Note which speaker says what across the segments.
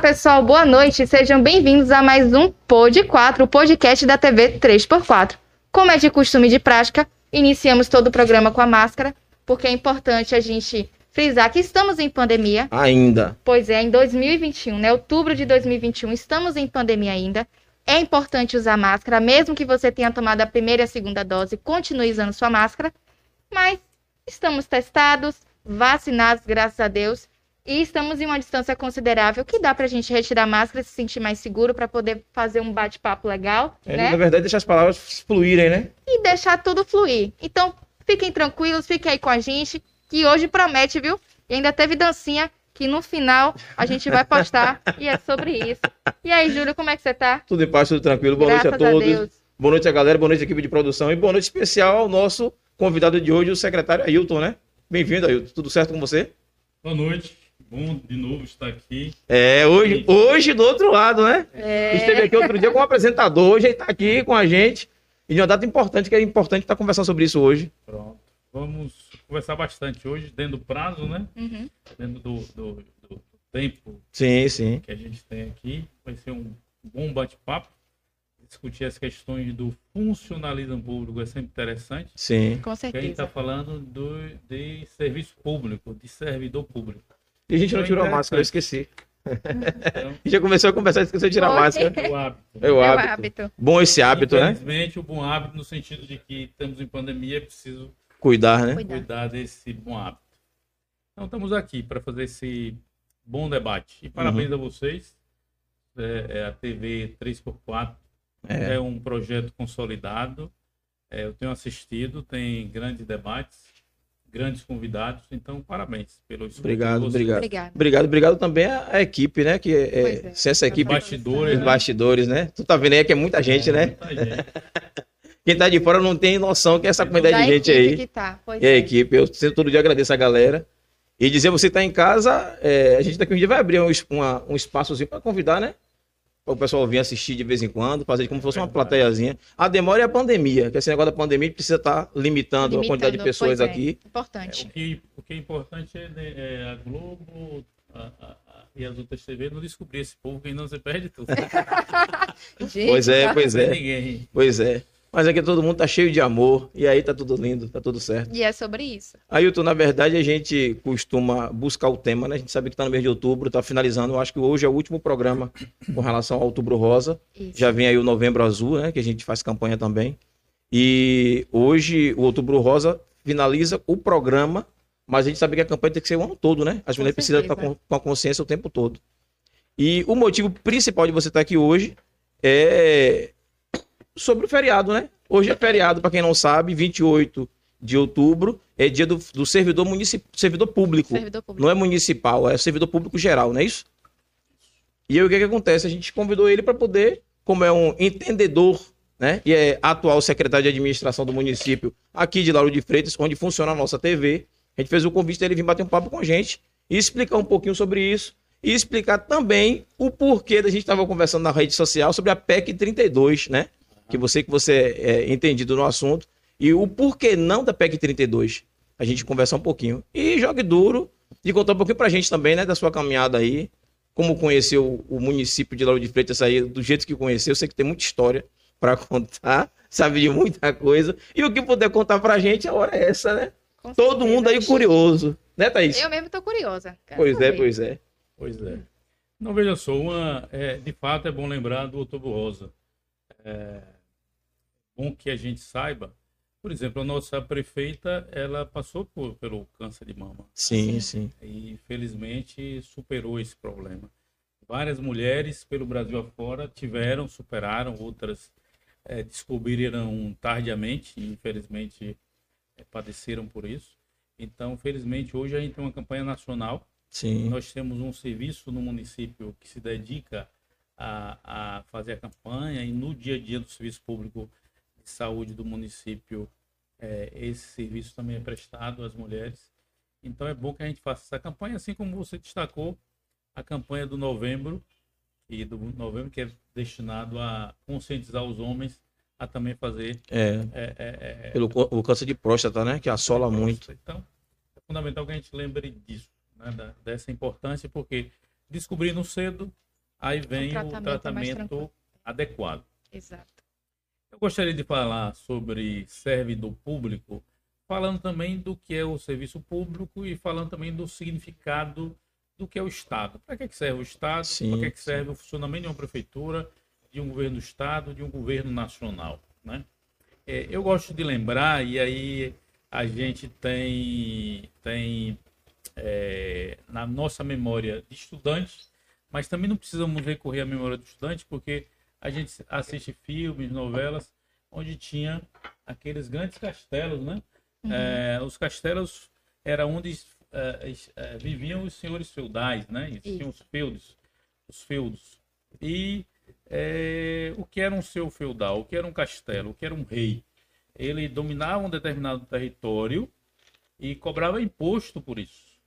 Speaker 1: Pessoal, boa noite, sejam bem-vindos a mais um Pod 4, o podcast da TV 3x4. Como é de costume e de prática, iniciamos todo o programa com a máscara, porque é importante a gente frisar que estamos em pandemia.
Speaker 2: Ainda.
Speaker 1: Pois é, em 2021, né? Outubro de 2021, estamos em pandemia ainda. É importante usar máscara, mesmo que você tenha tomado a primeira e a segunda dose, continue usando sua máscara. Mas estamos testados, vacinados, graças a Deus. E estamos em uma distância considerável que dá pra gente retirar a máscara e se sentir mais seguro para poder fazer um bate-papo legal,
Speaker 2: É,
Speaker 1: né?
Speaker 2: Na verdade, deixar as palavras fluírem, né?
Speaker 1: E deixar tudo fluir. Então, fiquem tranquilos, fiquem aí com a gente, que hoje promete, viu? E ainda teve dancinha que no final a gente vai postar e é sobre isso. E aí, Júlio, como é que você tá?
Speaker 2: Tudo em paz, tudo tranquilo. Boa
Speaker 1: Graças
Speaker 2: noite a todos.
Speaker 1: Deus.
Speaker 2: boa noite a galera, boa noite equipe de produção e boa noite especial ao nosso convidado de hoje, o secretário Ailton, né? Bem-vindo, Ailton. Tudo certo com você?
Speaker 3: Boa noite, bom de novo estar aqui.
Speaker 2: É, hoje, hoje do outro lado, né?
Speaker 1: É,
Speaker 2: Esteve aqui outro dia com o apresentador, hoje ele tá aqui com a gente. E de uma data importante, que é importante estar conversando sobre isso hoje.
Speaker 3: Pronto. Vamos conversar bastante hoje, dentro do prazo, né?
Speaker 1: uhum.
Speaker 3: Dentro do, do- do tempo
Speaker 2: Sim, sim.
Speaker 3: que a gente tem aqui. Vai ser um bom bate-papo. Discutir as questões do funcionalismo público é sempre interessante.
Speaker 2: Sim.
Speaker 1: com
Speaker 3: Porque a gente
Speaker 1: certeza.
Speaker 3: está falando do, de serviço público, de servidor público.
Speaker 2: E a gente não tirou a máscara, eu esqueci.
Speaker 3: Então,
Speaker 2: A gente já começou a conversar e esqueceu de tirar a máscara.
Speaker 3: é o hábito.
Speaker 2: É o
Speaker 1: É o
Speaker 2: hábito. Bom esse hábito, né?
Speaker 3: Infelizmente, o bom hábito no sentido de que estamos em pandemia, é preciso
Speaker 2: Cuidar, né?
Speaker 3: Cuidar desse bom hábito. Então estamos aqui para fazer esse bom debate. E parabéns a vocês. É, é a TV 3x4
Speaker 2: É.
Speaker 3: é, um projeto consolidado. É, eu tenho assistido, tem grandes debates, grandes convidados. Então, parabéns pelo esforço
Speaker 2: Obrigado, obrigado.
Speaker 1: Obrigada.
Speaker 2: Obrigado, obrigado também à equipe, né? Que é,
Speaker 1: Pois é.
Speaker 2: se essa equipe,
Speaker 3: Bastidores,
Speaker 2: os
Speaker 3: né?
Speaker 2: bastidores, né? Tu tá vendo aí que é muita gente,
Speaker 3: É,
Speaker 2: né?
Speaker 3: muita gente.
Speaker 2: Quem tá de fora não tem noção que é essa quantidade
Speaker 1: Da
Speaker 2: de gente aí.
Speaker 1: que tá. Pois
Speaker 2: E a
Speaker 1: é.
Speaker 2: equipe, eu sempre todo dia agradeço a galera. E dizer, você tá em casa, é, a gente daqui um dia vai abrir um, uma- um espaçozinho para convidar, né? Para o pessoal vir assistir de vez em quando, fazer como se fosse uma plateiazinha. A demora é a pandemia, que esse negócio da pandemia a gente precisa estar limitando, a quantidade de
Speaker 1: Limitando,
Speaker 2: pessoas
Speaker 1: é.
Speaker 2: aqui.
Speaker 1: Importante.
Speaker 3: O que, o que é importante é, né, é a Globo a- a- a- e as outras TV não descobrir esse povo que não se perde tudo.
Speaker 1: Gente,
Speaker 2: Pois é,
Speaker 1: tá-
Speaker 2: pois é,
Speaker 3: ninguém.
Speaker 2: pois é. Mas aqui todo mundo tá cheio de amor, e aí tá tudo lindo, tá tudo certo.
Speaker 1: E é sobre isso.
Speaker 2: Ailton, na verdade, a gente costuma buscar o tema, né? A gente sabe que tá no mês de outubro, tá finalizando. Eu acho que hoje é o último programa com relação ao Outubro Rosa.
Speaker 1: Isso.
Speaker 2: Já vem aí o Novembro Azul, né? Que a gente faz campanha também. E hoje o Outubro Rosa finaliza o programa, mas a gente sabe que a campanha tem que ser o ano todo, né? As mulheres precisam estar
Speaker 1: certeza.
Speaker 2: com, com a consciência o tempo todo. E o motivo principal de você estar aqui hoje é sobre o feriado, né? Hoje é feriado, para quem não sabe, 28 de outubro é dia do, do servidor municipal, servidor público.
Speaker 1: Servidor público.
Speaker 2: Não é municipal, é servidor público geral, não é isso? E aí o que, que acontece? A gente convidou ele para poder, como é um entendedor, né? E é atual secretário de administração do município aqui de Lauro de Freitas, onde funciona a nossa TV. A gente fez o convite dele vir bater um papo com a gente e explicar um pouquinho sobre isso. E explicar também o porquê da gente estava conversando na rede social sobre a PEC 32, né? Que você que você é entendido no assunto. E o porquê não da PEC 32. A gente conversar um pouquinho. E jogue duro e contar um pouquinho pra gente também, né? Da sua caminhada aí. Como conheceu o município de Lauro de Freitas aí, do jeito que conheceu. Eu sei que tem muita história para contar, sabe de muita coisa. E o que puder contar pra gente, a hora é essa, né?
Speaker 1: Com
Speaker 2: Todo
Speaker 1: certeza.
Speaker 2: mundo aí curioso. Né, Thaís?
Speaker 1: Eu mesmo tô curiosa. Quero
Speaker 2: Pois é,
Speaker 1: saber.
Speaker 2: pois é.
Speaker 3: Pois é. Não, veja só, uma, é, de fato é bom lembrar do Outubro Rosa. É bom que a gente saiba, por exemplo, a nossa prefeita, ela passou por, pelo câncer de mama
Speaker 2: Sim, sim.
Speaker 3: e infelizmente superou esse problema. Várias mulheres pelo Brasil afora tiveram, superaram, outras eh, descobriram tardiamente e infelizmente eh, padeceram por isso. Então, felizmente, hoje a gente tem uma campanha nacional
Speaker 2: Sim.
Speaker 3: nós temos um serviço no município que se dedica a, a fazer a campanha e no dia a dia do serviço público de saúde do município, eh, esse serviço também é prestado às mulheres. Então é bom que a gente faça essa campanha, assim como você destacou a campanha do novembro, e do novembro que é destinado a conscientizar os homens a também fazer
Speaker 2: É.
Speaker 3: é, é, é,
Speaker 2: Pelo co- o câncer de próstata, né? Que assola
Speaker 3: Nossa,
Speaker 2: muito.
Speaker 3: Então, é fundamental que a gente lembre disso, né, da- dessa importância, porque Descobrindo cedo, aí vem o
Speaker 1: tratamento
Speaker 3: tratamento,
Speaker 1: é mais tranquilo.
Speaker 3: adequado.
Speaker 1: Exato.
Speaker 3: Eu gostaria de falar sobre servidor público, falando também do que é o serviço público e falando também do significado do que é o Estado. Para que, serve o Estado?
Speaker 2: Sim,
Speaker 3: Para que, que serve o funcionamento de uma prefeitura, de um governo do Estado, de um governo nacional? Né? É, eu gosto de lembrar, e aí a gente tem, tem é, na nossa memória de estudantes, mas também não precisamos recorrer à memória do estudante, porque a gente assiste filmes, novelas, onde tinha aqueles grandes castelos, né? É, os castelos era onde é, é, viviam os senhores feudais, né? Existiam os feudos, os feudos. E é, o que era um seu feudal, o que era um castelo, o que era um rei? Ele dominava um determinado território e cobrava imposto por isso,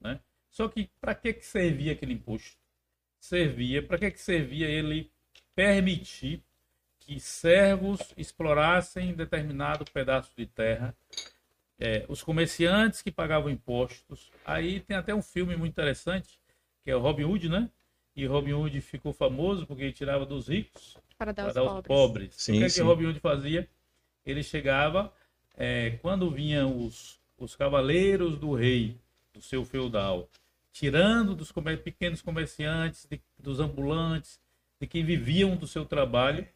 Speaker 3: né? Só que para que que servia aquele imposto? Servia para que que servia ele permitir que servos explorassem determinado pedaço de terra, é, os comerciantes que pagavam impostos. Aí tem até um filme muito interessante, que é o Robin Hood, né? E Robin Hood ficou famoso porque ele tirava dos ricos
Speaker 1: Para dar
Speaker 3: para
Speaker 1: aos
Speaker 3: dar aos
Speaker 1: pobres.
Speaker 3: pobres.
Speaker 2: Sim,
Speaker 3: o que, é que Robin Hood fazia? Ele chegava, é, quando vinham os, os cavaleiros do rei, do seu feudal, tirando dos comer- pequenos comerciantes, de- dos ambulantes, de quem viviam do seu trabalho,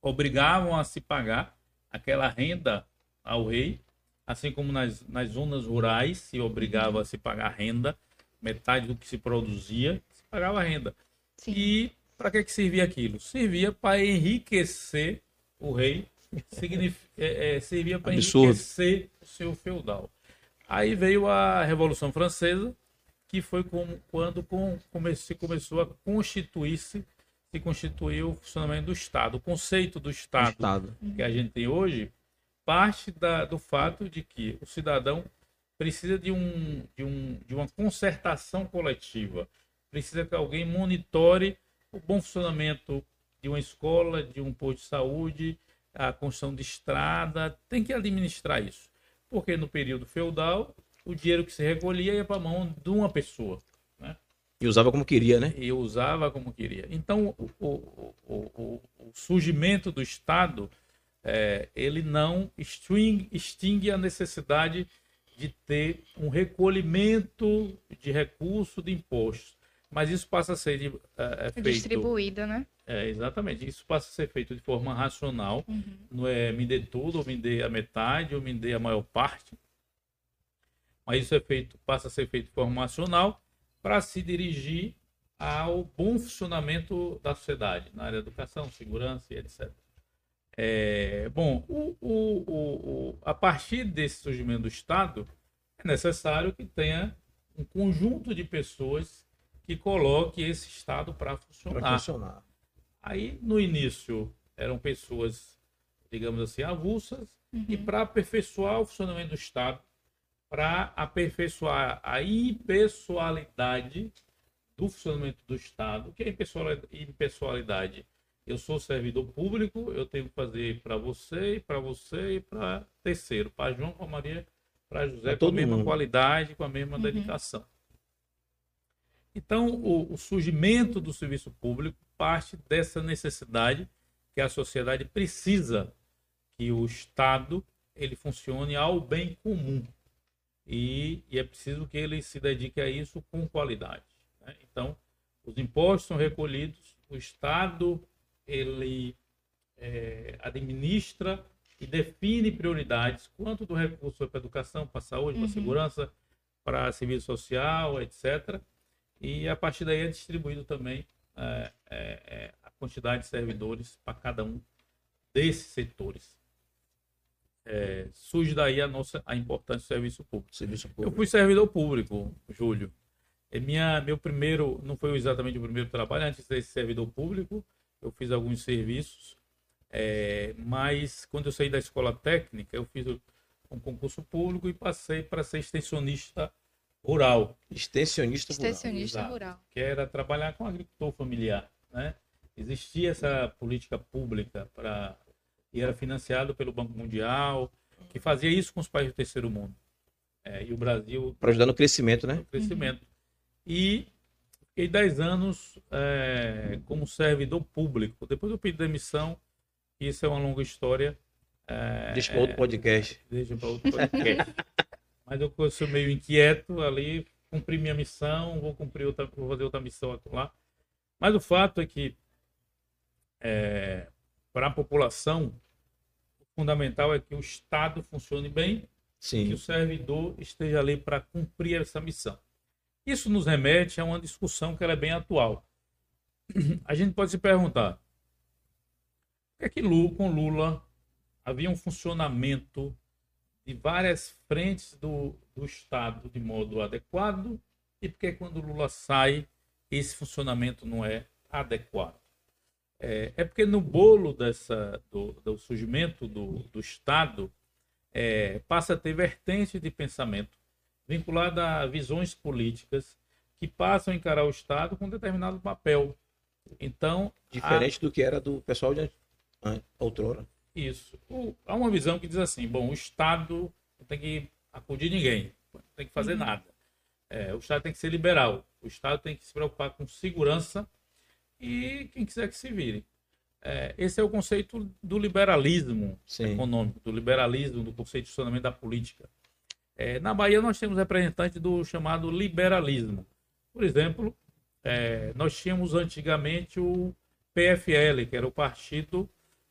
Speaker 3: obrigavam a se pagar aquela renda ao rei, assim como nas, nas zonas rurais se obrigava a se pagar renda, metade do que se produzia, se pagava renda.
Speaker 1: Sim.
Speaker 3: E para que, que servia aquilo? Servia para enriquecer o rei, é, é, servia para enriquecer o seu feudal. Aí veio a Revolução Francesa, que foi como, quando com, come, se começou a constituir-se, se constituiu o funcionamento do Estado. O conceito do Estado
Speaker 2: Estado.
Speaker 3: que a gente tem hoje parte da, do fato de que o cidadão precisa de, um, de, um, de uma concertação coletiva, precisa que alguém monitore o bom funcionamento de uma escola, de um posto de saúde, a construção de estrada, tem que administrar isso. Porque no período feudal, o dinheiro que se recolhia ia para a mão de uma pessoa
Speaker 2: E usava como queria, né?
Speaker 3: e usava como queria. Então, o, o, o, o- surgimento do Estado, é, ele não extingue, a necessidade de ter um recolhimento de recurso de impostos. Mas isso passa a ser de, é, é feito...
Speaker 1: Distribuída, né?
Speaker 3: É, exatamente. Isso passa a ser feito de forma racional.
Speaker 1: Uhum.
Speaker 3: Não é me dê tudo, ou me dê a metade, ou me dê a maior parte. Mas isso é feito, passa a ser feito de forma racional para se dirigir ao bom funcionamento da sociedade, na área da educação, segurança e etc. É, bom, o, o, o, o- a partir desse surgimento do Estado, é necessário que tenha um conjunto de pessoas que coloque esse Estado para funcionar.
Speaker 2: Para funcionar.
Speaker 3: Aí, no início, eram pessoas, digamos assim, avulsas, e
Speaker 1: Uhum.
Speaker 3: para aperfeiçoar o funcionamento do Estado, para aperfeiçoar a impessoalidade do funcionamento do Estado, o que é impessoali- impessoalidade? Eu sou servidor público, eu tenho que fazer para você, para você e para terceiro, para João, para Maria, para José, com a
Speaker 2: todo
Speaker 3: mesma
Speaker 2: mundo.
Speaker 3: qualidade, com a mesma
Speaker 1: Uhum.
Speaker 3: dedicação. Então, o, o surgimento do serviço público parte dessa necessidade que a sociedade precisa que o Estado ele funcione ao bem comum e, e é preciso que ele se dedique a isso com qualidade. né? Então, os impostos são recolhidos, o Estado ele é, administra e define prioridades quanto do recurso para a educação, para a saúde, para a
Speaker 1: Uhum.
Speaker 3: segurança, para serviço social, etc. E a partir daí é distribuído também é, é, é, a quantidade de servidores para cada um desses setores. É, surge daí a nossa a importância do serviço público.
Speaker 2: Serviço
Speaker 3: Eu
Speaker 2: público.
Speaker 3: fui servidor público, Júlio. É minha, meu primeiro, não foi exatamente o primeiro trabalho, antes de ser servidor público, eu fiz alguns serviços, é, mas quando eu saí da escola técnica, eu fiz um concurso público e passei para ser extensionista rural,
Speaker 2: Extensionista rural.
Speaker 1: Extensionista
Speaker 3: Exato.
Speaker 1: rural.
Speaker 3: que era trabalhar com agricultor familiar, né? Existia essa política pública para e era financiado pelo Banco Mundial, que fazia isso com os países do terceiro mundo. É, e o Brasil
Speaker 2: Para ajudar no crescimento, né?
Speaker 3: no crescimento. E Fiquei 10 anos é, como servidor público. Depois eu pedi demissão. Isso é uma longa história. É,
Speaker 2: Deixa para outro podcast.
Speaker 3: Deixa para outro podcast. Mas eu sou meio inquieto ali, cumpri minha missão, vou cumprir outra, vou fazer outra missão lá. Mas o fato é que é, para a população, o fundamental é que o Estado funcione bem,
Speaker 2: Sim.
Speaker 3: que o servidor esteja ali para cumprir essa missão. Isso nos remete a uma discussão que é bem atual. A gente pode se perguntar: por que, é que Lula, com Lula havia um funcionamento de várias frentes do, do Estado de modo adequado e porque quando Lula sai, esse funcionamento não é adequado. É, é porque no bolo dessa, do, do surgimento do, do Estado é, passa a ter vertentes de pensamento vinculada a visões políticas que passam a encarar o Estado com um determinado papel. Então,
Speaker 2: diferente a... do que era do pessoal de outrora.
Speaker 3: Isso. O, há uma visão que diz assim: bom, o Estado não tem que acudir ninguém, não tem que fazer uhum. nada. É, o Estado tem que ser liberal. O Estado tem que se preocupar com segurança e quem quiser que se vire. É, esse é o conceito do liberalismo Sim. econômico, do liberalismo, do conceito de funcionamento da política. É, na Bahia nós temos representantes do chamado liberalismo. Por exemplo, é, nós tínhamos antigamente o PFL, que era o Partido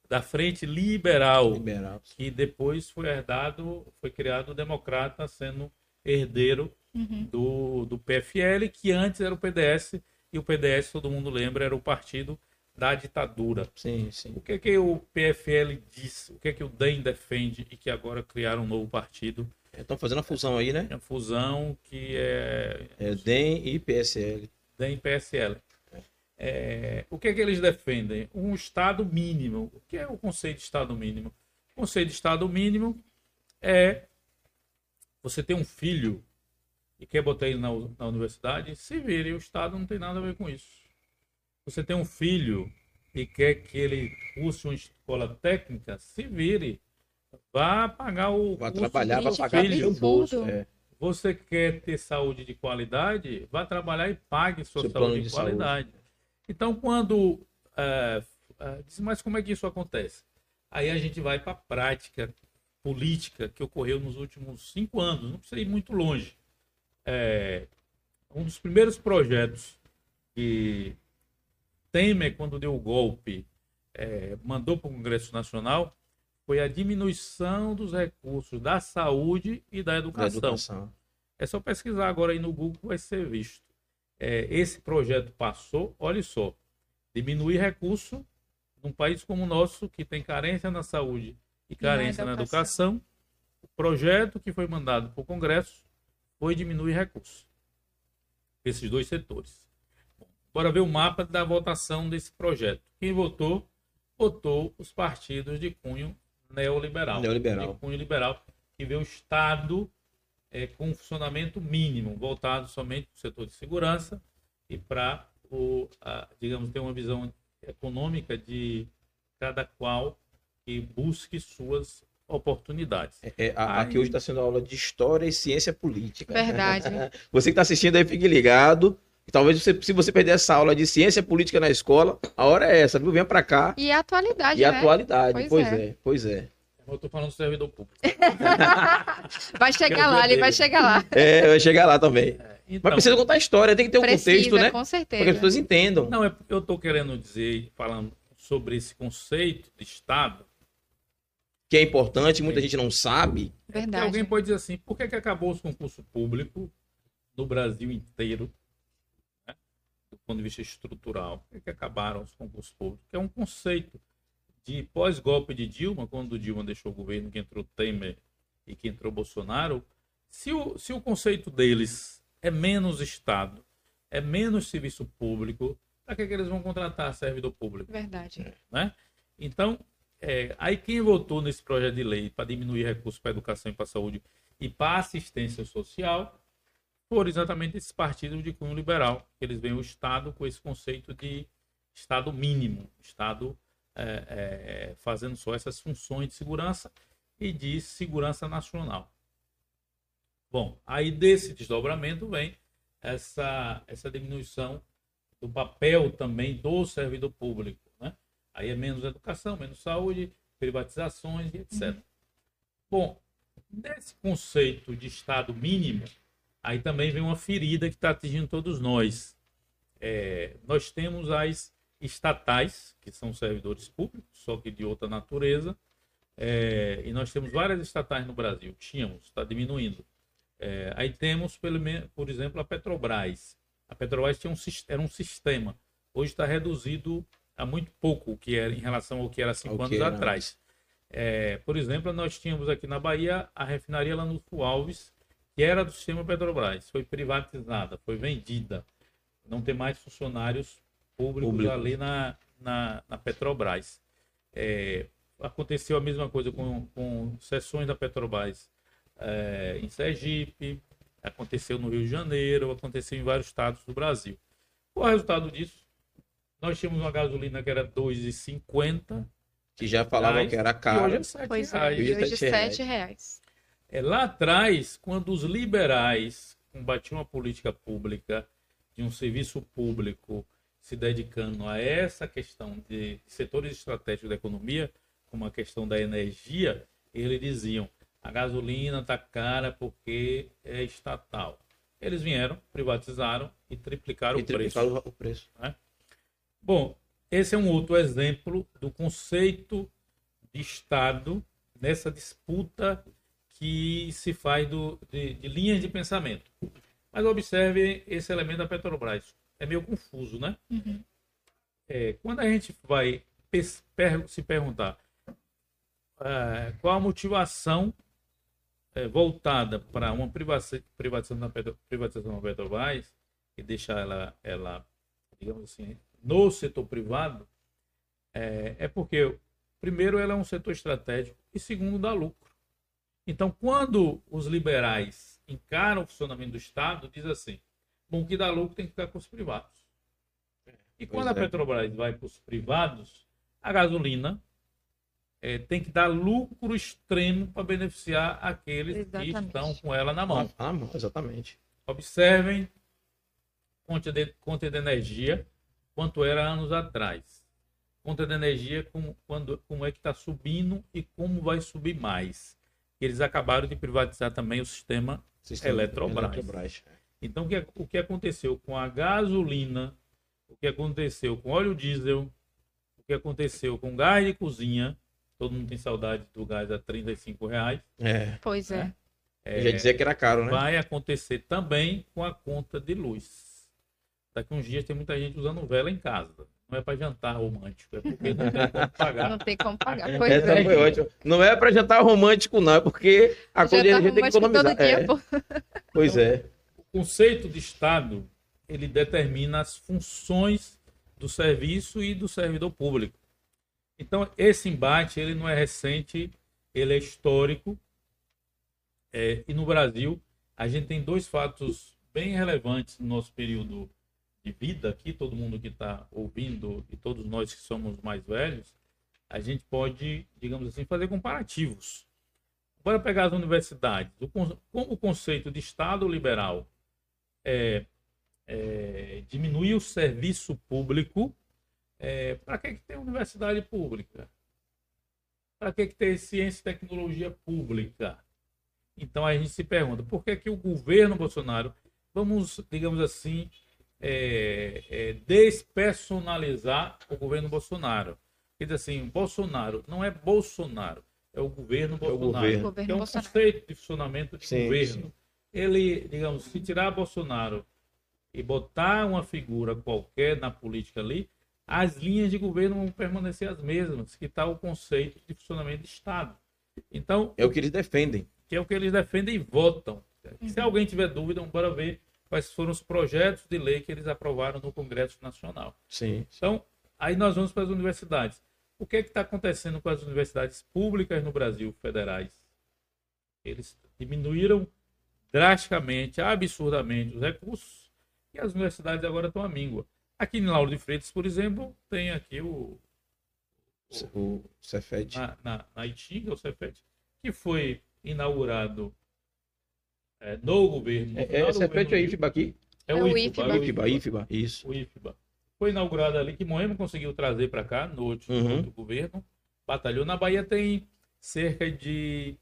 Speaker 3: da Frente Liberal, Liberal. que depois foi herdado, foi criado o Democrata, sendo herdeiro uhum. do, do PFL, que antes era o PDS, e o PDS, todo mundo lembra, era o partido da ditadura.
Speaker 2: Sim, sim.
Speaker 3: O que é que o PFL diz? O que é que o DEM defende e que agora criaram um novo partido?
Speaker 2: Estão fazendo a fusão aí, né?
Speaker 3: A fusão que é...
Speaker 2: É DEM e PSL.
Speaker 3: DEM e PSL. É, o que é que eles defendem? Um Estado mínimo. O que é o conceito de Estado mínimo? O conceito de Estado mínimo é você ter um filho e quer botar ele na, na universidade, se vire, o Estado não tem nada a ver com isso. Você tem um filho e quer que ele curse uma escola técnica, se vire. Vá pagar o.
Speaker 2: Vá trabalhar, vá pagar
Speaker 1: o bolso.
Speaker 3: É. Você quer ter saúde de qualidade? Vá trabalhar e pague sua Seu saúde de, de qualidade. Saúde. Então, quando é, é, mas como é que isso acontece? Aí a gente vai para a prática política que ocorreu nos últimos cinco anos, não precisa ir muito longe. É, um dos primeiros projetos que Temer, quando deu o golpe, é, mandou para o Congresso Nacional foi a diminuição dos recursos da saúde e da educação. Da educação. É só pesquisar agora aí no Google vai ser visto é, esse projeto passou, olha só, diminuir recurso num país como o nosso, que tem carência na saúde e carência na educação. na educação, o projeto que foi mandado para o Congresso foi diminuir recursos. Esses dois setores. Bom, bora ver o mapa da votação desse projeto. Quem votou? Votou os partidos de cunho neoliberal.
Speaker 2: Neoliberal.
Speaker 3: De cunho liberal, que vê o Estado é, com um funcionamento mínimo, voltado somente para o setor de segurança e para, o, a, digamos, ter uma visão econômica de cada qual que busque suas oportunidades.
Speaker 2: É, é, a, aqui hoje está sendo aula de História e Ciência Política.
Speaker 1: Verdade.
Speaker 2: você que está assistindo aí, fique ligado. Talvez você, se você perder essa aula de ciência política na escola, a hora é essa, viu? Venha para cá.
Speaker 1: E a atualidade,
Speaker 2: E a né? atualidade, pois, pois é. é. pois é.
Speaker 3: Eu tô falando do servidor público.
Speaker 1: vai chegar lá, ele vai chegar lá.
Speaker 2: É, vai chegar lá também. É, então, Mas precisa contar a história, tem que ter um precisa, contexto, né?
Speaker 1: Com certeza.
Speaker 2: Para que as pessoas entendam.
Speaker 3: Não, é, eu tô querendo dizer, falando sobre esse conceito de Estado.
Speaker 2: Que é importante, muita gente não sabe.
Speaker 3: Verdade. alguém pode dizer assim, por que, que acabou os concursos públicos no Brasil inteiro? Né? Do ponto de vista estrutural. Por que, que acabaram os concursos públicos? Que é um conceito de pós-golpe de Dilma, quando Dilma deixou o governo, que entrou Temer e que entrou Bolsonaro, se o, se o conceito deles é menos Estado, é menos serviço público, para que, que eles vão contratar servidor público?
Speaker 1: Verdade.
Speaker 3: Né? Então, é, aí quem votou nesse projeto de lei para diminuir recursos para educação e para saúde e para assistência social foram exatamente esses partidos de cunho liberal, que eles veem o Estado com esse conceito de Estado mínimo, Estado é, é, fazendo só essas funções de segurança e de segurança nacional. Bom, aí desse desdobramento vem essa, essa diminuição do papel também do servidor público. Aí é menos educação, menos saúde, privatizações e etc. Bom, nesse conceito de Estado mínimo, aí também vem uma ferida que está atingindo todos nós. É, nós temos as estatais, que são servidores públicos, só que de outra natureza, é, e nós temos várias estatais no Brasil. Tínhamos, está diminuindo. É, aí temos, por exemplo, a Petrobras. A Petrobras tinha um, era um sistema. Hoje está reduzido a muito pouco o que era em relação ao que era cinco anos era atrás. É, por exemplo, nós tínhamos aqui na Bahia a refinaria Lanúcio Alves, que era do sistema Petrobras. Foi privatizada, foi vendida. Não tem mais funcionários públicos Público. ali na, na, na Petrobras. É, aconteceu a mesma coisa com, com sessões da Petrobras é, em Sergipe, aconteceu no Rio de Janeiro, aconteceu em vários estados do Brasil. Qual é o resultado disso? Nós tínhamos uma gasolina que era R$ 2,50.
Speaker 2: Que já falava que era caro.
Speaker 1: Hoje é 7 pois reais. É, hoje é 7 reais.
Speaker 3: É, lá atrás, quando os liberais combatiam a política pública de um serviço público se dedicando a essa questão de setores estratégicos da economia, como a questão da energia, eles diziam a gasolina está cara porque é estatal. Eles vieram, privatizaram e triplicaram e o triplicaram
Speaker 2: preço. O preço.
Speaker 3: Né? Bom, esse é um outro exemplo do conceito de Estado nessa disputa que se faz do, de, de linhas de pensamento. Mas observe esse elemento da Petrobras. É meio confuso, né? Uhum. É, quando a gente vai se perguntar é, qual a motivação é, voltada para uma privatização da, privatização da Petrobras e deixar ela, ela, digamos assim, no setor privado, é, é porque, primeiro, ela é um setor estratégico e, segundo, dá lucro. Então, quando os liberais encaram o funcionamento do Estado, diz assim: bom, que dá lucro tem que ficar com os privados. E quando a é. Petrobras vai para os privados, a gasolina é, tem que dar lucro extremo para beneficiar aqueles Exatamente. que estão com ela na mão.
Speaker 2: Ah, exatamente.
Speaker 3: Observem conta de, conta de energia quanto era anos atrás. Conta de energia como, quando, como é que está subindo e como vai subir mais. Eles acabaram de privatizar também o sistema, sistema Eletrobras. Eletrobras. É. Então, o que, o que aconteceu com a gasolina, o que aconteceu com óleo diesel, o que aconteceu com gás de cozinha, Todo mundo tem saudade do gás a 35 reais.
Speaker 2: É.
Speaker 1: Pois é.
Speaker 2: é. Eu já dizia que era caro, né?
Speaker 3: Vai acontecer também com a conta de luz. Daqui uns dias tem muita gente usando vela em casa. Não é para jantar romântico, é porque não tem como pagar.
Speaker 1: Não tem como pagar. Pois Essa é.
Speaker 2: foi ótimo. Não é para jantar romântico, não, é porque a coisa a gente tem que economizar. É. Pois é.
Speaker 3: O conceito de Estado ele determina as funções do serviço e do servidor público. Então, esse embate ele não é recente, ele é histórico. É, e no Brasil, a gente tem dois fatos bem relevantes no nosso período de vida aqui, todo mundo que está ouvindo e todos nós que somos mais velhos, a gente pode, digamos assim, fazer comparativos. Bora pegar as universidades. O, como o conceito de Estado liberal é, é, diminuir o serviço público é, para que, que tem universidade pública? Para que, que tem ciência e tecnologia pública? Então a gente se pergunta, por que, que o governo Bolsonaro, vamos, digamos assim, é, é, despersonalizar o governo Bolsonaro? Quer dizer assim, Bolsonaro não é Bolsonaro, é o governo Bolsonaro. É, o governo. é um Bolsonaro. conceito de funcionamento de sim, governo. Sim. Ele, digamos, se tirar Bolsonaro e botar uma figura qualquer na política ali, as linhas de governo vão permanecer as mesmas, que está o conceito de funcionamento de Estado. Então,
Speaker 2: é o que eles defendem.
Speaker 3: Que é o que eles defendem e votam. Uhum. Se alguém tiver dúvida, bora ver quais foram os projetos de lei que eles aprovaram no Congresso Nacional.
Speaker 2: Sim.
Speaker 3: Então, aí nós vamos para as universidades. O que é está acontecendo com as universidades públicas no Brasil, federais? Eles diminuíram drasticamente, absurdamente os recursos e as universidades agora estão à míngua. Aqui em Lauro de Freitas, por exemplo, tem aqui o.
Speaker 2: O, o Cefet.
Speaker 3: Na, na, na Itinga, o Cefet, que foi inaugurado é, no governo.
Speaker 2: No é, é Cefet ou IFBA aqui?
Speaker 3: É, é o IFBA.
Speaker 2: IFBA, IFBA, isso.
Speaker 3: O IFBA. foi inaugurada ali, que Moema conseguiu trazer para cá, no outro,
Speaker 2: Uhum.
Speaker 3: outro governo. Batalhou. Na Bahia tem cerca de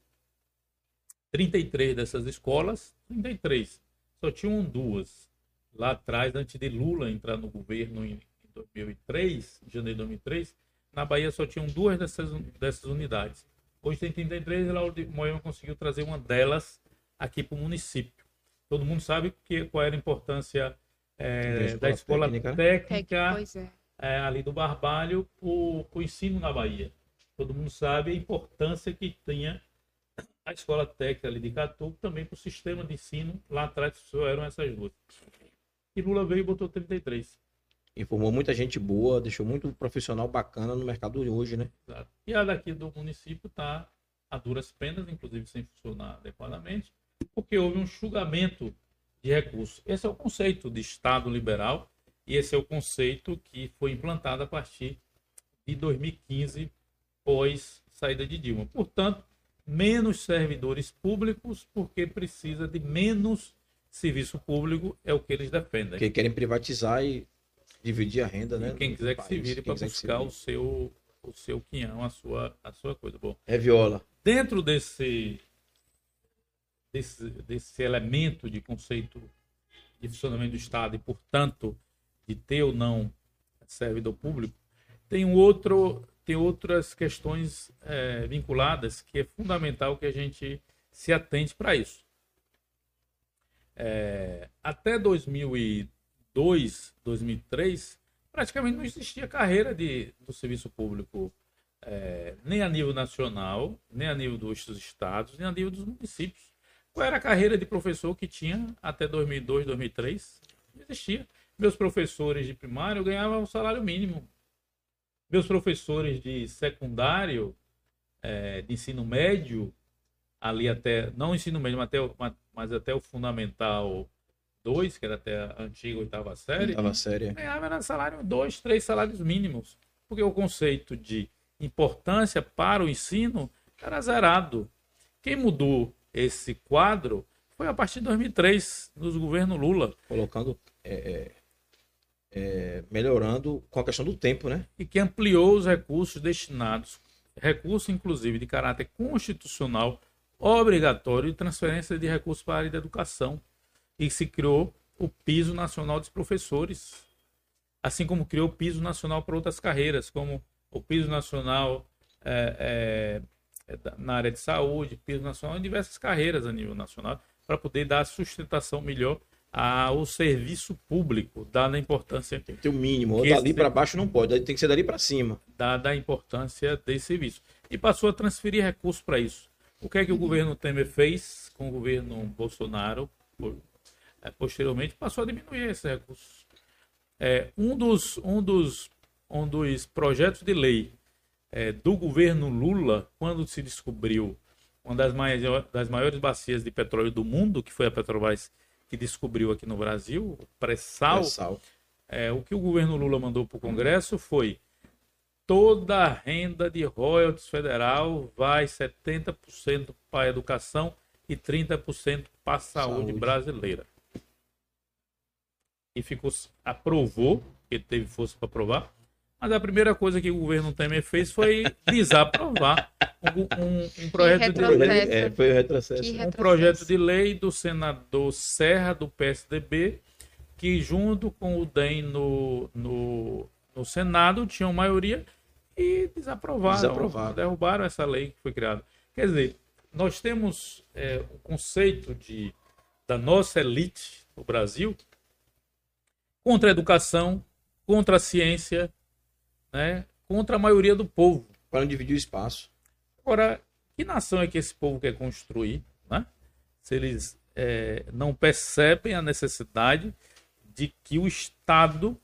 Speaker 3: 33 dessas escolas. 33. Só tinham duas. Lá atrás, antes de Lula entrar no governo em 2003, em janeiro de 2003, na Bahia só tinham duas dessas, dessas unidades. Hoje tem 33 e lá o de Moema conseguiu trazer uma delas aqui para o município. Todo mundo sabe que, qual era a importância eh,
Speaker 2: Da escola
Speaker 3: da escola
Speaker 2: técnica, né?
Speaker 3: técnica,
Speaker 1: Pois é.
Speaker 3: é, ali do Barbalho o, o ensino na Bahia. Todo mundo sabe a importância que tinha a escola técnica ali de Catu, também para o sistema de ensino. Lá atrás só eram essas duas. E Lula veio e botou 33.
Speaker 2: Informou muita gente boa, deixou muito profissional bacana no mercado de hoje, né?
Speaker 3: Exato. E a daqui do município está a duras penas, inclusive sem funcionar adequadamente, porque houve um enxugamento de recursos. Esse é o conceito de Estado liberal e esse é o conceito que foi implantado a partir de 2015, pós saída de Dilma. Portanto, menos servidores públicos, porque precisa de menos serviço público, é o que eles defendem.
Speaker 2: Porque querem privatizar e dividir a renda, né?
Speaker 3: E quem quiser que se
Speaker 2: país.
Speaker 3: vire
Speaker 2: Quem
Speaker 3: para
Speaker 2: se
Speaker 3: buscar
Speaker 2: vire.
Speaker 3: o seu, o seu quinhão, a sua, a sua coisa. Bom,
Speaker 2: É viola.
Speaker 3: dentro desse, desse, desse elemento de conceito de funcionamento do Estado e, portanto, de ter ou não servidor público, tem um outro tem outras questões eh, vinculadas que é fundamental que a gente se atente para isso. Eh, até 2002, 2003, praticamente não existia carreira de, do serviço público é, nem a nível nacional, nem a nível dos estados, nem a nível dos municípios. Qual era a carreira de professor que tinha até 2002, 2003? Não existia. Meus professores de primário ganhavam um salário mínimo. Meus professores de secundário, é, de ensino médio, ali até, não ensino médio, mas até, o- mas- até o fundamental 2, que era até a antiga oitava série,
Speaker 2: Tava séria.
Speaker 3: ganhava era salário, dois, três salários mínimos. Porque o conceito de importância para o ensino era zerado. Quem mudou esse quadro foi a partir de 2003, nos governos Lula,
Speaker 2: Colocando. é, é, é, melhorando com a questão do tempo, né?
Speaker 3: e que ampliou os recursos destinados, recursos inclusive de caráter constitucional, obrigatório de transferência de recursos para a área da educação. E se criou o piso nacional dos professores, assim como criou o piso nacional para outras carreiras, como o piso nacional é, é, na área de saúde, piso nacional em diversas carreiras a nível nacional, para poder dar sustentação melhor ao serviço público, dada a importância
Speaker 2: Tem que ter o mínimo. Ou dali
Speaker 3: esse-
Speaker 2: para baixo não pode, tem que ser dali para cima.
Speaker 3: dada a importância desse serviço. E passou a transferir recursos para isso. O que é que o governo Temer fez com o governo Bolsonaro? eh, Posteriormente, passou a diminuir esses recursos. É, um, dos, um, dos, um dos projetos de lei eh, do governo Lula, quando se descobriu uma das, maior, das maiores bacias de petróleo do mundo, que foi a Petrobras que descobriu aqui no Brasil, o pré-sal,
Speaker 2: Sal.
Speaker 3: é, o que o governo Lula mandou para o Congresso foi toda a renda de royalties federal vai 70% para a educação e 30% para a saúde,
Speaker 2: Saúde.
Speaker 3: brasileira. E ficou, aprovou, ele teve força para aprovar, mas a primeira coisa que o governo Temer fez foi desaprovar um, um- um projeto de lei.
Speaker 2: É, foi o retrocesso.
Speaker 1: Que
Speaker 2: né?
Speaker 3: um projeto de lei do senador Serra, do PSDB, que junto com o DEM no, no, no Senado tinham maioria e desaprovaram,
Speaker 2: Desaprovaram.
Speaker 3: derrubaram essa lei que foi criada. Quer dizer, nós temos é, o conceito de, da nossa elite no Brasil contra a educação, contra a ciência, né, contra a maioria do povo.
Speaker 2: Para não dividir o espaço.
Speaker 3: Agora, que nação é que esse povo quer construir? Né? Se eles é, não percebem a necessidade de que o Estado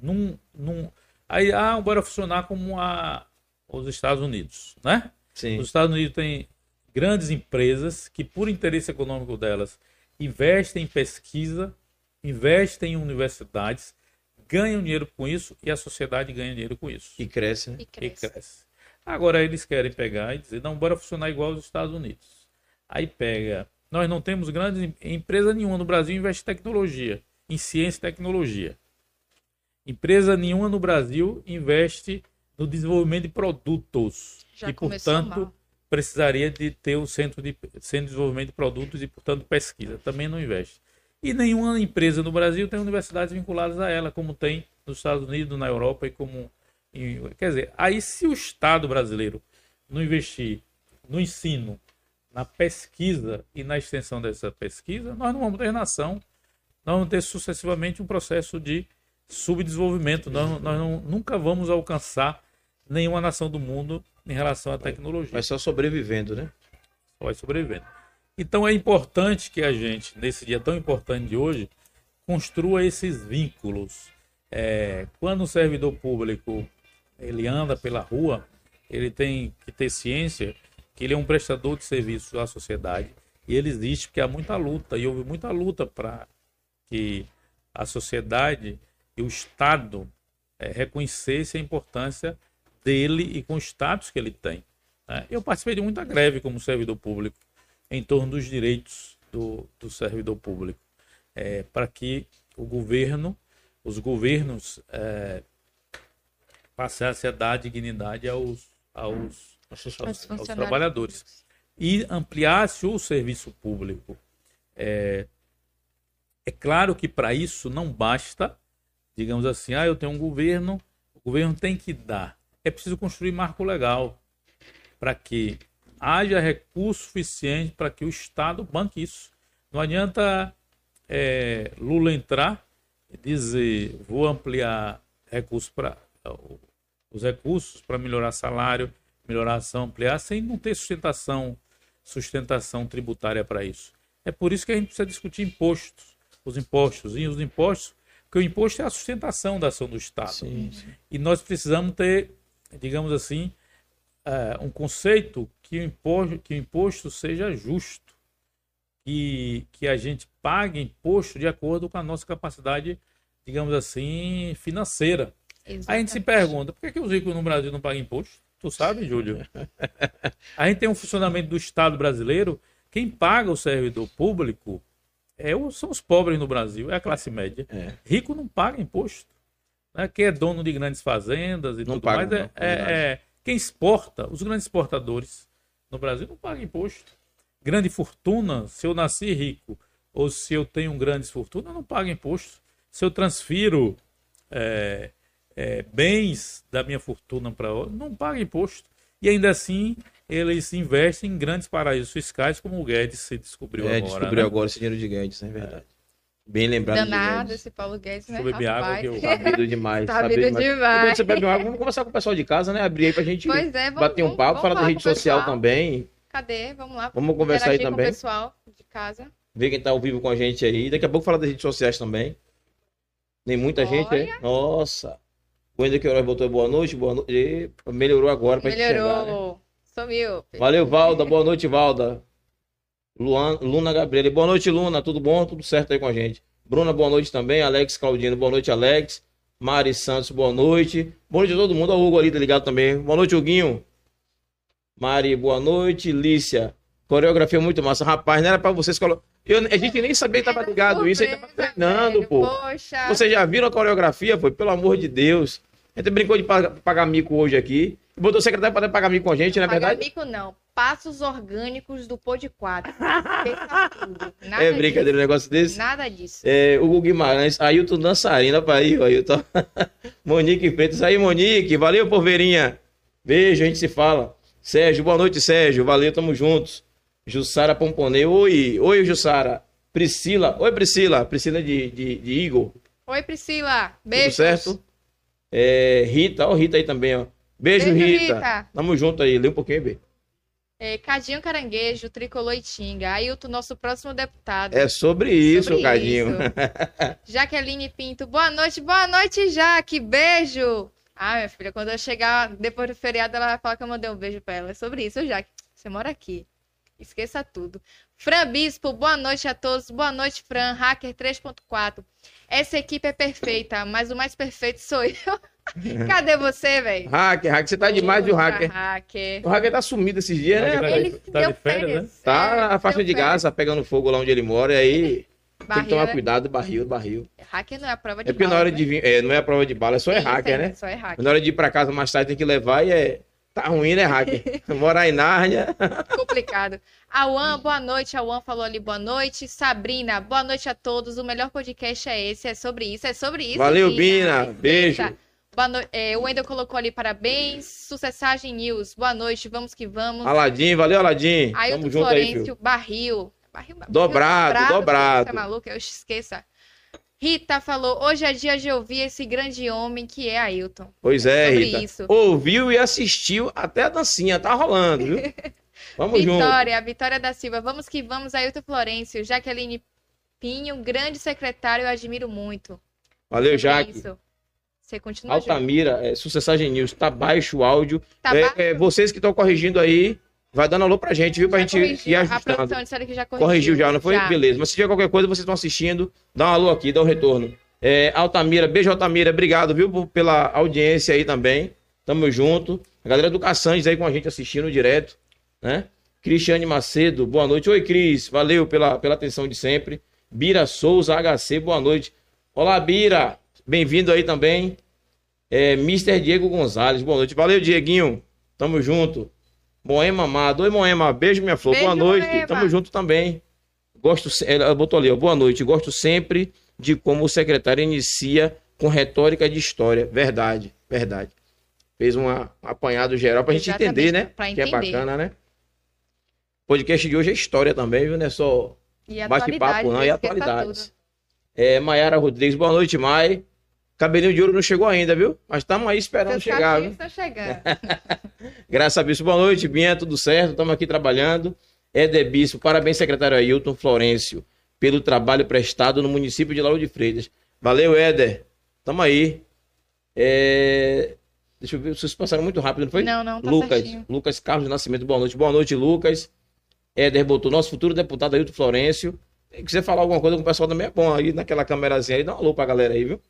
Speaker 3: não. não aí, ah, bora funcionar como a, os Estados Unidos. Né?
Speaker 2: Sim.
Speaker 3: Os Estados Unidos têm grandes empresas que, por interesse econômico delas, investem em pesquisa, investem em universidades, ganham dinheiro com isso e a sociedade ganha dinheiro com isso
Speaker 2: E cresce, né?
Speaker 1: E
Speaker 3: e
Speaker 1: cresce.
Speaker 3: cresce. Agora eles querem pegar e dizer, não, bora funcionar igual aos Estados Unidos. Aí pega, nós não temos grandes em- empresa nenhuma no Brasil investe em tecnologia, em ciência e tecnologia. Empresa nenhuma no Brasil investe no desenvolvimento de produtos.
Speaker 1: Já
Speaker 3: e, portanto,
Speaker 1: mal.
Speaker 3: precisaria de ter um centro de, centro de desenvolvimento de produtos e, portanto, pesquisa. Também não investe. E nenhuma empresa no Brasil tem universidades vinculadas a ela, como tem nos Estados Unidos, na Europa e como. em- quer dizer, aí se o Estado brasileiro não investir no ensino, na pesquisa e na extensão dessa pesquisa, nós não vamos ter nação, nós vamos ter sucessivamente um processo de subdesenvolvimento. Nós, nós não- nunca vamos alcançar nenhuma nação do mundo em relação à tecnologia
Speaker 2: Mas só sobrevivendo, né?
Speaker 3: vai sobrevivendo. Então é importante que a gente, nesse dia tão importante de hoje, construa esses vínculos. É, quando o servidor público ele anda pela rua, ele tem que ter ciência que ele é um prestador de serviço à sociedade e ele existe porque há muita luta e houve muita luta para que a sociedade e o Estado é, reconhecesse a importância dele e com o status que ele tem. né? Eu participei de muita greve como servidor público em torno dos direitos do, do servidor público, é, para que o governo, os governos é, passassem a dar dignidade aos, aos,
Speaker 1: Os
Speaker 3: aos, aos trabalhadores e ampliasse o serviço público. É, é claro que para isso não basta, digamos assim, ah, eu tenho um governo, o governo tem que dar. É preciso construir marco legal para que haja recurso suficiente para que o Estado banque isso. Não adianta é, Lula entrar e dizer vou ampliar recursos para os recursos para melhorar salário, melhorar ação, ampliar, sem não ter sustentação, sustentação tributária para isso. É por isso que a gente precisa discutir impostos, os impostos e os impostos, porque o imposto é a sustentação da ação do Estado.
Speaker 2: Sim, sim.
Speaker 3: E nós precisamos ter, digamos assim, eh, um conceito que o imposto, que o imposto seja justo, que, que a gente pague imposto de acordo com a nossa capacidade, digamos assim, financeira. Aí a gente se
Speaker 1: Exatamente.
Speaker 3: pergunta, por que, que os ricos no Brasil não pagam imposto? Tu sabe, Júlio? A gente tem um funcionamento do Estado brasileiro, quem paga o servidor público é, o- são os pobres no Brasil, é a classe média.
Speaker 2: É.
Speaker 3: Rico não paga imposto. Né? Quem é dono de grandes fazendas e
Speaker 2: Não
Speaker 3: tudo
Speaker 2: paga,
Speaker 3: mais, é,
Speaker 2: não, é
Speaker 3: é- é- quem exporta, os grandes exportadores no Brasil não pagam imposto. Grande fortuna, se eu nasci rico ou se eu tenho grandes fortunas, eu não pago imposto. Se eu transfiro é, é, bens da minha fortuna para outra, não paga imposto. E ainda assim, eles investem em grandes paraísos fiscais, como o Guedes se descobriu
Speaker 2: É,
Speaker 3: agora.
Speaker 2: descobriu
Speaker 3: né?
Speaker 2: agora esse dinheiro de Guedes, é verdade. Bem lembrado
Speaker 1: Danado esse Paulo Guedes, né?
Speaker 3: Deixa eu beber água que eu-
Speaker 2: Sabido demais.
Speaker 1: Tá
Speaker 2: sabido
Speaker 1: sabido demais.
Speaker 2: Enquanto você bebe água, vamos conversar com o pessoal de casa, né? Abrir aí pra gente
Speaker 1: Pois é, vamos,
Speaker 2: bater um papo, falar da rede social
Speaker 1: pessoal.
Speaker 2: também.
Speaker 1: Cadê? Vamos lá.
Speaker 2: Vamos conversar aí
Speaker 1: interagir com
Speaker 2: também.
Speaker 1: o pessoal de casa.
Speaker 2: Ver quem tá ao vivo com a gente aí. Daqui a pouco falar das redes sociais também. Tem muita gente aí. Nossa. O Wender Queiroz botou boa noite, boa noite. Melhorou agora pra gente
Speaker 1: Melhorou.
Speaker 2: chegar, né?
Speaker 1: Sumiu.
Speaker 2: Valeu, Valda. Boa noite, Valda. Luan, Luna Gabriela. Boa noite, Luna. Tudo bom? Tudo certo aí com a gente. Bruna, boa noite também. Alex Claudino, boa noite, Alex. Mari Santos, boa noite. Boa noite a todo mundo. O Hugo ali, tá ligado também. Boa noite, Huguinho. Mari, boa noite. Lícia, coreografia muito massa. Rapaz, não era pra vocês colocar. A gente nem sabia que tava ligado isso. A gente tava treinando, pô.
Speaker 1: Poxa.
Speaker 2: Vocês já viram a coreografia? Foi, pelo amor de Deus. A gente brincou de pagar, pagar mico hoje aqui. Botou o secretário para pagar mico com a gente, não é
Speaker 1: Pagar
Speaker 2: verdade?
Speaker 1: mico não. Passos orgânicos do Pod 4. Esqueça tudo. Nada
Speaker 2: É brincadeira um negócio desse.
Speaker 1: Disso. Nada disso.
Speaker 2: É, Hugo Guimarães, Ailton Dançarina pra aí, Ailton. Monique Freitas, aí Monique, valeu Poveirinha. Beijo, a gente se fala. Sérgio, boa noite Sérgio, valeu, tamo juntos. Jussara Pomponei, oi, oi Jussara. Priscila, oi Priscila, Priscila de, de, de Igor,
Speaker 1: Oi, Priscila. Beijo.
Speaker 2: tudo certo? É, Rita, ó Rita aí também, ó. Beijo,
Speaker 1: Beijo,
Speaker 2: Rita.
Speaker 1: Rita.
Speaker 2: Tamo junto aí, lê um pouquinho, B.
Speaker 1: É, Cadinho Caranguejo, Tricolor e Tinga. Ailton, nosso próximo deputado.
Speaker 2: É sobre isso,
Speaker 1: Sobre
Speaker 2: Cadinho.
Speaker 1: isso. Jaqueline Pinto, boa noite, boa noite, Jaque, beijo. Ah, minha filha, quando eu chegar depois do feriado, ela vai falar que eu mandei um beijo pra ela. É sobre isso, Jaque. Você mora aqui. Esqueça tudo. Fran Bispo, boa noite a todos. Boa noite, Fran. Hacker 3.4. Essa equipe é perfeita, mas o mais perfeito sou eu. Cadê você, velho?
Speaker 2: Hacker, hacker, você tá demais, viu, hacker?
Speaker 1: hacker.
Speaker 2: O hacker tá sumido esses dias, né? Rapaz?
Speaker 3: tá-
Speaker 1: Ele
Speaker 3: tá
Speaker 1: deu
Speaker 3: de férias,
Speaker 1: férias.
Speaker 2: Tá
Speaker 1: É,
Speaker 2: a faixa de
Speaker 1: férias.
Speaker 2: gás, tá pegando fogo lá onde ele mora, e aí Tem que
Speaker 1: Barril,
Speaker 2: tomar
Speaker 1: né?
Speaker 2: cuidado, barril, barril.
Speaker 1: Hacker não é a prova de
Speaker 2: É porque na
Speaker 1: bala,
Speaker 2: hora
Speaker 1: né?
Speaker 2: de vir, é, não é a prova de bala, é só é hacker, né?
Speaker 1: Só é hacker.
Speaker 2: Na hora de ir pra casa mais tarde tem que levar e é. Tá ruim, né, hacker? Morar em Nárnia.
Speaker 1: Complicado. Auan, boa noite. Auan falou ali, boa noite. Sabrina, boa noite a todos. O melhor podcast é esse, é sobre isso, é sobre isso.
Speaker 2: Valeu, Bina.
Speaker 1: Esqueça.
Speaker 2: Beijo.
Speaker 1: Boa no... é, o Wendel colocou ali, parabéns. Sucessagem News, boa noite, vamos que vamos.
Speaker 2: Aladim, valeu, Aladim.
Speaker 1: Ailton
Speaker 2: Tamo aí,
Speaker 1: Florencio,
Speaker 2: filho.
Speaker 1: barril. barril. barril
Speaker 2: Dobrado, dobrado.
Speaker 1: Você é maluco? Eu esqueça. Rita falou, hoje é dia de ouvir esse grande homem que é Ailton.
Speaker 2: Pois é,
Speaker 1: sobre
Speaker 2: Rita.
Speaker 1: isso.
Speaker 2: Ouviu e assistiu até a dancinha, tá rolando, viu? Vamos junto.
Speaker 1: Vitória, Vitória da Silva. Vamos que vamos, Ailton Florencio. Jaqueline Pinho, grande secretário, eu admiro muito.
Speaker 2: Valeu, Jaque.
Speaker 1: isso. Você continua.
Speaker 2: Altamira, é, Sucessagem News, tá baixo o áudio.
Speaker 1: Tá
Speaker 2: É,
Speaker 1: baixo?
Speaker 2: é, vocês que estão corrigindo aí, vai dando alô pra gente, viu? Pra
Speaker 1: Já
Speaker 2: gente
Speaker 1: corrigiu.
Speaker 2: ir
Speaker 1: A
Speaker 2: ajustando.
Speaker 1: produção disseram que já corrigiu.
Speaker 2: Corrigiu já, não foi? Beleza. Mas se tiver qualquer coisa, vocês estão assistindo, dá um alô aqui, dá um retorno. É, Altamira, beijo, Altamira. Obrigado, viu, por- pela audiência aí também. Tamo junto. A galera do Caçandes aí com a gente assistindo direto, né? Cristiane Macedo, boa noite. Oi, Cris. Valeu pela, pela atenção de sempre. Bira Souza, HC, boa noite. Olá, Bira. Bem-vindo aí também. É, Mr. Diego Gonzalez, boa noite. Valeu, Dieguinho. Tamo junto. Moema Amado. Oi, Moema. Beijo, minha flor.
Speaker 1: Beijo,
Speaker 2: boa noite.
Speaker 1: Moema.
Speaker 2: Tamo junto também. Gosto, ela botou ali, ó, boa noite. Gosto sempre de como o secretário inicia com retórica de história. Verdade, verdade. Fez uma- um apanhado geral pra gente
Speaker 1: Exatamente,
Speaker 2: entender, né?
Speaker 1: pra
Speaker 2: Que é
Speaker 1: entender.
Speaker 2: bacana, né? O podcast de hoje é história também, viu? Não é só bate-papo, não. E
Speaker 1: esqueça
Speaker 2: atualidades.
Speaker 1: tudo.
Speaker 2: É, Maiara Rodrigues, boa noite, Mai. Cabelinho de ouro não chegou ainda, viu? Mas estamos aí esperando
Speaker 1: Seus
Speaker 2: chegar, viu?
Speaker 1: estão chegando.
Speaker 2: Graças a Deus. Boa noite, Binha, tudo certo? Estamos aqui trabalhando. Éder Bispo, parabéns, secretário Ailton Florencio, pelo trabalho prestado no município de Lauro de Freitas. Valeu, Éder. Tamo aí. É, Deixa eu ver, vocês passaram muito rápido, não foi?
Speaker 1: Não, não, tá
Speaker 2: Lucas,
Speaker 1: certinho.
Speaker 2: Lucas Carlos Nascimento, boa noite. Boa noite, Lucas. Éder botou nosso futuro deputado Ailton Florencio. Se quiser falar alguma coisa com o pessoal também é bom aí naquela câmerazinha aí, dá um alô pra galera aí, viu?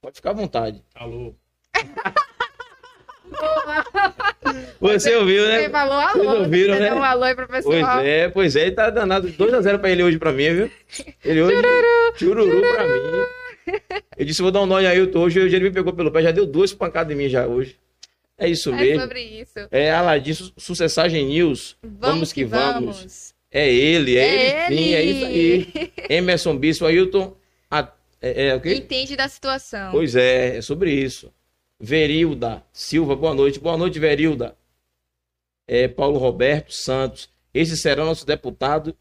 Speaker 2: Pode ficar à vontade.
Speaker 3: Alô.
Speaker 2: Você ouviu, né?
Speaker 1: Você falou alô,
Speaker 2: Vocês ouviram,
Speaker 1: você
Speaker 2: né?
Speaker 1: deu um alô aí pro
Speaker 2: Pois
Speaker 1: pessoal.
Speaker 2: é, pois é, ele tá danado 2x0 pra ele hoje pra mim, viu? Ele hoje. Chururu. pra mim. Eu disse, vou dar um nó em Ailton hoje, hoje ele me pegou pelo pé, já deu duas pancadas em mim já hoje. É isso
Speaker 1: É
Speaker 2: mesmo.
Speaker 1: sobre isso.
Speaker 2: É Aladim, Su- Sucessagem News. Vamos, que vamos. É ele, é,
Speaker 1: É
Speaker 2: ele sim, é
Speaker 1: ele.
Speaker 2: isso aí. Emerson Bispo, Ailton. a- é, é o quê?
Speaker 1: Entende da situação.
Speaker 2: Pois é, é sobre isso. Verilda Silva, boa noite. Boa noite, Verilda. É, Paulo Roberto Santos. Esse será nosso deputado.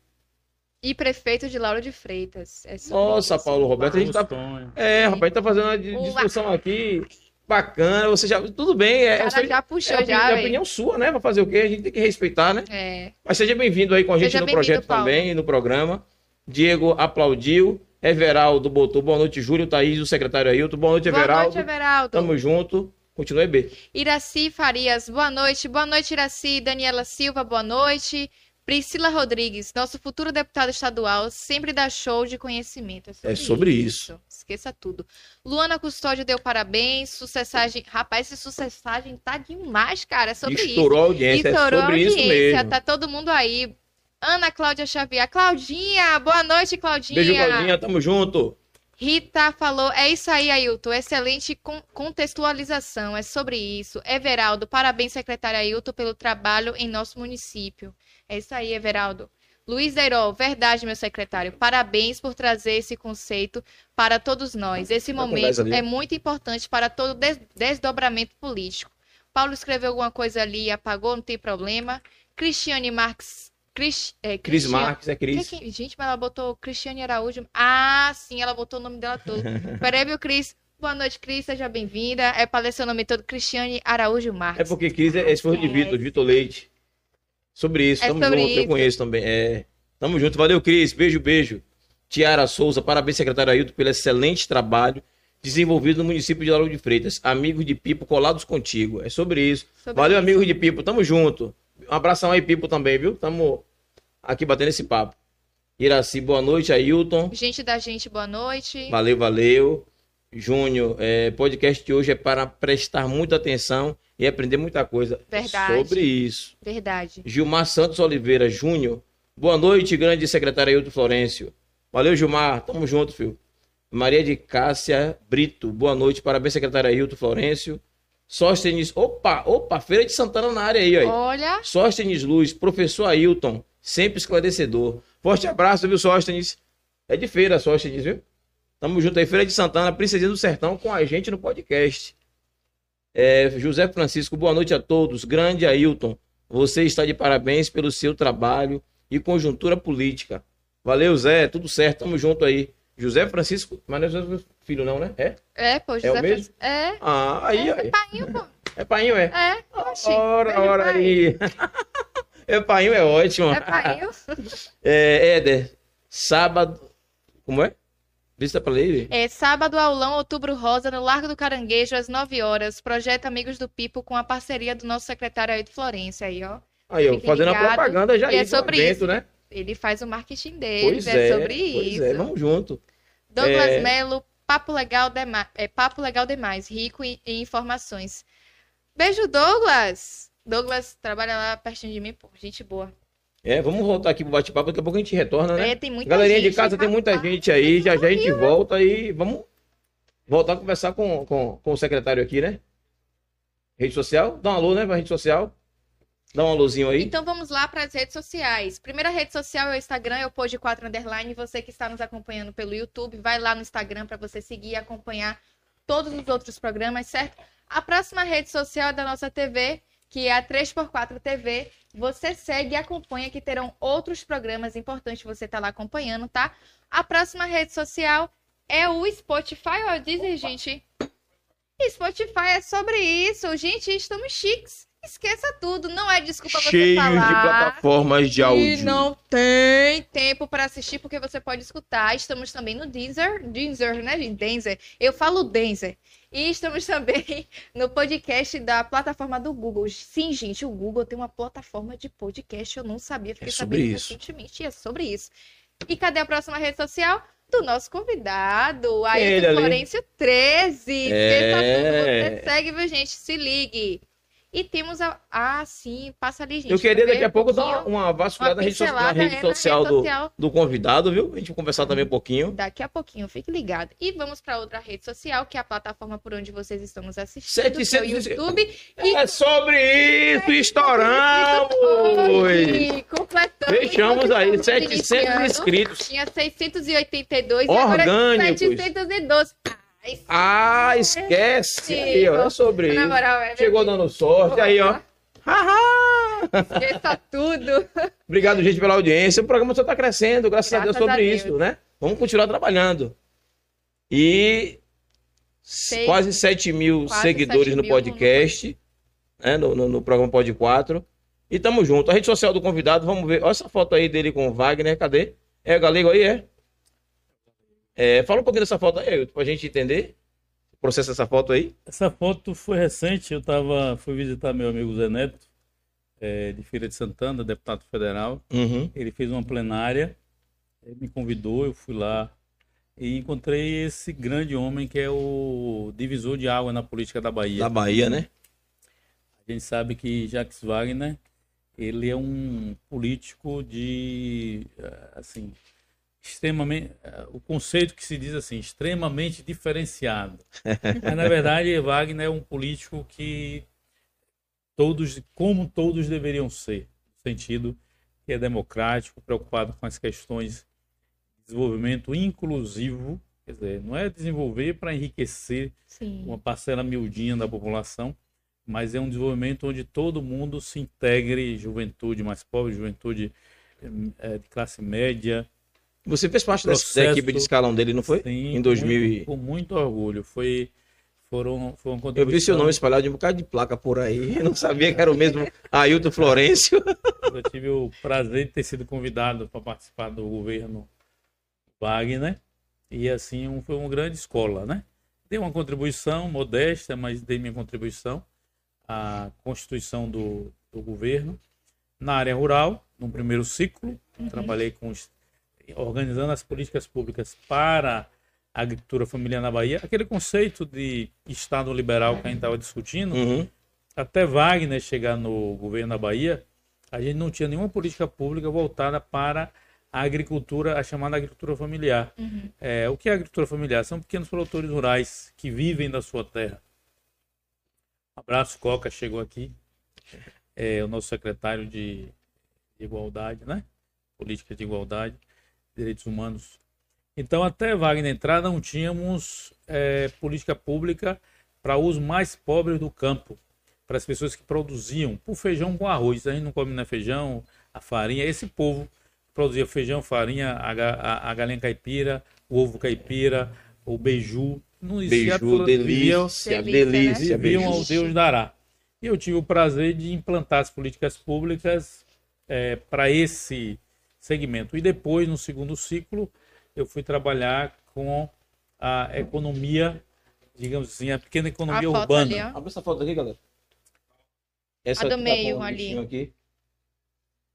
Speaker 1: E prefeito de Lauro de Freitas. É
Speaker 2: Nossa,
Speaker 1: isso.
Speaker 2: Paulo Roberto, a gente tá. É, rapaz, a gente tá fazendo uma
Speaker 1: Uau.
Speaker 2: discussão aqui bacana. Você já. Tudo bem, é,
Speaker 1: cara
Speaker 2: é,
Speaker 1: já
Speaker 2: é,
Speaker 1: puxou,
Speaker 2: a,
Speaker 1: já,
Speaker 2: é opinião sua, né? Pra fazer o quê? A gente tem que respeitar, né?
Speaker 1: É.
Speaker 2: Mas seja bem-vindo aí com a gente
Speaker 1: Seja
Speaker 2: no projeto
Speaker 1: Paulo.
Speaker 2: também, no programa. Diego aplaudiu. Everaldo botou boa noite, Júlio Thaís, o secretário Ailton. Boa noite,
Speaker 1: Boa
Speaker 2: Everaldo.
Speaker 1: noite, Everaldo.
Speaker 2: Tamo junto. Continue B.
Speaker 1: Iraci Farias, boa noite. Boa noite, Iraci. Daniela Silva, boa noite. Priscila Rodrigues, nosso futuro deputado estadual, sempre dá show de conhecimento.
Speaker 2: É sobre isso.
Speaker 1: Esqueça tudo. Luana Custódio deu parabéns. Sucessagem. Rapaz, esse sucessagem tá demais, cara. É sobre
Speaker 2: Estourou a
Speaker 1: isso.
Speaker 2: audiência.
Speaker 1: Estourou
Speaker 2: é sobre
Speaker 1: a
Speaker 2: isso
Speaker 1: audiência.
Speaker 2: mesmo.
Speaker 1: Tá todo mundo aí. Ana Cláudia Xavier. Claudinha, boa noite, Claudinha.
Speaker 2: Beijo, Claudinha. Tamo junto.
Speaker 1: Rita falou, é isso aí, Ailton, excelente con- contextualização, é sobre isso. Everaldo, parabéns, secretário Ailton, pelo trabalho em nosso município. É isso aí, Everaldo. Luiz Deirol, verdade, meu secretário, parabéns por trazer esse conceito para todos nós. Esse
Speaker 2: com
Speaker 1: momento é muito importante para todo des- desdobramento político. Paulo escreveu alguma coisa ali e apagou, não tem problema. Cristiane Marques... Cris, é,
Speaker 2: Cris Marques, é
Speaker 1: que
Speaker 2: Cris.
Speaker 1: que- Gente, mas ela botou Cristiane Araújo. Ah, sim, ela botou o nome dela todo. Peraí, meu Cris. Boa noite, Cris. Seja bem-vinda. É para ler seu nome todo, Cristiane Araújo
Speaker 2: É
Speaker 1: Marques.
Speaker 2: porque Cris é esposo de
Speaker 1: É.
Speaker 2: Vitor, Vitor Leite. Sobre isso,
Speaker 1: É
Speaker 2: tamo
Speaker 1: sobre
Speaker 2: junto. Eu
Speaker 1: isso.
Speaker 2: conheço também. É. Tamo junto. Valeu, Cris. Beijo, beijo. Tiara Souza, parabéns, secretário Ailton, pelo excelente trabalho desenvolvido no município de Lauro de Freitas. Amigos de Pipo colados contigo. É sobre isso.
Speaker 1: Sobre
Speaker 2: Valeu,
Speaker 1: isso.
Speaker 2: amigos de Pipo. Tamo junto. Um abração aí, Pipo, também, viu? Tamo aqui batendo esse papo. Iraci, boa noite. Ailton.
Speaker 1: Gente da gente, boa noite.
Speaker 2: Valeu, valeu. Júnior, é, podcast de hoje é para prestar muita atenção e aprender muita coisa
Speaker 1: Verdade.
Speaker 2: sobre isso.
Speaker 1: Verdade.
Speaker 2: Gilmar Santos Oliveira Júnior, boa noite, grande secretário Ailton Florencio. Valeu, Gilmar. Tamo junto, filho. Maria de Cássia Brito. Boa noite. Parabéns, secretária Hilton Florencio. Sóstenes. Opa, opa, Feira de Santana na área aí, ó.
Speaker 1: Olha,
Speaker 2: Sóstenes Luz, professor Ailton, sempre esclarecedor. Forte abraço, viu, Sóstenes? É de feira, Sóstenes, viu? Tamo junto aí, Feira de Santana, Princesinha do Sertão, com a gente no podcast. É, José Francisco, boa noite a todos. Grande Ailton, você está de parabéns pelo seu trabalho e conjuntura política. Valeu, Zé, tudo certo, tamo junto aí. José Francisco, mas não é José filho não, né? É?
Speaker 1: é, pô,
Speaker 2: o
Speaker 1: José
Speaker 2: mesmo?
Speaker 1: Fran- É,
Speaker 2: Ah, aí,
Speaker 1: é,
Speaker 2: aí.
Speaker 1: é painho, pô.
Speaker 2: É painho, é?
Speaker 1: É, oxi.
Speaker 2: Ora, ora aí. É painho, é ótimo.
Speaker 1: É painho.
Speaker 2: É, Éder, sábado. Como é? Vista pra ler?
Speaker 1: É sábado, aulão, outubro rosa, no Largo do Caranguejo, às 9 horas. Projeto Amigos do Pipo, com a parceria do nosso secretário Ailton Florencio aí, ó.
Speaker 2: Aí, ó,
Speaker 1: Fique
Speaker 2: fazendo a
Speaker 1: ligado.
Speaker 2: propaganda já
Speaker 1: E é
Speaker 2: aí
Speaker 1: sobre
Speaker 2: evento,
Speaker 1: isso.
Speaker 2: né?
Speaker 1: Ele faz o marketing
Speaker 2: Pois
Speaker 1: é,
Speaker 2: é,
Speaker 1: sobre
Speaker 2: pois
Speaker 1: isso.
Speaker 2: é, vamos junto.
Speaker 1: Douglas
Speaker 2: É.
Speaker 1: Melo, papo legal, dema- é, papo legal demais, rico em, em informações. Beijo, Douglas! Douglas trabalha lá pertinho de mim, pô, gente boa.
Speaker 2: É, vamos voltar aqui pro bate-papo, daqui a pouco a gente retorna, né?
Speaker 1: É, tem muita
Speaker 2: Galerinha
Speaker 1: gente,
Speaker 2: de casa, tem muita gente aí, já já a gente volta e vamos voltar a conversar com, com, com o secretário aqui, né? Rede social, dá um alô, né, pra rede social. Dá um alôzinho aí.
Speaker 1: Então vamos lá para as redes sociais. Primeira rede social é o Instagram, é o Pod 4 Underline. Você que está nos acompanhando pelo YouTube, vai lá no Instagram para você seguir e acompanhar todos os outros programas, certo? A próxima rede social é da nossa TV, que é a 3x4 TV. Você segue e acompanha que terão outros programas importantes você tá lá acompanhando, tá? A próxima rede social é o Spotify, ó, dizem, gente. Spotify é sobre isso. Gente, estamos chiques. Esqueça tudo, não é desculpa você
Speaker 2: Cheio
Speaker 1: falar.
Speaker 2: de plataformas de
Speaker 1: E
Speaker 2: áudio.
Speaker 1: não tem tempo para assistir porque você pode escutar. Estamos também no Deezer, Deezer, né, gente? Denzer. Eu falo Denzer. E estamos também no podcast da plataforma do Google. Sim, gente, o Google tem uma plataforma de podcast. Eu não sabia, fiquei
Speaker 2: É sobre
Speaker 1: sabendo
Speaker 2: isso.
Speaker 1: recentemente. E é sobre isso. E cadê a próxima rede social? Do nosso convidado, Ailton. Florencio 13.
Speaker 2: É.
Speaker 1: Esqueça tudo, você segue, viu, gente? Se ligue. E temos a. Ah, sim, passa ali, gente.
Speaker 2: Eu queria daqui a pouco
Speaker 1: um
Speaker 2: dar
Speaker 1: pouquinho.
Speaker 2: uma, vasculhada
Speaker 1: Uma
Speaker 2: na rede, so- na rede
Speaker 1: é, na
Speaker 2: social,
Speaker 1: rede
Speaker 2: do,
Speaker 1: social.
Speaker 2: do convidado, viu? A gente vai conversar também um pouquinho.
Speaker 1: Daqui a pouquinho, fique ligado. E vamos para outra rede social, que é a plataforma por onde vocês estão nos assistindo, que é o
Speaker 2: 700
Speaker 1: YouTube. E
Speaker 2: É sobre isso, estouramos!
Speaker 1: Oi, completamos.
Speaker 2: Fechamos aí,
Speaker 1: Estamos
Speaker 2: 700
Speaker 1: iniciando.
Speaker 2: inscritos.
Speaker 1: Tinha 682 e agora
Speaker 2: Orgânicos.
Speaker 1: 712. Ah,
Speaker 2: Ah, esquece! Aí, ó, é sobre isso.
Speaker 1: moral, é
Speaker 2: Chegou dando sorte, aí, ó. Haha!
Speaker 1: Esqueça tudo.
Speaker 2: Obrigado, gente, pela audiência. O programa só está crescendo, graças, a Deus,
Speaker 1: Graças
Speaker 2: sobre
Speaker 1: a Deus.
Speaker 2: isso, né? Vamos continuar trabalhando. E
Speaker 1: Seis-
Speaker 2: quase 7 mil
Speaker 1: quase
Speaker 2: seguidores
Speaker 1: 7
Speaker 2: no
Speaker 1: mil
Speaker 2: podcast, né? No, no, no programa Pod 4. E tamo junto. A rede social do convidado, vamos ver. Olha essa foto aí dele com o Wagner, cadê? É o galego aí, é? É, fala um pouquinho dessa foto aí, pra gente entender o processo dessa foto aí.
Speaker 3: Essa foto foi recente, eu tava, fui visitar meu amigo Zé Neto, eh, de Feira de Santana, deputado federal.
Speaker 2: Uhum.
Speaker 3: Ele fez uma plenária, ele me convidou, eu fui lá e encontrei esse grande homem que é o divisor de água na política da Bahia.
Speaker 2: Da Bahia, né?
Speaker 3: A gente sabe que Jacques Wagner, ele é um político de, assim, extremamente, eh, o conceito que se diz assim, extremamente diferenciado. Mas, na verdade, Wagner é um político que todos, como todos deveriam ser, no sentido que é democrático, preocupado com as questões de desenvolvimento inclusivo, quer dizer, não é desenvolver para enriquecer
Speaker 1: Sim.
Speaker 3: uma parcela miudinha da população, mas é um desenvolvimento onde todo mundo se integre, juventude mais pobre, juventude eh, de classe média.
Speaker 2: Você fez parte dessa
Speaker 3: Processo-
Speaker 2: equipe de escalão dele, não foi?
Speaker 3: Sim,
Speaker 2: em 2000
Speaker 3: muito- com muito orgulho. Foi, foram,
Speaker 2: Eu vi seu nome espalhado de um bocado de placa por aí. Eu não sabia que era o mesmo Ailton Florencio.
Speaker 3: Eu tive o prazer de ter sido convidado para participar do governo Wagner. E assim, um- foi uma grande escola, né? Dei uma contribuição modesta, mas dei minha contribuição à constituição do, do governo. Na área rural, no primeiro ciclo, trabalhei com os- organizando as políticas públicas para a agricultura familiar na Bahia. Aquele conceito de Estado liberal que a gente estava discutindo,
Speaker 2: Uhum.
Speaker 3: até Wagner chegar no governo da Bahia, a gente não tinha nenhuma política pública voltada para a agricultura, a chamada agricultura familiar.
Speaker 1: Uhum.
Speaker 3: É, o que é agricultura familiar? São pequenos produtores rurais que vivem da sua terra. Abraço, Coca, chegou aqui. É o nosso secretário de igualdade, né? Política de igualdade, direitos humanos. Então, até Wagner entrar, não tínhamos é, política pública para os mais pobres do campo, para as pessoas que produziam o feijão com arroz. A gente não come né, feijão, a farinha. Esse povo produzia feijão, farinha, a, a, a galinha caipira, o ovo caipira, o beiju. Não existia
Speaker 2: Beiju, delícia,
Speaker 1: Delícia,
Speaker 2: delícia,
Speaker 3: viviam
Speaker 2: beiju.
Speaker 3: ao Deus dará. E eu tive o prazer de implantar as políticas públicas para esse segmento. E depois, no segundo ciclo, eu fui trabalhar com a economia, digamos assim, a pequena
Speaker 1: A
Speaker 3: economia
Speaker 1: foto
Speaker 3: urbana.
Speaker 1: ali.
Speaker 2: Abre essa foto aqui, galera. Essa
Speaker 1: A do
Speaker 2: aqui tá
Speaker 1: meio,
Speaker 2: o
Speaker 1: ali.
Speaker 2: bichinho Aqui.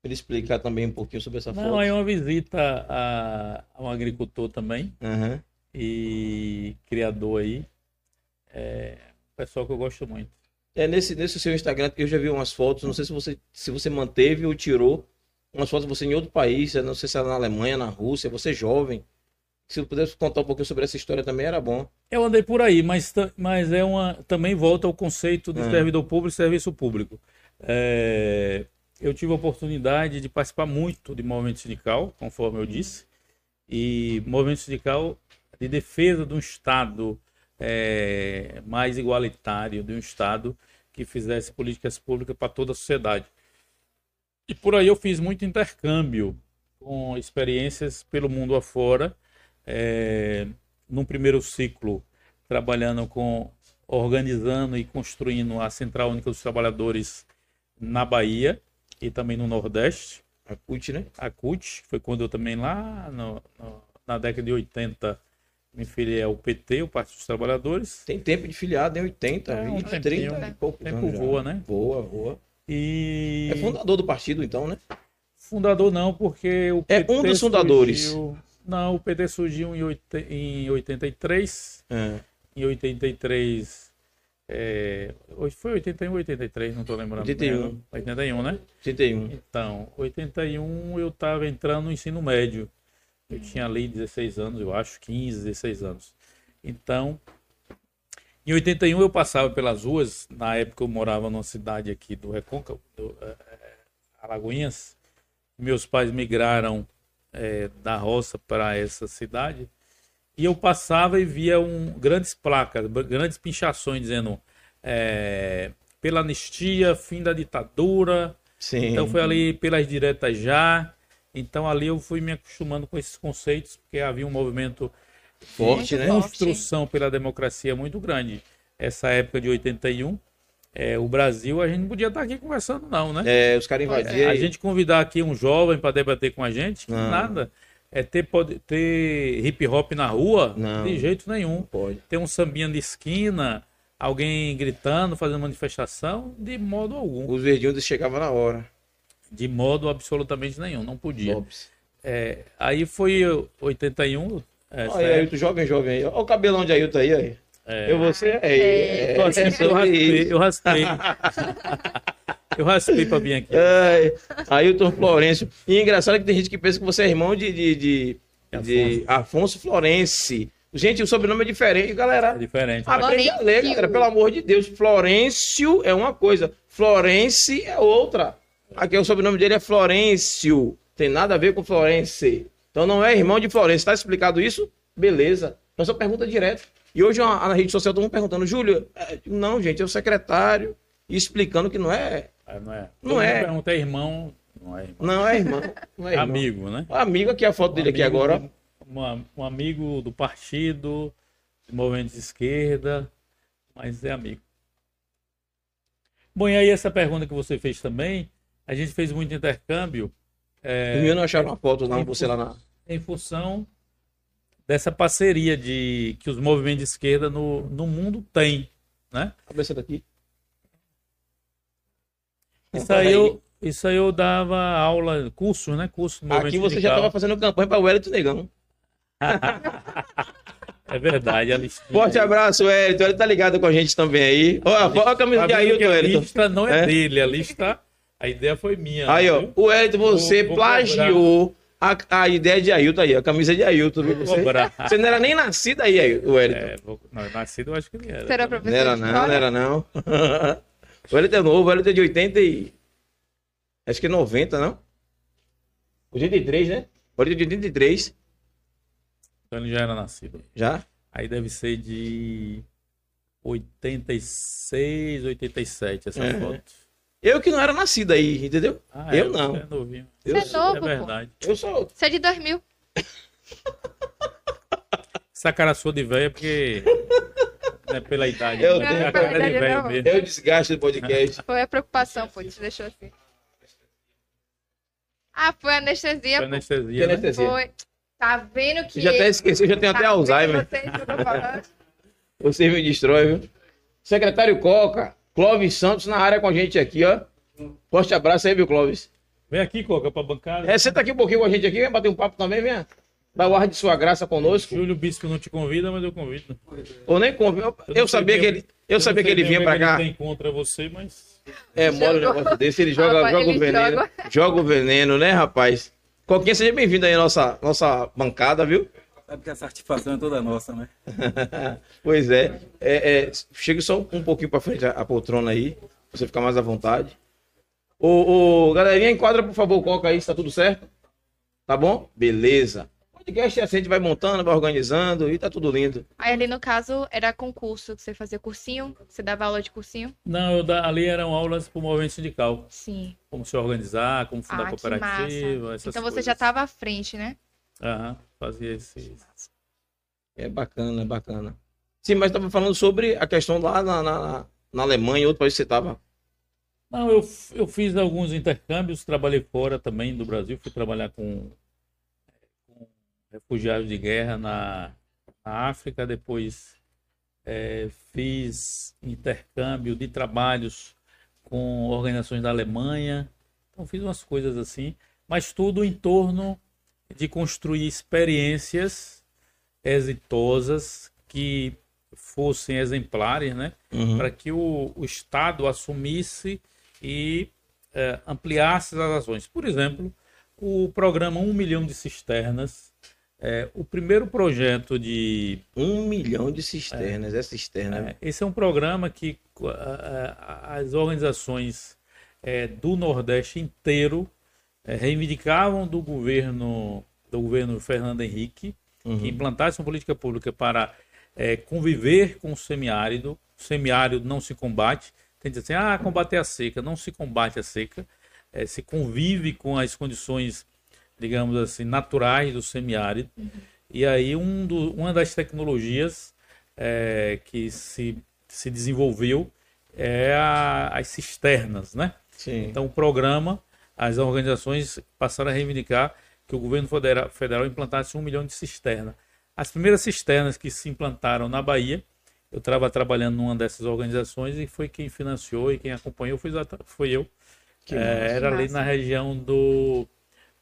Speaker 2: Pra ele explicar também um pouquinho sobre essa
Speaker 3: Não,
Speaker 2: foto.
Speaker 3: aí é uma visita a, a um agricultor também
Speaker 2: Aham.
Speaker 3: e criador aí. É, pessoal que eu gosto muito.
Speaker 2: É, nesse, nesse seu Instagram, eu já vi umas fotos, não sei se você, se você manteve ou tirou umas fotos de você em outro país, não sei se era na Alemanha, na Rússia, você jovem. Se pudesse contar um pouquinho sobre essa história também, era bom.
Speaker 3: Eu andei por aí, mas, mas é uma também volta ao conceito de
Speaker 2: É.
Speaker 3: servidor público e serviço público. É, eu tive a oportunidade de participar muito de movimento sindical, conforme eu disse, e movimento sindical de defesa de um Estado é, mais igualitário, de um Estado que fizesse políticas públicas para toda a sociedade. E por aí eu fiz muito intercâmbio com experiências pelo mundo afora. É, num primeiro ciclo, trabalhando com, organizando e construindo a Central Única dos Trabalhadores na Bahia e também no Nordeste,
Speaker 2: A CUT, né?
Speaker 3: a CUT, foi quando eu também lá no- no- na década de 80 me filiei ao PT, o Partido dos Trabalhadores.
Speaker 2: Tem tempo de filiado, em 80,
Speaker 3: É, um
Speaker 2: 20,
Speaker 3: tempinho,
Speaker 2: 30
Speaker 1: né?
Speaker 2: e pouco.
Speaker 3: Tempo
Speaker 2: anos já.
Speaker 3: voa, né?
Speaker 2: Voa, voa.
Speaker 3: E
Speaker 2: É fundador do partido, então, né?
Speaker 3: fundador não, porque o
Speaker 2: É
Speaker 3: PT
Speaker 2: um dos fundadores.
Speaker 3: surgiu- Não, o PT surgiu em, em 83.
Speaker 2: É.
Speaker 3: Em 83. É, foi 81 ou 83, não tô lembrando.
Speaker 2: 81.
Speaker 3: bem. 81, né?
Speaker 2: 81.
Speaker 3: Então, 81 eu estava entrando no ensino médio. Eu tinha ali 16 anos, eu acho, 15, 16 anos. Então, em 81 eu passava pelas ruas, na época eu morava numa cidade aqui do Recôncavo, do, eh, Alagoinhas. Meus pais migraram eh, da roça para essa cidade. E eu passava e via um, grandes placas, grandes pinchações dizendo eh, pela anistia, fim da ditadura,
Speaker 2: Sim.
Speaker 3: então foi ali pelas diretas já. Então ali eu fui me acostumando com esses conceitos, porque havia um movimento
Speaker 2: Forte, né?
Speaker 3: construção pela democracia muito grande. Essa época de 81, é, o Brasil, a gente não podia estar aqui conversando não, né?
Speaker 2: É, os caras
Speaker 1: é.
Speaker 2: invadiram.
Speaker 3: A gente convidar aqui um jovem para debater com a gente,
Speaker 2: Não.
Speaker 3: nada. É ter, pode, ter hip hop na rua,
Speaker 2: Não.
Speaker 3: de jeito nenhum.
Speaker 2: Não pode.
Speaker 3: Ter um sambinha de esquina, alguém gritando, fazendo manifestação, de modo algum.
Speaker 2: Os verdinhos chegavam na hora.
Speaker 3: De modo absolutamente nenhum, não podia. É, aí foi 81. Essa
Speaker 2: Olha aí, Ailton, jovem, jovem aí. Olha o cabelão de Ailton aí, aí.
Speaker 3: é,
Speaker 2: Eu, você, é, é,
Speaker 3: eu, assim,
Speaker 2: é
Speaker 3: eu raspei, eu raspei. eu raspei pra vir aqui.
Speaker 2: Ai, Ailton Florencio. E é engraçado que tem gente que pensa que você é irmão de, de, de, de Afonso Florenci. Gente, o sobrenome é diferente, galera.
Speaker 3: É diferente.
Speaker 2: Aprende a ler, galera, pelo amor de Deus. Florencio é uma coisa, Florence é outra. Aqui o sobrenome dele é Florencio. Tem nada a ver com Florence. Então não é irmão de Florence. Tá explicado isso? Beleza. Então só pergunta direto. E hoje na rede social todo mundo perguntando, Júlio, é, não, gente, é o secretário. E explicando que não é.
Speaker 3: Ah, Não é.
Speaker 2: Não
Speaker 3: Todo mundo
Speaker 2: é.
Speaker 3: pergunta, é irmão. Não é irmão.
Speaker 2: Não é irmão. Não é irmão.
Speaker 3: Amigo, né?
Speaker 2: O amigo aqui, a foto dele aqui agora.
Speaker 3: uma- um amigo do partido, do movimento de esquerda, mas é amigo. Bom, e aí essa pergunta que você fez também, a gente fez muito intercâmbio é,
Speaker 2: não acharam uma foto lá, você lá na.
Speaker 3: em função dessa parceria de que os movimentos de esquerda no, no mundo têm, né?
Speaker 2: Cabeça daqui.
Speaker 3: Isso aí, eu, isso aí eu dava aula, curso, né? Curso
Speaker 2: Aqui você já estava fazendo campanha para o Wellington Negão.
Speaker 3: É verdade, a listinha.
Speaker 2: Forte abraço, Wellington. Ele tá ligado com a gente também aí. Ó, ó a camisa de Ailton,
Speaker 3: a
Speaker 2: Wellington.
Speaker 3: lista não é,
Speaker 2: É?
Speaker 3: dele, a lista, a ideia foi minha.
Speaker 2: Aí, ó.
Speaker 3: viu?
Speaker 2: O Wellington, você
Speaker 3: Vou- vou
Speaker 2: plagiou a, a ideia de Ailton aí, a camisa de Ailton. viu? Você,
Speaker 3: Cobrar.
Speaker 2: você não era nem nascido aí, Ailton, o Wellington.
Speaker 3: É, vou... não, nascido eu acho que ele era.
Speaker 1: Será
Speaker 2: Não
Speaker 1: professor
Speaker 2: era não, não era não. o Wellington é novo, o Wellington é de 80 e... Acho que é 90, não? 83, né? O Wellington é de 83,
Speaker 3: Então ele já era nascido.
Speaker 2: já.
Speaker 3: Aí deve ser de 86, 87 essa
Speaker 2: É.
Speaker 3: foto.
Speaker 2: Eu que não era nascido aí, entendeu?
Speaker 3: Ah,
Speaker 2: Eu
Speaker 3: é,
Speaker 2: não.
Speaker 3: você É novinho.
Speaker 2: Eu,
Speaker 1: Você é
Speaker 2: sou,
Speaker 1: novo,
Speaker 3: é
Speaker 1: pô.
Speaker 3: verdade.
Speaker 2: eu sou...
Speaker 1: Você é de 2000.
Speaker 3: Essa cara sua de velho é porque. Não é pela idade.
Speaker 2: Eu tenho-
Speaker 3: é a cara de velho mesmo.
Speaker 2: É o desgaste do podcast.
Speaker 1: Foi a preocupação, pô, te deixou assim. Ah, foi anestesia,
Speaker 3: Foi
Speaker 1: pô.
Speaker 3: anestesia. Né?
Speaker 2: anestesia.
Speaker 1: Foi. Tá vendo que.
Speaker 2: Eu já até esqueci, eu já tenho até
Speaker 1: Tá vendo
Speaker 2: Alzheimer.
Speaker 1: vocês eu?
Speaker 2: Você me destrói, viu? Secretário Coca, Clóvis Santos na área com a gente aqui, ó. Forte abraço aí, viu, Clóvis?
Speaker 3: Vem aqui, Coca, pra bancada.
Speaker 2: É, senta aqui um pouquinho com a gente aqui, vem bater um papo também, venha. Dá o ar de sua graça conosco.
Speaker 3: Júlio Bispo não te convida, mas eu convido.
Speaker 2: Ou nem convido. Eu, eu sabia que
Speaker 3: o-
Speaker 2: ele, eu sabia que ele vinha pra
Speaker 3: o
Speaker 2: cá.
Speaker 3: Ele tem contra você, mas.
Speaker 2: É, mora um
Speaker 1: Jogou.
Speaker 2: negócio desse, ele joga,
Speaker 1: Rapaz,
Speaker 2: joga o
Speaker 1: ele
Speaker 2: veneno.
Speaker 1: joga.
Speaker 2: Joga o veneno, né, rapaz? Coquinha, seja bem-vindo aí à nossa, nossa bancada, viu?
Speaker 4: Sabe que a satisfação é toda nossa, né?
Speaker 2: pois é. é, é chega só um pouquinho pra frente a, a poltrona aí, pra você ficar mais à vontade. Ô, ô, galerinha, enquadra, por favor, o Coca aí, se tá tudo certo? Tá bom? Beleza. Podcast é assim, a gente vai montando, vai organizando e tá tudo lindo.
Speaker 1: Aí ali no caso era concurso, que você fazia cursinho, você dava aula de cursinho?
Speaker 3: Não, eu da- ali eram aulas pro movimento sindical.
Speaker 1: Sim.
Speaker 3: Como se organizar, como fundar
Speaker 1: Ah,
Speaker 3: cooperativa, essas
Speaker 1: Então você
Speaker 3: coisas.
Speaker 1: já tava à frente, né?
Speaker 3: Aham, fazia esse.
Speaker 2: É bacana, é bacana. Sim, mas tava falando sobre a questão lá na, na, na Alemanha, outro país que você tava.
Speaker 3: Não, eu, eu fiz alguns intercâmbios, trabalhei fora também do Brasil, fui trabalhar com, com refugiados de guerra na, na África, depois eh, fiz intercâmbio de trabalhos com organizações da Alemanha, então fiz umas coisas assim, mas tudo em torno de construir experiências exitosas que fossem exemplares, né?
Speaker 2: Uhum.
Speaker 3: para que o, o Estado assumisse e eh, ampliasse as ações. Por exemplo, o programa 1 milhão de cisternas, eh, o primeiro projeto de.
Speaker 2: Um milhão de cisternas, é, cisterna.
Speaker 3: eh, esse é um programa que ah, ah, as organizações eh, do Nordeste inteiro eh, reivindicavam do governo, do governo Fernando Henrique
Speaker 2: Uhum.
Speaker 3: que implantasse uma política pública para eh, conviver com o semiárido. O semiárido não se combate. Tem que dizer assim, ah, combater a seca. Não se combate a seca. Eh, se convive com as condições, digamos assim, naturais do semiárido. E aí um do- uma das tecnologias eh, que se, se desenvolveu é a- as cisternas, né?
Speaker 2: Sim.
Speaker 3: Então, o programa, as organizações passaram a reivindicar que o governo federa- federal implantasse um milhão de cisternas. As primeiras cisternas que se implantaram na Bahia, eu estava trabalhando numa dessas organizações e foi quem financiou e quem acompanhou foi, foi eu.
Speaker 2: Que
Speaker 3: É, era ali na região do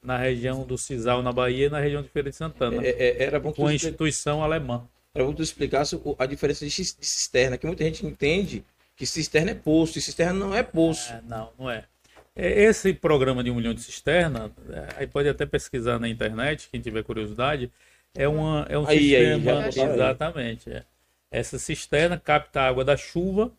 Speaker 3: na região do Cisal, na Bahia, e na região de Feira de Santana,
Speaker 2: É, é, era bom que
Speaker 3: com a
Speaker 2: tu expli-
Speaker 3: instituição alemã.
Speaker 2: era bom que tu explicasse a diferença de cisterna, que muita gente entende que cisterna é poço, e cisterna não é poço.
Speaker 3: É, não, não é. É, Esse programa de um milhão de cisterna, é, aí pode até pesquisar na internet, quem tiver curiosidade, é, uma, é um
Speaker 2: Aí, aí,
Speaker 3: sistema.
Speaker 2: já botaram aí.
Speaker 3: exatamente. é. Essa cisterna capta a água da chuva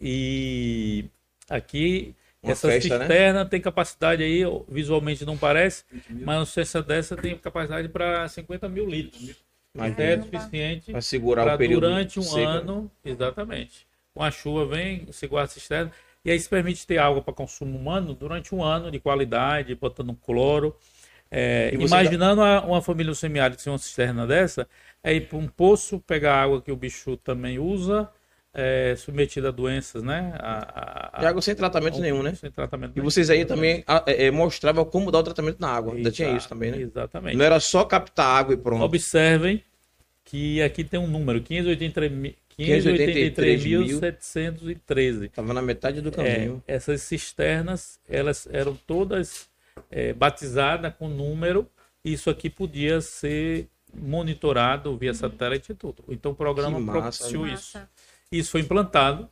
Speaker 3: e aqui
Speaker 2: Uma
Speaker 3: essa
Speaker 2: festa, né?
Speaker 3: cisterna tem capacidade aí, visualmente não parece, mas uma cesta dessa tem capacidade para 50 mil litros.
Speaker 2: Mas
Speaker 3: É suficiente
Speaker 2: para segurar o período
Speaker 3: durante um
Speaker 2: seco, né?
Speaker 3: ano, exatamente. Com a chuva vem, se guarda a cisterna, e aí isso permite ter água para consumo humano durante um ano de qualidade, botando cloro. É, imaginando a- uma família semiárida sem uma cisterna dessa, é ir para um poço, pegar a água que o bicho também usa, é, submetida a doenças, né? A, a-
Speaker 2: E água sem tratamento nenhum, né?
Speaker 3: Sem tratamento
Speaker 2: E vocês aí também é, é, mostravam como dar o tratamento na água. Ainda tinha
Speaker 3: Exato,
Speaker 2: isso também, né?
Speaker 3: Exatamente.
Speaker 2: Não era só captar água e pronto.
Speaker 3: Observem que aqui tem um número, 583 mi- 583.713.
Speaker 2: Tava na metade do
Speaker 3: É,
Speaker 2: caminho.
Speaker 3: essas cisternas, elas eram todas é, batizadas com número, e isso aqui podia ser monitorado via satélite e tudo. Então o programa
Speaker 2: Que massa,
Speaker 3: propiciou
Speaker 1: né?
Speaker 3: isso.
Speaker 1: Massa.
Speaker 3: Isso foi implantado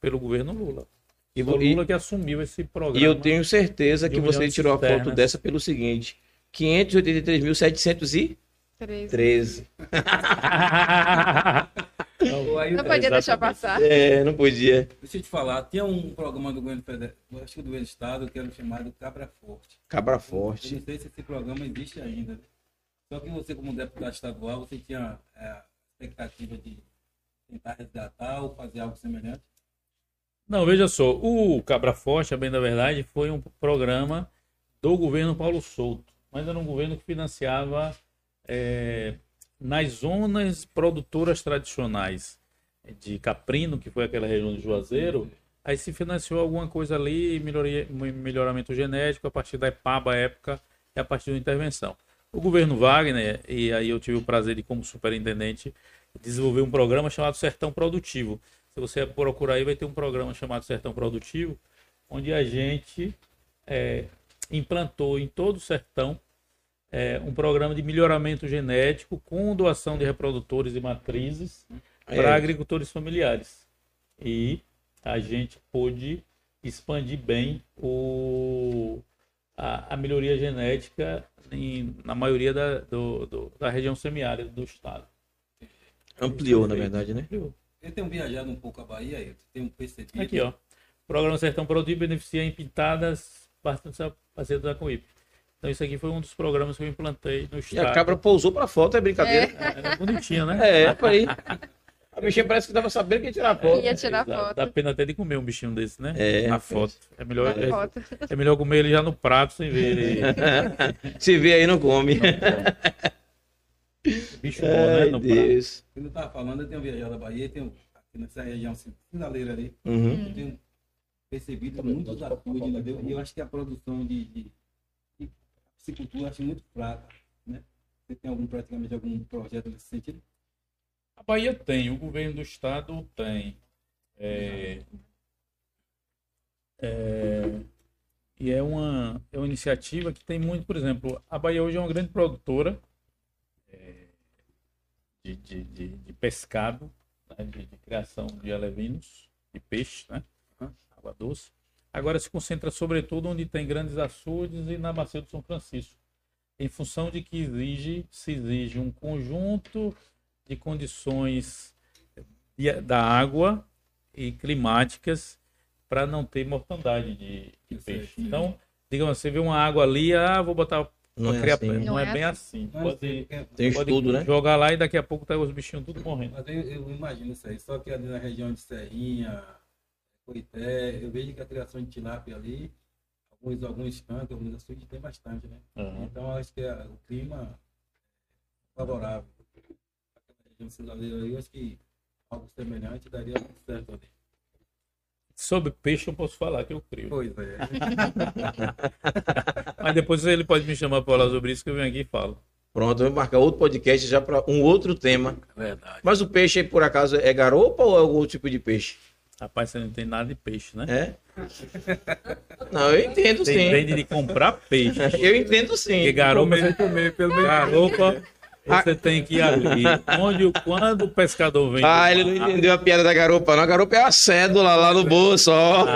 Speaker 3: pelo governo Lula.
Speaker 2: E,
Speaker 3: Foi o Lula que assumiu esse programa.
Speaker 2: e eu tenho certeza que
Speaker 3: um
Speaker 2: você tirou a foto
Speaker 3: cisternas.
Speaker 2: dessa pelo seguinte: 583.713.
Speaker 1: 13. Não podia deixar passar.
Speaker 2: É, não podia.
Speaker 4: Deixa eu te falar, tinha um programa do governo federal, acho que do governo do estado, que era chamado Cabra Forte.
Speaker 2: Cabra
Speaker 4: Eu
Speaker 2: forte.
Speaker 4: não sei se esse programa existe ainda. Só que você, como deputado estadual, você tinha é, a expectativa de tentar resgatar ou fazer algo semelhante?
Speaker 3: Não, veja só, o Cabra Forte, a bem da verdade, foi um programa do governo Paulo Souto, mas era um governo que financiava é, nas zonas produtoras tradicionais de Caprino, que foi aquela região de Juazeiro, aí se financiou alguma coisa ali, melhoria, melhoramento genético a partir da EPABA época e a partir da intervenção. O governo Wagner, e aí eu tive o prazer de, como superintendente, desenvolver um programa chamado Sertão Produtivo. Se você procurar aí, vai ter um programa chamado Sertão Produtivo, onde a gente é, implantou em todo o sertão é, um programa de melhoramento genético com doação de reprodutores e matrizes
Speaker 2: É.
Speaker 3: para agricultores familiares. E a gente pôde expandir bem o, a, a melhoria genética em- na maioria da, do- do- da região semiárida do estado.
Speaker 2: Ampliou, na verdade, né?
Speaker 3: Ampliou.
Speaker 4: Eu tenho viajado um pouco a Bahia, eu tenho percebido.
Speaker 3: Aqui, ó. Programa Sertão Produtivo beneficia em pintadas bastante parceiro da Coip. Então isso aqui foi um dos programas que eu implantei no
Speaker 2: E
Speaker 3: estado.
Speaker 2: a cabra pousou pra foto, é brincadeira.
Speaker 3: Era bonitinha, né?
Speaker 2: É, peraí. A bichinha parece que tava sabendo que ia tirar foto.
Speaker 1: Ia tirar
Speaker 3: Dá-
Speaker 1: foto.
Speaker 3: Dá pena até de comer um bichinho desse, né?
Speaker 2: É,
Speaker 3: Na foto. É melhor,
Speaker 1: Na
Speaker 3: é,
Speaker 1: foto.
Speaker 3: é melhor comer ele já no prato sem ver ele.
Speaker 2: Se vê aí, não come.
Speaker 3: Bicho bom, né? No prato.
Speaker 2: Deus.
Speaker 4: Quando eu estava falando, eu tenho viajado a Bahia, tenho aqui nessa região assim, finaleira ali,
Speaker 2: Uhum.
Speaker 4: eu tenho percebido muitos açudes, entendeu? E eu acho que a produção de, de, eu acho muito fraca, né? Você tem algum, praticamente algum projeto nesse sentido?
Speaker 3: A Bahia tem, o governo do estado tem. É, é, e é uma, é uma iniciativa que tem muito, por exemplo, a Bahia hoje é uma grande produtora é, de, de, de, de pescado, né, de, de criação de alevinos, de peixe, né? Água doce. Agora se concentra sobretudo onde tem grandes açudes e na bacia do São Francisco. Em função de que exige, se exige um conjunto de condições de- da água e climáticas para não ter mortandade de, de peixe. Então, digamos, você vê uma água ali, ah, vou botar
Speaker 2: Não é
Speaker 3: criar-
Speaker 2: assim.
Speaker 3: não,
Speaker 1: Não
Speaker 3: é,
Speaker 1: é
Speaker 3: bem assim.
Speaker 4: Mas,
Speaker 3: Pode,
Speaker 2: Tem
Speaker 3: pode
Speaker 2: estudo, né?
Speaker 3: jogar lá e daqui a pouco tá os bichinhos tudo morrendo.
Speaker 4: mas eu, eu imagino isso aí, só que ali na região de Serrinha, Coité, eu vejo que a criação de tilápia ali, alguns, alguns cantos, alguns açudes tem bastante, né?
Speaker 3: Aham.
Speaker 4: Então acho que a- o clima é favorável. Aquela região cidadela aí, eu acho que algo semelhante daria muito certo ali.
Speaker 3: Sobre peixe eu posso falar que eu crio.
Speaker 4: Pois é.
Speaker 3: Mas depois ele pode me chamar para falar sobre isso que eu venho aqui e falo.
Speaker 2: Pronto, vamos marcar outro podcast já para um outro tema.
Speaker 4: Verdade.
Speaker 2: Mas o peixe, por acaso, é garopa ou é algum tipo de peixe?
Speaker 3: Rapaz, você não tem nada de peixe, né?
Speaker 2: É? Não, eu entendo sim.
Speaker 3: Depende de comprar peixe.
Speaker 2: Eu entendo
Speaker 3: Porque
Speaker 2: sim.
Speaker 3: garopa,
Speaker 4: comer pelo
Speaker 3: garopa você tem que ir ali. Onde, quando o pescador vem.
Speaker 2: Ah, ele não entendeu a piada da garopa, não. A garopa é a cédula lá no bolso, ó.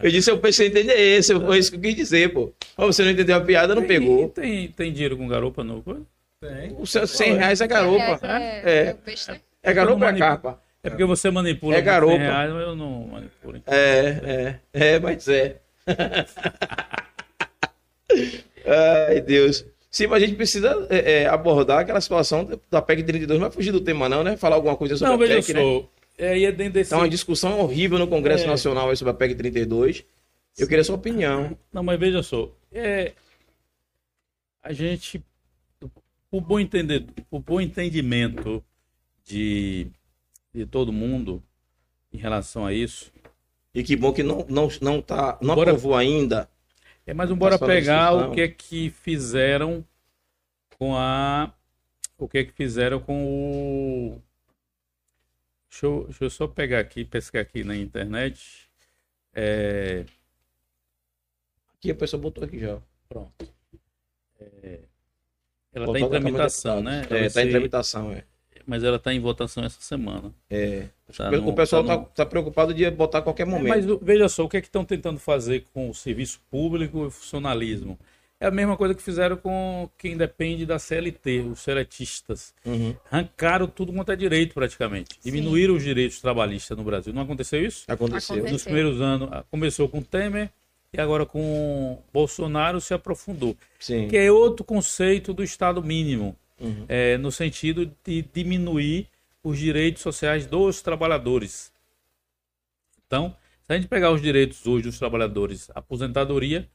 Speaker 2: Eu disse, o peixe entender esse, foi isso que eu quis dizer, pô. Ó, você não entendeu a piada, não
Speaker 3: tem-
Speaker 2: pegou.
Speaker 3: Tem, tem dinheiro com garopa coisa?
Speaker 4: Tem.
Speaker 2: O seu 100 reais é garopa.
Speaker 1: É,
Speaker 2: É.
Speaker 1: é né?
Speaker 2: É garopa ou é carpa?
Speaker 3: É porque você manipula
Speaker 2: É.
Speaker 3: 100 reais, mas eu não manipulo. hein?
Speaker 2: É, é, é, mas é. Ai, Deus. Sim, mas a gente precisa é, é, abordar aquela situação da PEC 32. Não vai fugir do tema, não, né? Falar alguma coisa sobre
Speaker 3: Não,
Speaker 2: a
Speaker 3: veja
Speaker 2: PEC, né?
Speaker 3: só. É, aí é dentro desse.
Speaker 2: Tá uma discussão horrível no Congresso
Speaker 3: É.
Speaker 2: Nacional sobre a PEC 32. Eu queria sua opinião.
Speaker 3: Não, mas veja só. É, a gente, o bom, entender, o bom entendimento de, de todo mundo em relação a isso,
Speaker 2: E que bom que não, não, não, tá, não
Speaker 3: Bora-
Speaker 2: aprovou ainda.
Speaker 3: é mais um bora
Speaker 2: na
Speaker 3: pegar o que é que fizeram com a. O que é que fizeram com o. Deixa eu, deixa eu só pegar aqui, pescar aqui na internet. É,
Speaker 2: Aqui a pessoa botou aqui já.
Speaker 3: pronto. É, ela está em tramitação, né?
Speaker 2: Deputados. É, tá em tramitação, é.
Speaker 3: Mas ela está em votação essa semana.
Speaker 2: É.
Speaker 3: Tá
Speaker 2: o
Speaker 3: no-
Speaker 2: pessoal
Speaker 3: tá
Speaker 2: tá,
Speaker 3: no-
Speaker 2: tá preocupado de botar a qualquer
Speaker 3: É,
Speaker 2: momento.
Speaker 3: mas o- veja só, o que é que estão tentando fazer com o serviço público e o funcionalismo? É a mesma coisa que fizeram com quem depende da CLT, os seletistas.
Speaker 2: Uhum.
Speaker 3: Arrancaram tudo quanto é direito, praticamente. Diminuíram os direitos trabalhistas no Brasil. Não aconteceu isso?
Speaker 2: Aconteceu.
Speaker 1: Aconteceu.
Speaker 3: Nos primeiros anos, ah, começou com Temer e agora com Bolsonaro se aprofundou.
Speaker 2: Sim.
Speaker 3: Que é outro conceito do Estado mínimo,
Speaker 2: Uhum.
Speaker 3: é, no sentido de diminuir os direitos sociais dos trabalhadores. Então, se a gente pegar os direitos hoje dos trabalhadores, aposentadoria,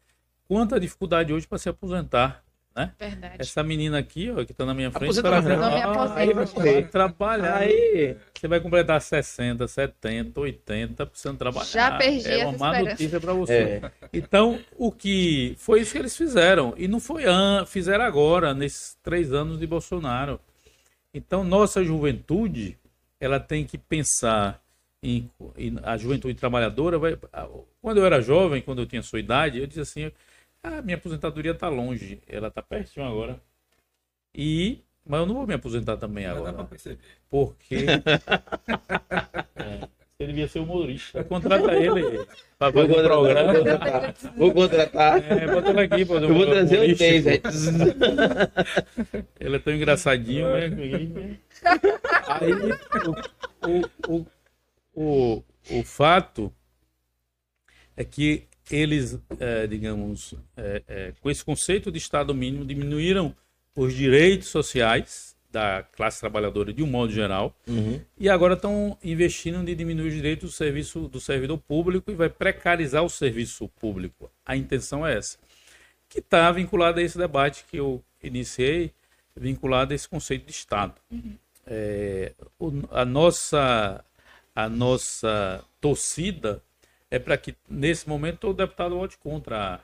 Speaker 3: quanta dificuldade hoje para se aposentar, né?
Speaker 1: Verdade.
Speaker 3: Essa menina aqui, ó, que está na minha frente, ela Ah, aí vai
Speaker 2: Correr.
Speaker 3: trabalhar.
Speaker 2: Aí,
Speaker 3: Você vai completar 60, 70, 80, precisando trabalhar.
Speaker 1: Já perdi
Speaker 3: É
Speaker 1: essa
Speaker 3: uma má
Speaker 1: esperança.
Speaker 3: notícia para você.
Speaker 2: É.
Speaker 3: Então, o que foi isso que eles fizeram. E não foi an... fizeram agora, nesses três anos de Bolsonaro. Então, nossa juventude, ela tem que pensar em, em- a juventude trabalhadora. Vai... Quando eu era jovem, quando eu tinha sua idade, eu dizia assim: ah, minha aposentadoria está longe, ela está pertinho agora. E mas eu não vou me aposentar também
Speaker 4: Já dá pra
Speaker 3: agora,
Speaker 4: perceber.
Speaker 3: porque É, ele devia ser humorista. Contrata ele para
Speaker 2: vou
Speaker 3: fazer um programa.
Speaker 2: contratar. Vou contratar.
Speaker 3: É, bota ele aqui, fazer um
Speaker 2: Eu vou trazer o
Speaker 3: humorístico.
Speaker 2: 10.
Speaker 3: Ele é tão engraçadinho, né? Aí, o, o, o, o, o fato é que eles, é, digamos, é, é, com esse conceito de Estado mínimo, diminuíram os direitos sociais da classe trabalhadora de um modo geral
Speaker 2: Uhum.
Speaker 3: e agora estão investindo em diminuir os direitos do serviço do servidor público e vai precarizar o serviço público. A intenção é essa, que está vinculada a esse debate que eu iniciei, vinculado a esse conceito de Estado. É, o- a nossa a nossa torcida é para que nesse momento o deputado vote contra a,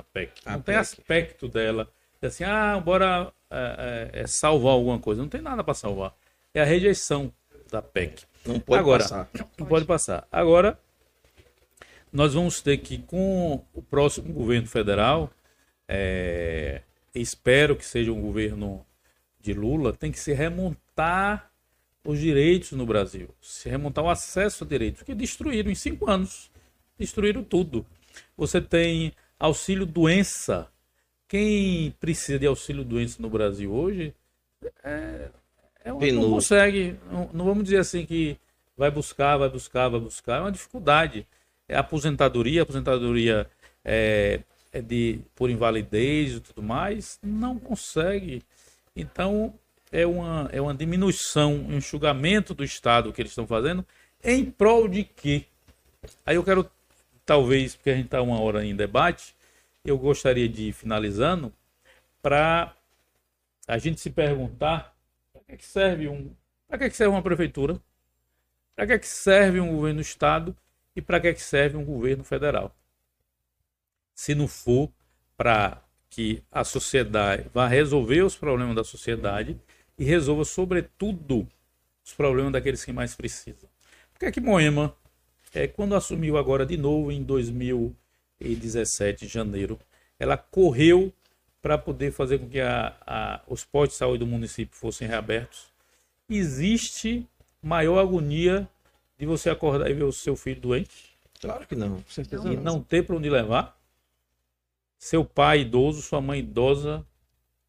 Speaker 3: a PEC.
Speaker 2: A
Speaker 3: Não tem
Speaker 2: PEC.
Speaker 3: aspecto dela de assim, ah, bora é, é, é, salvar alguma coisa. Não tem nada para salvar. É a rejeição da PEC.
Speaker 2: Não pode
Speaker 3: Agora,
Speaker 2: passar.
Speaker 3: Não pode passar. Agora, nós vamos ter que, com o próximo governo federal, é, espero que seja um governo de Lula, tem que se remontar os direitos no Brasil, se remontar o acesso a direitos, que destruíram em cinco anos, destruíram tudo. Você tem auxílio doença. Quem precisa de auxílio doença no Brasil hoje é, é um, não consegue. Não, não vamos dizer assim que vai buscar, vai buscar, vai buscar. É uma dificuldade. É aposentadoria, aposentadoria é, é de por invalidez e tudo mais, não consegue. Então é uma, é uma diminuição, um enxugamento do Estado que eles estão fazendo em prol de quê? Aí eu quero, talvez, porque a gente está uma hora em debate, eu gostaria de ir finalizando para a gente se perguntar para que, que serve um, para que, que serve uma prefeitura, para que, que serve um governo do estado e para que, que serve um governo federal. Se não for para que a sociedade vá resolver os problemas da sociedade e resolva, sobretudo, os problemas daqueles que mais precisam. Por que é que Moema, é, quando assumiu agora de novo em 2017, em janeiro, ela correu para poder fazer com que a, a, os postos de saúde do município fossem reabertos. Existe maior agonia de você acordar e ver o seu filho doente
Speaker 2: Claro que não. Com certeza
Speaker 3: e
Speaker 2: não.
Speaker 3: não ter para onde levar? Seu pai idoso, sua mãe idosa,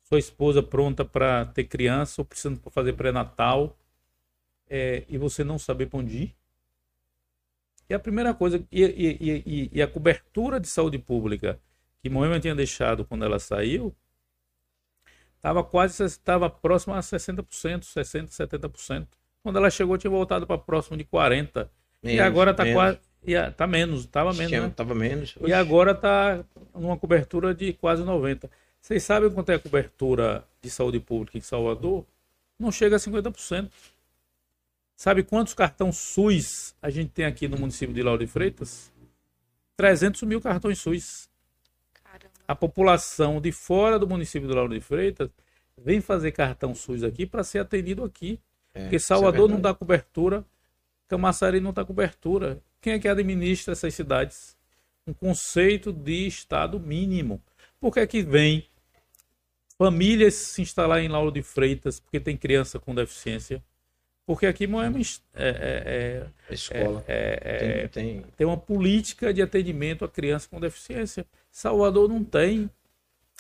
Speaker 3: sua esposa pronta para ter criança ou precisando fazer pré-natal é, e você não saber para onde ir? E a primeira coisa, e, e- e- e- e a cobertura de saúde pública que Moema tinha deixado quando ela saiu, estava quase estava próximo a 60%, 60%, 70%. Quando ela chegou, tinha voltado para próximo de 40%. e
Speaker 2: Menos,
Speaker 3: agora está quase. e a- Tá menos, estava menos.
Speaker 2: Tinha-
Speaker 3: né?
Speaker 2: Tava menos.
Speaker 3: E agora está numa cobertura de quase 90%. Vocês sabem quanto é a cobertura de saúde pública em Salvador? Não chega a 50%. Sabe quantos cartões SUS a gente tem aqui no município de Lauro de Freitas? 300 mil cartões SUS.
Speaker 1: Caramba.
Speaker 3: A população de fora do município de Lauro de Freitas vem fazer cartão SUS aqui para ser atendido aqui.
Speaker 2: É,
Speaker 3: Porque
Speaker 2: é
Speaker 3: Salvador não
Speaker 2: verdade.
Speaker 3: dá cobertura, Camaçari não dá cobertura. Quem é que administra essas cidades? Um conceito de Estado mínimo. Por que é que vem famílias se instalar em Lauro de Freitas porque tem criança com deficiência? Porque aqui Moema é,
Speaker 2: A escola.
Speaker 3: é, é, é,
Speaker 2: tem, tem-
Speaker 3: tem uma política de atendimento a criança com deficiência. Salvador não tem.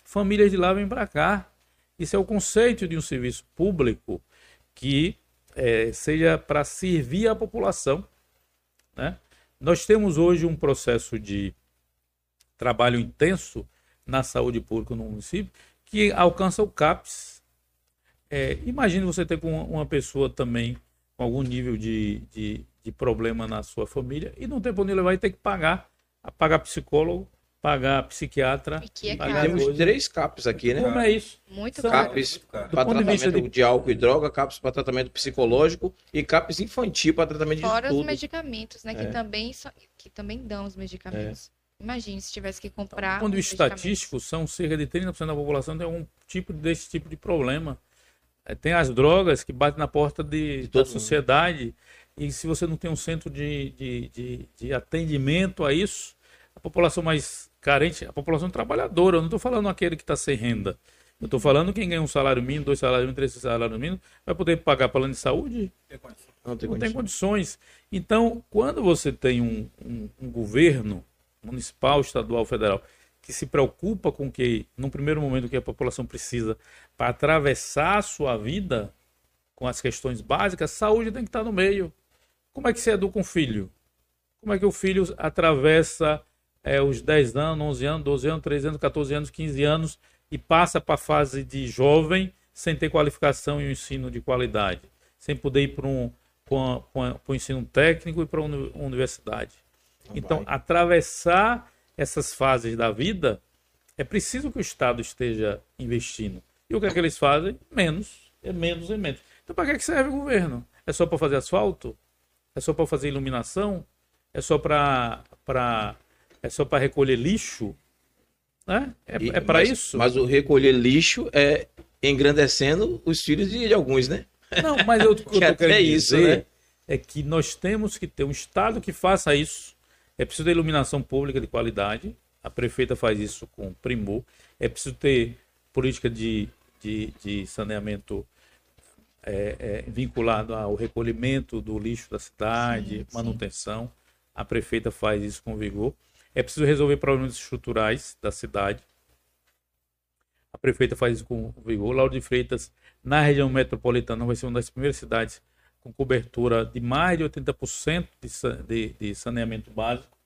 Speaker 3: famílias de lá vêm para cá. Isso é o conceito de um serviço público que é, seja para servir a população. Né? Nós temos hoje um processo de trabalho intenso na saúde pública no município que alcança o CAPS. É, imagine você ter com uma pessoa também com algum nível de, de, de problema na sua família e não tem para onde levar e ter que pagar, pagar psicólogo, pagar psiquiatra.
Speaker 1: E que é
Speaker 3: pagar.
Speaker 2: Temos
Speaker 3: coisa.
Speaker 2: três CAPs aqui, né?
Speaker 3: Como é isso?
Speaker 1: Muito
Speaker 3: São-
Speaker 1: caro.
Speaker 2: CAPs para tratamento de...
Speaker 3: de-
Speaker 2: álcool e droga, CAPs para tratamento psicológico e CAPs infantil para tratamento de
Speaker 1: Fora os medicamentos, né? Que,
Speaker 2: É.
Speaker 1: também, só- que também dão os medicamentos. Imagine se tivesse que comprar.
Speaker 3: Do ponto de
Speaker 1: os
Speaker 3: vista
Speaker 1: medicamentos.
Speaker 3: estatístico, são cerca de 30% da população tem algum tipo desse tipo de problema. É, Tem as drogas que batem na porta de,
Speaker 2: De
Speaker 3: da
Speaker 2: mundo.
Speaker 3: sociedade. E se você não tem um centro de, de, de, de atendimento a isso, a população mais carente, a população trabalhadora, eu não estou falando aquele que está sem renda. Eu estou falando quem ganha um salário mínimo, dois salários mínimos, três salários mínimos, vai poder pagar plano de saúde?
Speaker 2: Não tem
Speaker 3: não tem
Speaker 2: condição.
Speaker 3: condições. Então, quando você tem um, um- um governo municipal, estadual, federal, que se preocupa com o que, num primeiro momento, que a população precisa para atravessar a sua vida com as questões básicas, saúde tem que estar no meio. Como é que se educa um filho? Como é que o filho atravessa é, os 10 anos, 11 anos, 12 anos, 13 anos, 14 anos, 15 anos e passa para a fase de jovem sem ter qualificação e um ensino de qualidade, sem poder ir para um, para o ensino técnico e para a uni- universidade. Então,
Speaker 2: vai.
Speaker 3: atravessar essas fases da vida, é preciso que o Estado esteja investindo. E o que é que eles fazem? Menos, é menos e menos. Então, para que, é que serve o governo? É só para fazer asfalto? É só para fazer iluminação? É só para para é só para recolher lixo? Né? É,
Speaker 2: E-
Speaker 3: é para isso?
Speaker 2: Mas o recolher lixo é engrandecendo os filhos de, de alguns, né?
Speaker 3: Não, mas eu, que eu tô querendo
Speaker 2: isso,
Speaker 3: dizer
Speaker 2: né?
Speaker 3: é que nós temos que ter um Estado que faça isso. É preciso ter iluminação pública de qualidade. A prefeita faz isso com primor. É preciso ter política de, de, de saneamento é, é, vinculado ao recolhimento do lixo da cidade,
Speaker 1: Sim, sim.
Speaker 3: manutenção. A prefeita faz isso com vigor. É preciso resolver problemas estruturais da cidade. A prefeita faz isso com vigor. Lauro de Freitas, na região metropolitana, vai ser uma das primeiras cidades com cobertura de mais de 80% de, de, de saneamento básico.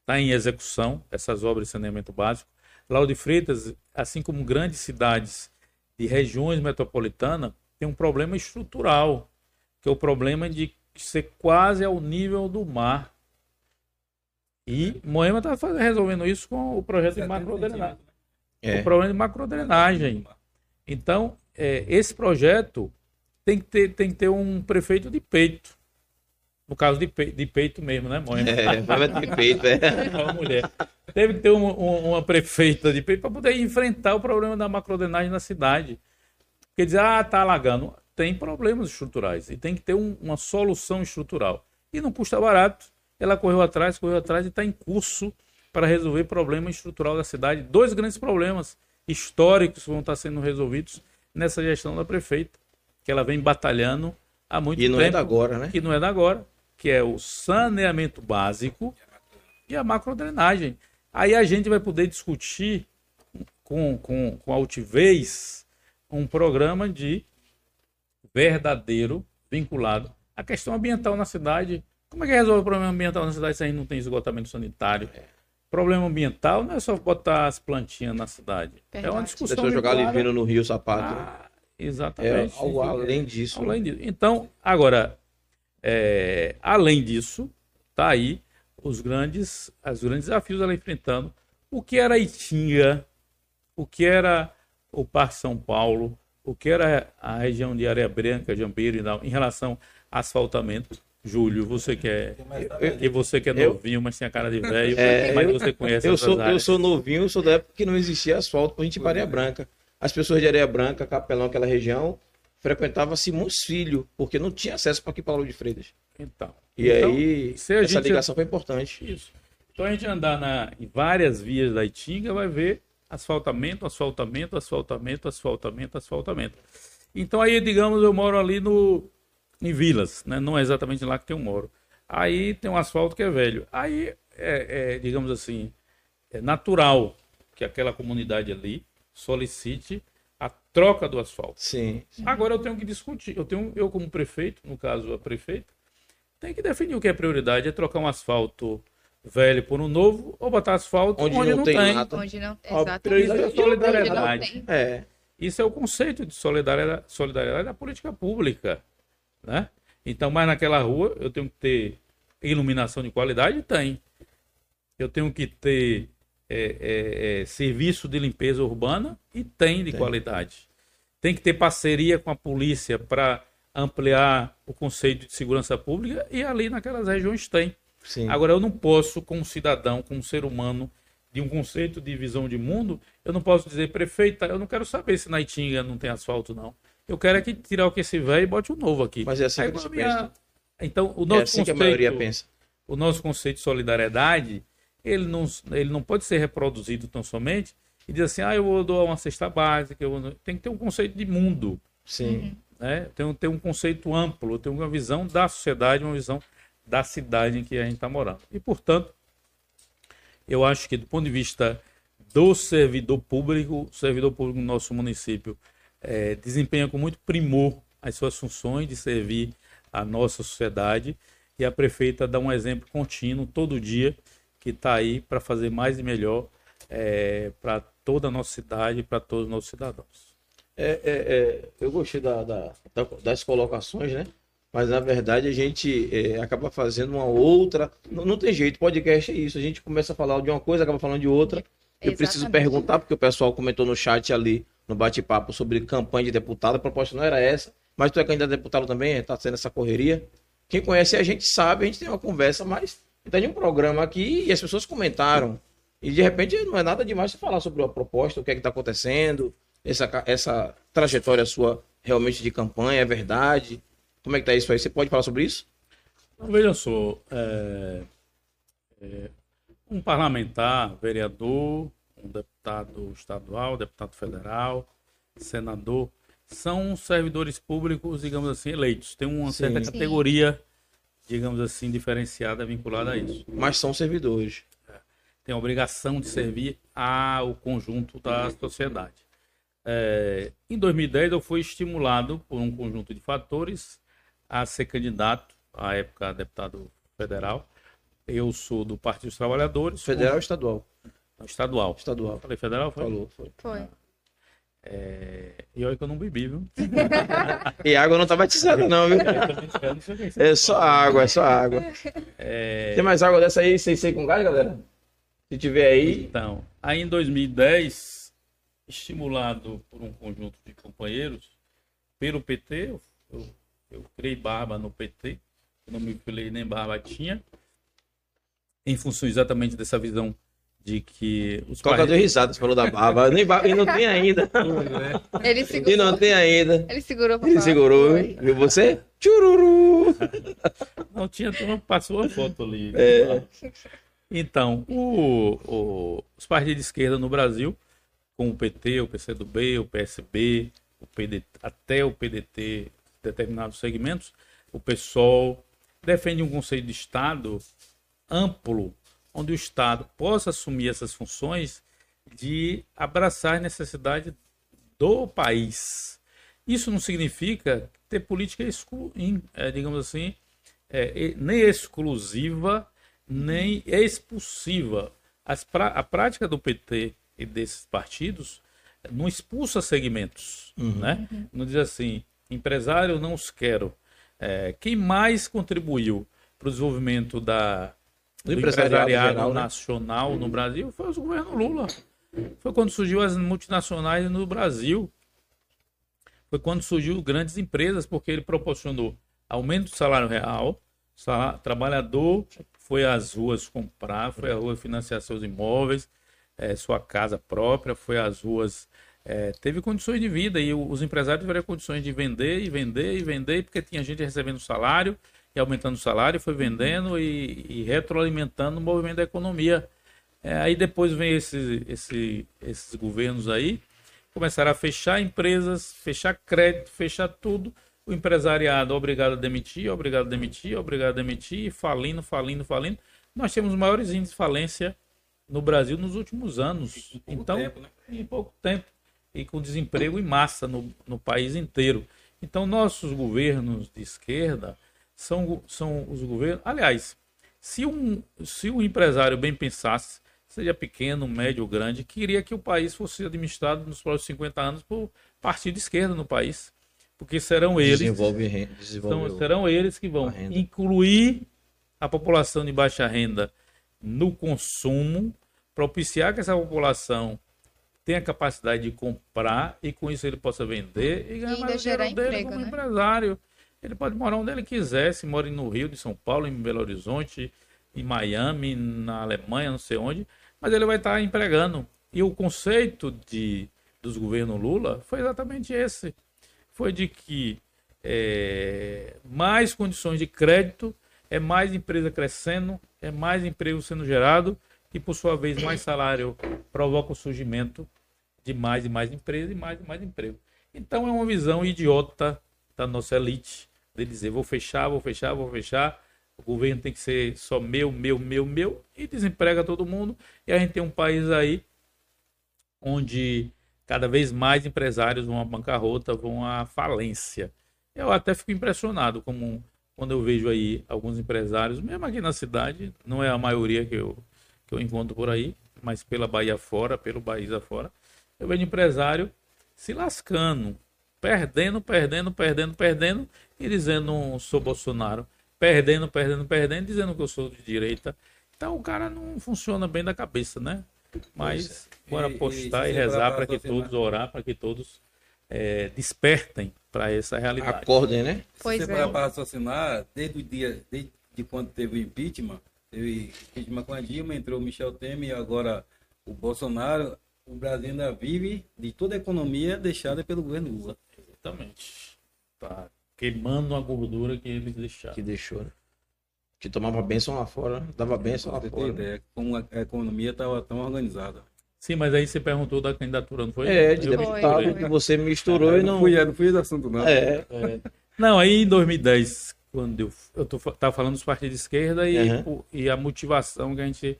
Speaker 3: Está em execução essas obras de saneamento básico. Lauro de Freitas, assim como grandes cidades de regiões metropolitanas, tem um problema estrutural, que é o problema de ser quase ao nível do mar. E Moema está resolvendo isso com o projeto de macrodrenagem
Speaker 2: É.
Speaker 3: o problema de macrodrenagem. Então, é, esse projeto tem que, ter, tem que ter um prefeito de peito. No caso de, pe- de peito mesmo, né, Moema?
Speaker 2: É, vai ter peito, é.
Speaker 3: Uma mulher. Teve que ter um- um- uma prefeita de peito para poder enfrentar o problema da macrodrenagem na cidade. Porque dizer, ah, tá alagando. Tem problemas estruturais e tem que ter um- uma solução estrutural. E não custa barato. Ela correu atrás, correu atrás e está em curso para resolver problema estrutural da cidade. Dois grandes problemas históricos vão estar sendo resolvidos nessa gestão da prefeita, que ela vem batalhando há muito
Speaker 2: E
Speaker 3: tempo
Speaker 2: não é da agora, né?
Speaker 3: que não é da agora, que é o saneamento básico e a macrodrenagem. Aí a gente vai poder discutir com, com, com altivez um programa de verdadeiro vinculado à questão ambiental na cidade. Como é que resolve o problema ambiental na cidade se a gente não tem esgotamento sanitário? Problema ambiental não é só botar as plantinhas na cidade. É uma
Speaker 1: Verdade.
Speaker 3: discussão.
Speaker 2: Pessoa jogar
Speaker 3: vinculada-
Speaker 2: livino no Rio Sapato.
Speaker 3: Ah,
Speaker 2: é
Speaker 3: exatamente.
Speaker 2: algo além disso. né?
Speaker 3: Além disso. Então, agora, é, além disso, tá aí os grandes, os grandes desafios ela enfrentando. O que era Itinga, o que era o Parque São Paulo, o que era a região de Areia Branca, Jambeiro e em relação a asfaltamento. Júlio, você que é. E você que é
Speaker 2: Eu-
Speaker 3: novinho, mas tem a cara de velho,
Speaker 2: É,
Speaker 3: mas
Speaker 2: eu-
Speaker 3: você conhece
Speaker 2: Eu sou, eu
Speaker 3: áreas.
Speaker 2: sou novinho, sou da época que não existia asfalto pra gente ir para Areia Branca. As pessoas de Areia Branca, Capelão, aquela região, frequentavam Simões Filho, porque não tinha acesso para aqui para de Freitas.
Speaker 3: Então,
Speaker 2: E
Speaker 3: então,
Speaker 2: aí, essa
Speaker 3: gente-
Speaker 2: ligação foi importante.
Speaker 3: Isso. Então a gente andar na, em várias vias da Itinga vai ver asfaltamento, asfaltamento, asfaltamento, asfaltamento, asfaltamento. Então aí, digamos, eu moro ali no em Vilas, né? Não é exatamente lá que eu moro. Aí tem um asfalto que é velho. Aí é, é, digamos assim, é natural que aquela comunidade ali solicite a troca do asfalto.
Speaker 2: Sim.
Speaker 3: Agora eu tenho que discutir. Eu tenho, eu como prefeito, no caso a prefeita, tem que definir o que é prioridade. É trocar um asfalto velho por um novo ou botar asfalto
Speaker 2: Onde
Speaker 3: onde,
Speaker 2: não
Speaker 3: não,
Speaker 2: tem
Speaker 3: tem.
Speaker 2: nada.
Speaker 1: Onde não. Exatamente.
Speaker 2: é
Speaker 3: Isso é solidariedade.
Speaker 2: É.
Speaker 3: Isso é o conceito de solidariedade, solidariedade da política pública, né? Então, mas naquela rua eu tenho que ter iluminação de qualidade, tem. Eu tenho que ter é, é, é, serviço de limpeza urbana e tem de
Speaker 2: Tem.
Speaker 3: qualidade. Tem que ter parceria com a polícia para ampliar o conceito de segurança pública e ali naquelas regiões tem.
Speaker 2: Sim.
Speaker 3: Agora, eu não posso, como cidadão, como ser humano, de um conceito de visão de mundo, eu não posso dizer, prefeita, eu não quero saber se na Itinga não tem asfalto, não. Eu quero é que tirar o que esse velho e bote o novo aqui.
Speaker 2: Mas é assim
Speaker 3: Aí,
Speaker 2: que
Speaker 3: minha-
Speaker 2: pensa.
Speaker 3: Então, o
Speaker 2: É
Speaker 3: nosso
Speaker 2: assim que a
Speaker 3: conceito,
Speaker 2: maioria pensa.
Speaker 3: o nosso conceito de solidariedade, ele não, ele não pode ser reproduzido tão somente e dizer assim, ah, eu vou doar uma cesta básica, vou... tem que ter um conceito de mundo
Speaker 2: Sim.
Speaker 3: né? Tem, um- tem um conceito amplo, tem uma visão da sociedade, uma visão da cidade em que a gente está morando. E, portanto, eu acho que do ponto de vista do servidor público, o servidor público no nosso município eh, desempenha com muito primor as suas funções de servir a nossa sociedade e a prefeita dá um exemplo contínuo todo dia que está aí para fazer mais e melhor para toda a nossa cidade e para todos os nossos cidadãos.
Speaker 2: É, é, é, eu gostei da, da- da- das colocações, né? Mas na verdade a gente é, acaba fazendo uma outra. Não, não tem jeito, podcast é isso. A gente começa a falar de uma coisa, acaba falando de outra. Eu preciso
Speaker 1: Exatamente.
Speaker 2: perguntar, porque o pessoal comentou no chat ali, no bate-papo, sobre campanha de deputado. A proposta não era essa, mas tu é candidato a deputado também, está sendo essa correria. Quem conhece a gente sabe, a gente tem uma conversa, mas tem um programa aqui e as pessoas comentaram. E de repente não é nada demais você falar sobre a proposta, o que é que está acontecendo, essa, essa trajetória sua realmente de campanha, é verdade? Como é que tá isso aí? Você pode falar sobre isso?
Speaker 3: Veja só, é, é, um parlamentar, vereador, um deputado estadual, deputado federal, senador, são servidores públicos, digamos assim, eleitos. Tem uma
Speaker 2: Sim.
Speaker 3: certa
Speaker 1: Sim.
Speaker 3: categoria, digamos assim, diferenciada vinculada a isso.
Speaker 2: Mas são servidores.
Speaker 3: Tem a obrigação de servir ao conjunto da sociedade. É, em 2010, eu fui estimulado por um conjunto de fatores a ser candidato, à época a deputado federal. Eu sou do Partido dos Trabalhadores.
Speaker 2: Federal ou estadual?
Speaker 3: Estadual.
Speaker 2: Estadual.
Speaker 3: Falei federal? Foi?
Speaker 2: Falou, foi.
Speaker 1: Foi.
Speaker 3: É, e olha que eu não bebi, viu?
Speaker 2: E água não tá batizada, não, viu? É só água, é só água.
Speaker 3: É,
Speaker 2: Tem mais água dessa aí, sem ser com gás, galera? Se tiver aí.
Speaker 3: Então, aí em 2010, estimulado por um conjunto de companheiros, pelo PT, eu, eu, eu criei barba no PT, eu não me filiei nem barba tinha, em função exatamente dessa visão de que os partidos-
Speaker 2: risada, você falou da barba. Nem barba, e não tem ainda.
Speaker 1: Ele
Speaker 2: E
Speaker 1: segurou.
Speaker 2: não tem ainda.
Speaker 1: Ele segurou pra
Speaker 2: Ele
Speaker 1: falar.
Speaker 2: segurou, viu você? Chururu!
Speaker 3: Não tinha, não passou a foto ali.
Speaker 2: É.
Speaker 3: Então, o- o- os partidos de esquerda no Brasil, com o PT, o PCdoB, o PSB, o PDT, até o PDT, determinados segmentos, o PSOL, defende um conceito de Estado amplo, onde o Estado possa assumir essas funções de abraçar as necessidades do país. Isso não significa ter política, exclu- eh, digamos assim, e- nem exclusiva, nem expulsiva. Pra- a prática do PT e desses partidos eh, não expulsa segmentos, né? Não diz assim, empresário não os quero. Eh, quem mais contribuiu para o desenvolvimento da,
Speaker 2: Do
Speaker 3: do
Speaker 2: empresariado
Speaker 3: empresariado,
Speaker 2: geral, né?
Speaker 3: nacional no Brasil foi o governo Lula. Foi quando surgiu as multinacionais no Brasil. Foi quando surgiu grandes empresas, porque ele proporcionou aumento do salário real, salário, trabalhador foi às ruas comprar, foi à rua financiar seus imóveis, eh, sua casa própria, foi às ruas, eh, teve condições de vida e o- os empresários tiveram condições de vender e vender e vender, porque tinha gente recebendo salário e aumentando o salário, foi vendendo e, e retroalimentando o movimento da economia. É, aí depois vem esse, esse, esses governos aí, começaram a fechar empresas, fechar crédito, fechar tudo. O empresariado obrigado a demitir, obrigado a demitir, obrigado a demitir, falindo, falindo, falindo. Nós temos os maiores índices de falência no Brasil nos últimos anos.
Speaker 4: pouco
Speaker 3: Então,
Speaker 4: tempo, né?
Speaker 3: em pouco tempo. e com desemprego em massa no, no país inteiro. Então, nossos governos de esquerda são, são os governos. Aliás, se um, se um empresário bem pensasse, seja pequeno, médio ou grande, queria que o país fosse administrado nos próximos 50 anos por partido de esquerda no país. Porque serão eles.
Speaker 2: Desenvolve, renda, desenvolve
Speaker 3: então, serão eles que vão incluir a população de baixa renda no consumo, propiciar que essa população tenha capacidade de comprar e com isso ele possa vender e ganhar e mais dinheiro dele emprego, como né? empresário. Ele pode morar onde ele quiser, se mora no Rio de São Paulo, em Belo Horizonte, em Miami, na Alemanha, não sei onde, mas ele vai estar empregando. E o conceito de, dos governos Lula foi exatamente esse. Foi de que é, mais condições de crédito, é mais empresa crescendo, é mais emprego sendo gerado e, por sua vez, mais salário provoca o surgimento de mais e mais empresas e mais e mais emprego. Então é uma visão idiota da nossa elite de dizer vou fechar, vou fechar, vou fechar. O governo tem que ser só meu, meu, meu, meu e desemprega todo mundo. E a gente tem um país aí onde cada vez mais empresários vão à bancarrota, vão à falência. Eu até fico impressionado como quando eu vejo aí alguns empresários, mesmo aqui na cidade, não é a maioria que eu, que eu encontro por aí, mas pela Bahia fora, pelo país afora, eu vejo empresário se lascando, perdendo, perdendo, perdendo, perdendo e dizendo sou Bolsonaro, perdendo, perdendo, perdendo, dizendo que eu sou de direita. Então o cara não funciona bem da cabeça, né? Mas é. bora apostar e, e, e rezar para que todos, orar para que todos é, despertem para essa realidade.
Speaker 2: Acordem, né?
Speaker 4: Pois Se você é. para raciocinar, desde o dia, desde quando teve o impeachment, teve impeachment com a Dilma, entrou o Michel Temer e agora o Bolsonaro, o Brasil ainda vive de toda a economia deixada pelo governo Lula.
Speaker 3: Exatamente. Tá queimando a gordura que eles deixaram.
Speaker 2: Que deixou, né? Que tomava bênção lá fora, né? dava bênção lá fora.
Speaker 4: Ideia, como a economia estava tão organizada.
Speaker 3: Sim, mas aí você perguntou da candidatura, não foi?
Speaker 2: É, de deputado, que você misturou é, e não...
Speaker 4: Não fui, não fui esse assunto, não.
Speaker 3: É. é. Não, aí em 2010, quando eu, eu tô, tava falando dos partidos de esquerda e, uhum. e a motivação que a gente,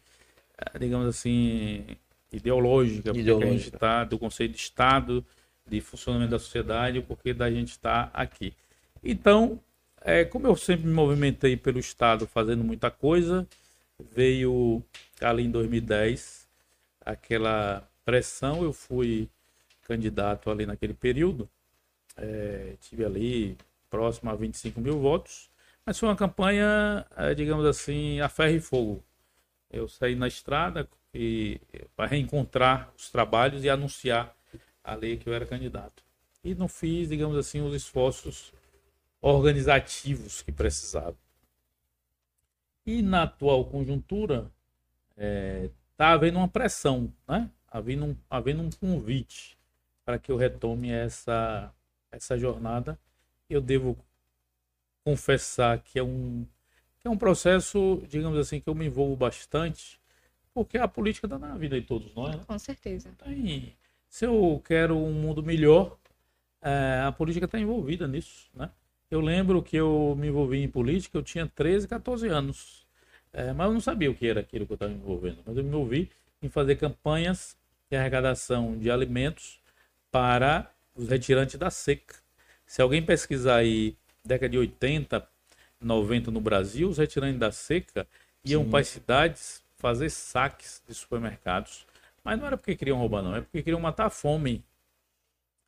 Speaker 3: eh, digamos assim, ideológica, ideológica. porque a gente está, do conceito de Estado, de funcionamento da sociedade, porque da gente está aqui. Então, é, como eu sempre me movimentei pelo Estado fazendo muita coisa, veio ali em 2010 aquela pressão, eu fui candidato ali naquele período, é, tive ali próximo a 25 mil votos, mas foi uma campanha, é, digamos assim, a ferro e fogo. Eu saí na estrada para reencontrar os trabalhos e anunciar a lei que eu era candidato. E não fiz, digamos assim, os esforços organizativos que precisava. E na atual conjuntura, está é, tá havendo uma pressão, né? havendo, um, havendo um convite para que eu retome essa, essa jornada. Eu devo confessar que é um, é um processo, digamos assim, que eu me envolvo bastante, porque a política está na vida de todos nós. Né?
Speaker 1: Com certeza.
Speaker 3: Tem, se eu quero um mundo melhor, é, a política está envolvida nisso. Né? Eu lembro que eu me envolvi em política, eu tinha 13, 14 anos. É, mas eu não sabia o que era aquilo que eu estava me envolvendo. Mas eu me envolvi em fazer campanhas de arrecadação de alimentos para os retirantes da seca. Se alguém pesquisar aí década de 80, 90 no Brasil, os retirantes da seca iam Sim. para as cidades fazer saques de supermercados. Mas não era porque queriam roubar, não, é porque queriam matar a fome.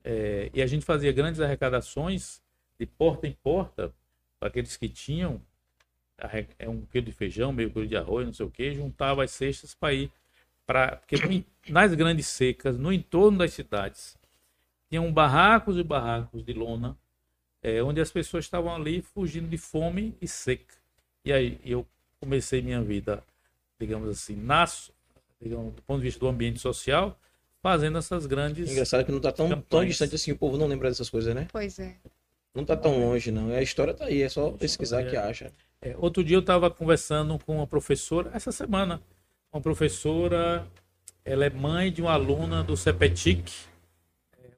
Speaker 3: É, e a gente fazia grandes arrecadações de porta em porta para aqueles que tinham é um quilo de feijão, meio quilo de arroz, não sei o que, juntava as cestas para ir para porque nas grandes secas, no entorno das cidades, tinham barracos e barracos de lona é, onde as pessoas estavam ali fugindo de fome e seca. E aí eu comecei minha vida, digamos assim, nas, digamos, do ponto de vista do ambiente social, fazendo essas grandes.
Speaker 2: Engraçado que não está tão, tão distante assim, o povo não lembra dessas coisas, né?
Speaker 1: Pois é.
Speaker 2: Não está tão longe, não. A história está aí, é só pesquisar é. que acha.
Speaker 3: É, outro dia eu estava conversando com uma professora, essa semana, uma professora, ela é mãe de uma aluna do CEPETIC,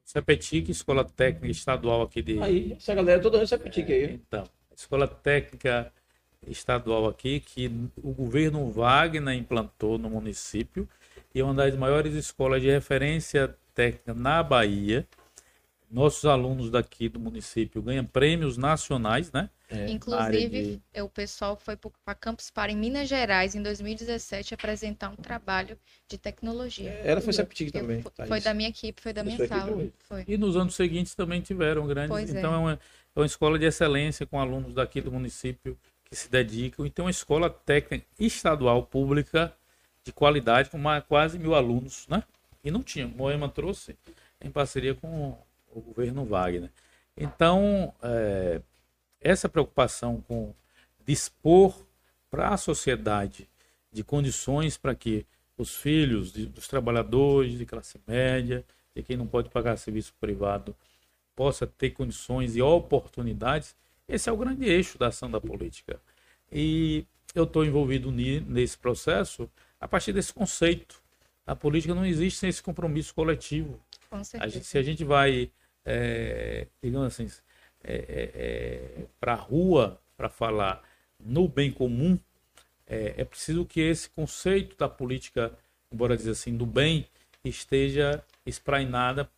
Speaker 3: CEPETIC, Escola Técnica Estadual aqui de.
Speaker 2: Aí, essa galera toda é CEPETIC aí.
Speaker 3: Então, Escola Técnica Estadual aqui, que o governo Wagner implantou no município, e é uma das maiores escolas de referência técnica na Bahia. Nossos alunos daqui do município ganham prêmios nacionais, né?
Speaker 2: É,
Speaker 1: Inclusive,
Speaker 3: de-
Speaker 1: é, o pessoal foi para Campus Party em Minas Gerais em 2017 apresentar um trabalho de tecnologia.
Speaker 2: Ela foi Septic
Speaker 1: Eu-
Speaker 2: também.
Speaker 1: foi-
Speaker 2: Thaís.
Speaker 1: foi da minha equipe, foi da minha
Speaker 2: equipe
Speaker 1: sala.
Speaker 3: E nos anos seguintes também tiveram grandes.
Speaker 1: Pois é.
Speaker 3: então é. uma, é uma escola de excelência com alunos daqui do município se dedicam. Então é uma escola técnica estadual pública de qualidade com mais, quase mil alunos, né? E não tinha. Moema trouxe em parceria com o governo Wagner. Então é, essa preocupação com dispor para a sociedade de condições para que os filhos de- dos trabalhadores de classe média, de quem não pode pagar serviço privado, possa ter condições e oportunidades, esse é o grande eixo da ação da política. E eu estou envolvido nesse processo a partir desse conceito. A política não existe sem esse compromisso coletivo.
Speaker 1: Com
Speaker 3: A
Speaker 1: certeza.
Speaker 3: gente- se a gente vai, é, digamos assim, para a rua para falar no bem comum, é, é preciso que esse conceito da política, embora dizer assim, do bem, esteja esprainada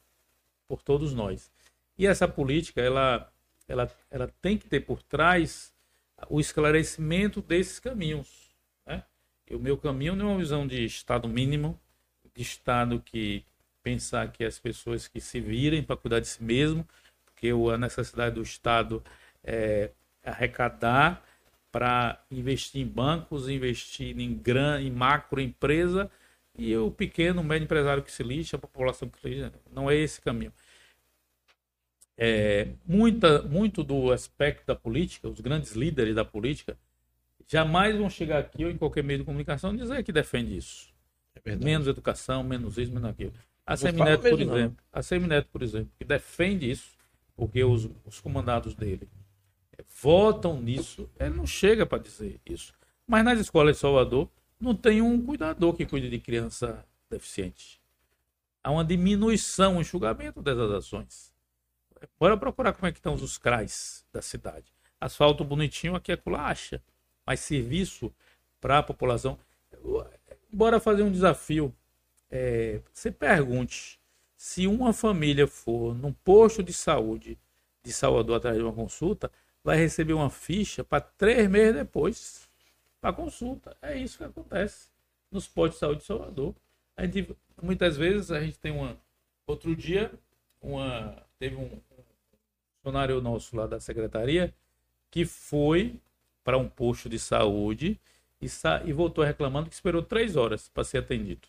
Speaker 3: por todos nós. E essa política, ela, ela, ela tem que ter por trás o esclarecimento desses caminhos. Né? O meu caminho não é uma visão de Estado mínimo, de Estado que pensar que as pessoas que se virem para cuidar de si mesmo, porque a necessidade do Estado é arrecadar para investir em bancos, investir em gran, em macroempresa e o pequeno, médio empresário que se lixa, a população que se lixa, não é esse caminho. É, muita, muito do aspecto da política, os grandes líderes da política, jamais vão chegar aqui ou em qualquer meio de comunicação dizer que defende isso
Speaker 2: É
Speaker 3: menos educação, menos isso, menos aquilo. A Semineto, por
Speaker 2: não.
Speaker 3: exemplo, a Semineto, por exemplo, que defende isso, porque os, os comandados dele eh, votam nisso, ele não chega para dizer isso. Mas nas escolas de Salvador não tem um cuidador que cuide de criança deficiente. Há uma diminuição, um enxugamento dessas ações. Bora procurar como é que estão os CRAs da cidade. Asfalto bonitinho aqui é culacha, mas serviço para a população. Bora fazer um desafio. É, você pergunte se uma família for num posto de saúde de Salvador atrás de uma consulta, vai receber uma ficha para três meses depois para consulta. É isso que acontece nos postos de saúde de Salvador. A gente, muitas vezes a gente tem uma. Outro dia, uma, teve um funcionário nosso lá da secretaria que foi para um posto de saúde e, sa- e voltou reclamando que esperou três horas para ser atendido.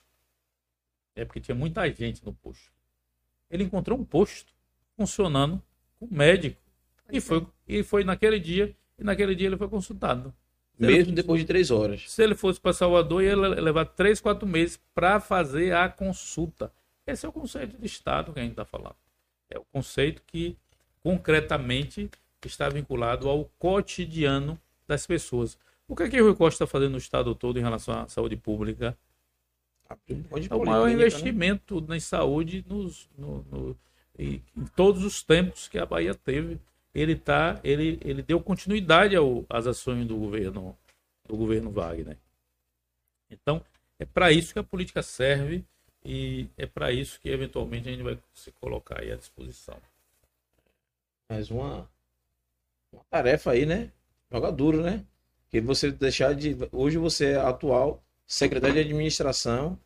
Speaker 3: É porque tinha muita gente no posto. Ele encontrou um posto funcionando com médico e foi, e foi naquele dia e naquele dia ele foi consultado. Se
Speaker 2: Mesmo
Speaker 3: ele-
Speaker 2: depois de três horas.
Speaker 3: se ele fosse para Salvador, ia le- levar três, quatro meses para fazer a consulta. Esse é o conceito de Estado que a gente está falando. É o conceito que concretamente está vinculado ao cotidiano das pessoas. O que, é que o Rui Costa está fazendo no Estado todo em relação à saúde pública? É o maior investimento na saúde nos, no, no- em, em todos os tempos que a Bahia teve. Ele, tá, ele, ele deu continuidade ao, às ações do governo, do governo Wagner. Então, é para isso que a política serve e é para isso que eventualmente a gente vai se colocar à disposição.
Speaker 2: Mais uma, uma tarefa aí, né? Joga duro, né? Que você deixar de. Hoje você é atual secretário de administração,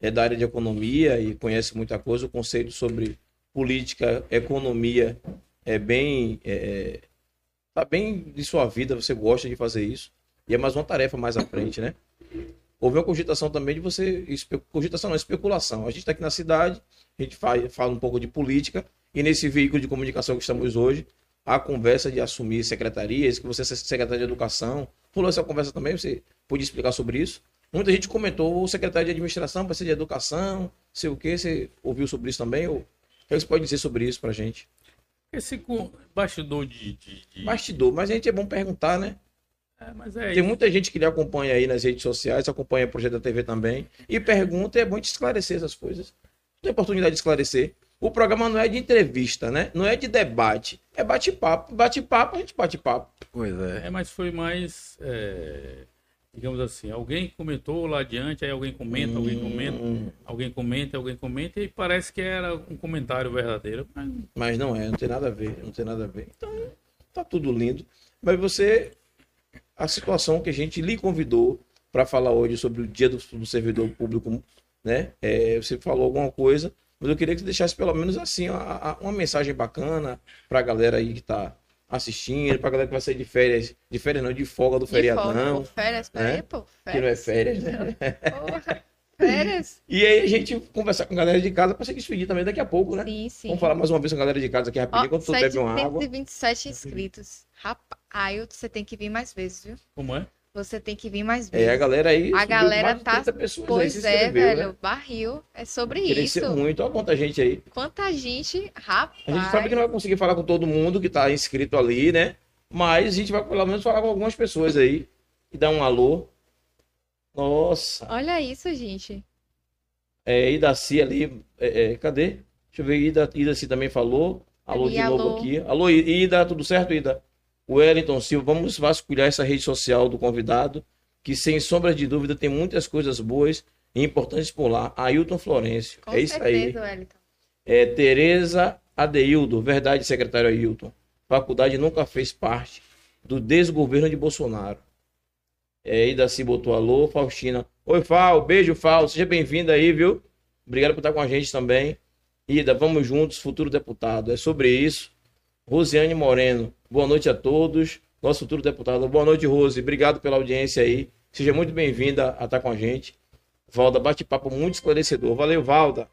Speaker 2: é da área de economia e conhece muita coisa. O conceito sobre política, economia é bem. É, tá bem de sua vida, você gosta de fazer isso. E é mais uma tarefa mais à frente, né? Houve uma cogitação também de você. Cogitação não, especulação. A gente está aqui na cidade, a gente fala um pouco de política, e nesse veículo de comunicação que estamos hoje, a conversa de assumir secretarias, que você é secretário de educação. Rolou essa conversa também, você pôde explicar sobre isso? Muita gente comentou, o secretário de administração vai ser de educação, sei o que, você ouviu sobre isso também? Ou... O que você pode dizer sobre isso pra gente?
Speaker 3: Esse bastidor de. de, de-
Speaker 2: Bastidor, mas a gente é bom perguntar, né?
Speaker 3: É, mas é
Speaker 2: Tem
Speaker 3: isso.
Speaker 2: muita gente que lhe acompanha aí nas redes sociais, acompanha o projeto da TV também, e pergunta, e é bom te esclarecer essas coisas. Tem oportunidade de esclarecer. O programa não é de entrevista, né? Não é de debate. É bate-papo. Bate-papo, a gente bate papo.
Speaker 4: Pois é.
Speaker 3: É, mas foi mais. é, digamos assim, alguém comentou lá adiante, aí alguém comenta, alguém comenta,
Speaker 2: Hum,
Speaker 3: alguém comenta, alguém comenta, e parece que era um comentário verdadeiro. Mas
Speaker 2: Mas não é, não tem nada a ver, não tem nada a ver. Então, tá tudo lindo. Mas você, a situação que a gente lhe convidou para falar hoje sobre o dia do, do servidor público, né? É, você falou alguma coisa, mas eu queria que você deixasse pelo menos assim a- a- uma mensagem bacana para a galera aí que tá assistindo, para a galera que vai sair de férias, de férias não, de folga do
Speaker 1: De folga,
Speaker 2: feriadão,
Speaker 1: pô, Férias, peraí,
Speaker 2: né?
Speaker 1: pô.
Speaker 2: que não é
Speaker 1: Férias.
Speaker 2: férias, né?
Speaker 1: Porra, férias.
Speaker 2: E aí a gente conversar com a galera de casa para se despedir também daqui a pouco, né?
Speaker 1: Sim, sim.
Speaker 2: Vamos falar mais uma vez com a galera de casa aqui rapidinho,
Speaker 1: Ó,
Speaker 2: enquanto tu bebe uma água.
Speaker 1: 727 inscritos. Rapaz, Ailton, você tem que vir mais vezes, viu?
Speaker 3: como é?
Speaker 1: Você tem que vir mais vezes.
Speaker 2: É, a galera aí.
Speaker 1: A galera tá-
Speaker 2: 30 pessoas aí
Speaker 1: Pois é, velho.
Speaker 2: Né?
Speaker 1: Barril. É sobre
Speaker 2: Cresceu
Speaker 1: isso.
Speaker 2: muito. Olha quanta gente aí.
Speaker 1: Quanta gente, rapaz.
Speaker 2: A gente sabe que não vai conseguir falar com todo mundo que tá inscrito ali, né? Mas a gente vai pelo menos falar com algumas pessoas aí e dar um alô. Nossa.
Speaker 1: Olha isso, gente.
Speaker 2: É, Idaci ali. é, é, cadê? Deixa eu ver. Ida, Idaci também falou. Alô
Speaker 1: Ali,
Speaker 2: de novo
Speaker 1: alô.
Speaker 2: aqui. Alô, Ida, tudo certo, Ida? Wellington Silva, vamos vasculhar essa rede social do convidado, que sem sombra de dúvida tem muitas coisas boas e importantes por lá. Ailton Florencio.
Speaker 1: Com
Speaker 2: é isso aí.
Speaker 1: Wellington.
Speaker 2: É Tereza Adeildo, verdade, secretário Ailton. Faculdade nunca fez parte do desgoverno de Bolsonaro. É, Idaci botou alô, Faustina. Oi, Fal, beijo, Fal, seja bem-vinda aí, viu? Obrigado por estar com a gente também. Ida, vamos juntos, futuro deputado. É sobre isso. Rosiane Moreno, boa noite a todos. Nosso futuro deputado. Boa noite, Rose. Obrigado pela audiência aí. Seja muito bem-vinda a estar com a gente. Valda, bate-papo muito esclarecedor. Valeu, Valda.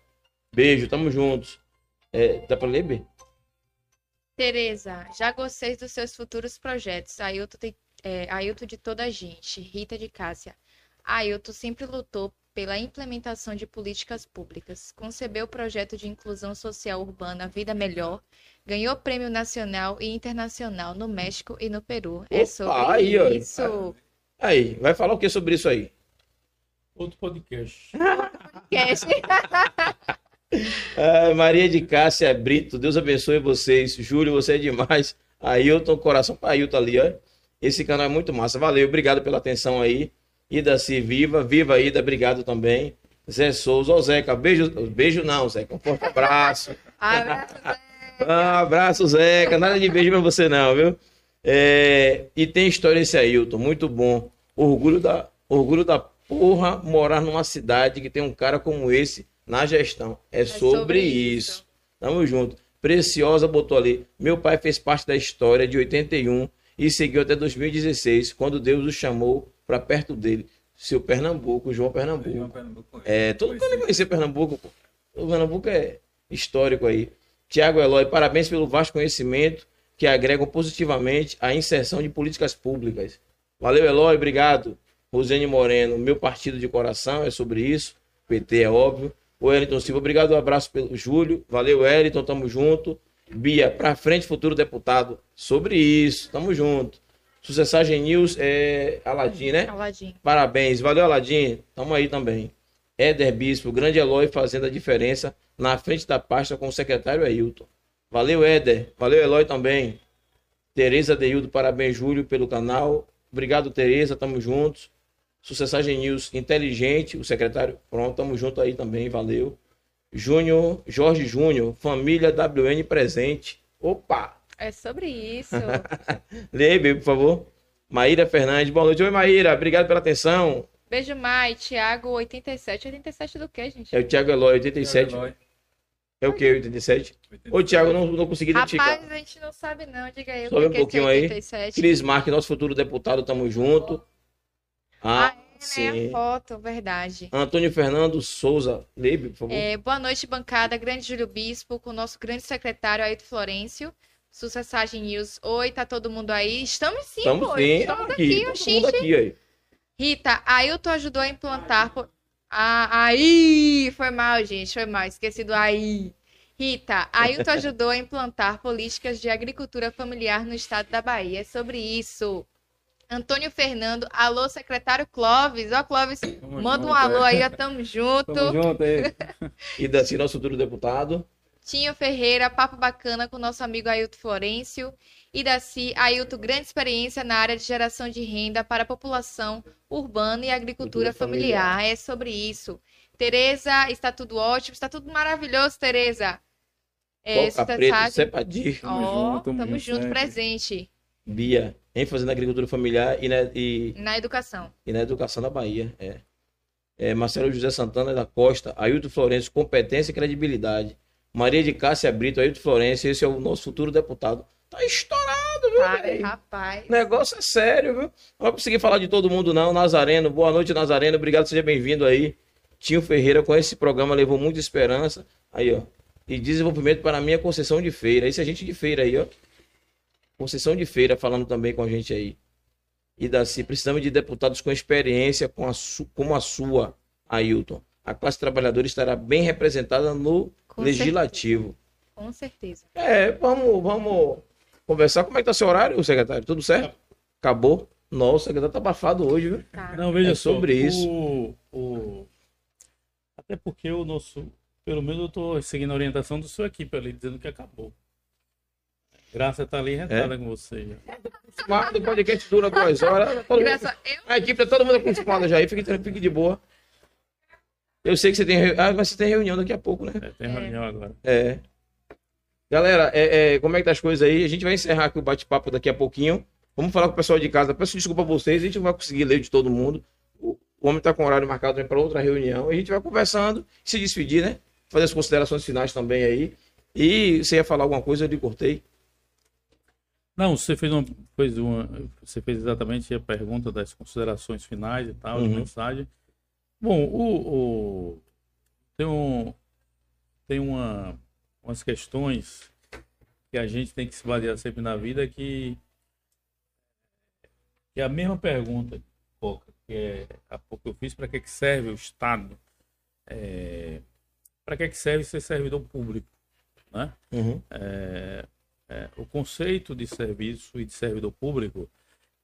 Speaker 2: Beijo, tamo juntos. É, dá pra ler, B?
Speaker 1: Tereza, já gostei dos seus futuros projetos. Ailton, tem, é, Ailton de toda a gente. Rita de Cássia. Ailton sempre lutou pela implementação de políticas públicas. Concebeu o projeto de inclusão social urbana Vida Melhor. Ganhou prêmio nacional e internacional no México e no Peru. É
Speaker 2: Opa,
Speaker 1: sobre
Speaker 2: aí,
Speaker 1: isso.
Speaker 2: Aí, vai falar o que sobre isso aí?
Speaker 3: Outro podcast.
Speaker 1: Cash.
Speaker 2: Ah, Maria de Cássia Brito, Deus abençoe vocês. Júlio, você é demais. Ailton, coração pra Ailton ali, ó. Esse canal é muito massa. Valeu, obrigado pela atenção aí. Ida se viva, viva Ida, obrigado também. Zé Souza, ô Zeca, beijo, beijo não, Zeca, um forte abraço.
Speaker 1: Abraço,
Speaker 2: Ah, abraço, Zeca. Nada de beijo pra você, não, viu? É, E tem história esse Ailton, muito bom. Orgulho da, orgulho da porra morar numa cidade que tem um cara como esse na gestão. É, sobre,
Speaker 1: sobre
Speaker 2: isso.
Speaker 1: isso.
Speaker 2: Tamo junto. Preciosa botou ali. Meu pai fez parte da história de 81 e seguiu até 2016, quando Deus o chamou para perto dele. Seu Pernambuco, João Pernambuco. É, todo mundo conhecer Pernambuco, pô. O Pernambuco é histórico aí. Tiago Eloy, parabéns pelo vasto conhecimento que agregam positivamente a inserção de políticas públicas. Valeu, Eloy, obrigado. Rosane Moreno, meu partido de coração é sobre isso. PT é óbvio. O Wellington Silva, obrigado, um abraço pelo Júlio. Valeu, Wellington, tamo junto. Bia, pra frente, futuro deputado. Sobre isso, tamo junto. Sucessagem News é Aladim, né?
Speaker 1: Aladim.
Speaker 2: Parabéns, valeu Aladim, tamo aí também. Éder Bispo, grande Eloy fazendo a diferença na frente da pasta com o secretário Ailton. Valeu Éder, valeu Eloy também. Tereza Deildo, parabéns Júlio pelo canal. Obrigado Tereza, tamo juntos. Sucessagem News inteligente, o secretário, pronto, tamo junto aí também, valeu. Júnior, Jorge Júnior, família WN presente. Opa!
Speaker 1: É sobre isso.
Speaker 2: Aí, por favor. Maíra Fernandes, boa noite. Oi, Maíra, obrigado pela atenção.
Speaker 1: Beijo, Mai. Thiago, 87. 87 do quê, gente?
Speaker 2: É o Thiago Eloy, 87. É o que, 87? Ô, Thiago, não, não consegui identificar.
Speaker 1: Rapaz, a gente não sabe não. Diga aí. o
Speaker 2: Sobe um
Speaker 1: que que é
Speaker 2: pouquinho aí.
Speaker 1: 87?
Speaker 2: Cris Marques, nosso futuro deputado, tamo junto. Ah,
Speaker 1: Ah, é, né?
Speaker 2: sim.
Speaker 1: A foto, verdade.
Speaker 2: Antônio Fernando Souza, lê, por favor.
Speaker 1: É, boa noite, bancada. Grande Júlio Bispo, com o nosso grande secretário Ailton Florencio. Sucessagem News. Oi, tá todo mundo aí? Estamos sim,
Speaker 2: Estamos
Speaker 1: pô.
Speaker 2: sim.
Speaker 1: Estamos
Speaker 2: aqui,
Speaker 1: aqui,
Speaker 2: todo
Speaker 1: o
Speaker 2: mundo aqui aí.
Speaker 1: Rita, Ailton ajudou a implantar. po- Ah, aí! Foi mal, gente, foi mal. Esqueci do aí. Rita, Ailton ajudou a implantar políticas de agricultura familiar no estado da Bahia. É sobre isso. Antônio Fernando, alô, secretário Clóvis. Ó, Clóvis, manda um alô aí, ó, tamo junto.
Speaker 4: Tamo junto aí.
Speaker 2: E Daci, nosso futuro deputado.
Speaker 1: Tinho Ferreira, papo bacana com nosso amigo Ailton Florencio. E Daci, Ailton, grande experiência na área de geração de renda para a população urbana e agricultura familiar.
Speaker 2: familiar.
Speaker 1: É sobre isso. Tereza, está tudo ótimo, está tudo maravilhoso, Tereza. É,
Speaker 2: Preto,
Speaker 1: mensagem-
Speaker 2: Cepadir,
Speaker 3: Tamo
Speaker 1: Ó,
Speaker 3: junto, tamo junto sempre.
Speaker 1: presente
Speaker 2: Bia, ênfase na agricultura familiar e na, e,
Speaker 1: na educação.
Speaker 2: e na educação da Bahia. É. É, Marcelo José Santana da Costa, Ailton Florencio, competência e credibilidade. Maria de Cássia Brito, Ailton Florencio, esse é o nosso futuro deputado. Tá estourado, viu,
Speaker 1: Tá,
Speaker 2: velho?
Speaker 1: rapaz.
Speaker 2: O negócio é sério, viu? Não vai conseguir falar de todo mundo, não. Nazareno, boa noite, Nazareno. Obrigado, seja bem-vindo aí. Tinho Ferreira, com esse programa, levou muita esperança. Aí, ó. E desenvolvimento para mim é Conceição de Feira. Esse é gente de feira aí, ó. Conceição de Feira falando também com a gente aí. E Daci, precisamos de deputados com experiência com a como a sua, Ailton. A classe trabalhadora estará bem representada no
Speaker 1: Com
Speaker 2: legislativo.
Speaker 1: Com certeza.
Speaker 2: É, vamos, vamos conversar. Como é que tá seu horário, secretário? Tudo certo? Acabou? Nossa, o secretário tá abafado hoje, viu?
Speaker 1: Tá.
Speaker 3: Não, veja
Speaker 2: É
Speaker 3: só,
Speaker 2: sobre isso.
Speaker 3: o- o- Até porque o nosso. Pelo menos eu estou seguindo a orientação da sua equipe ali, dizendo que acabou. Graça tá ali retada com você. já.
Speaker 2: Acostumado, o podcast dura duas horas. Mundo-
Speaker 1: Graça, eu
Speaker 2: A equipe tá todo mundo acostumado já aí. Fique, tranquilo, fique de boa. Eu sei que você tem. re- Ah, mas você tem reunião daqui a pouco, né?
Speaker 3: É, tem reunião agora.
Speaker 2: É. Galera, é, é, como é que tá as coisas aí? A gente vai encerrar aqui o bate-papo daqui a pouquinho. Vamos falar com o pessoal de casa. Peço desculpa a vocês, a gente não vai conseguir ler de todo mundo. O, homem tá com horário marcado para outra reunião. A gente vai conversando, se despedir, né? Fazer as considerações finais também aí. E você ia falar alguma coisa, eu lhe cortei.
Speaker 3: Não, você fez uma, fez uma. Você fez exatamente a pergunta das considerações finais e tal, de
Speaker 2: Uhum.
Speaker 3: mensagem. Bom, o, o- tem, um, tem uma, umas questões que a gente tem que se basear sempre na vida que, que é a mesma pergunta, que é, há pouco eu fiz, para que, que serve o Estado? É, para que, que serve ser servidor público? Né?
Speaker 2: Uhum.
Speaker 3: É, é, o conceito de serviço e de servidor público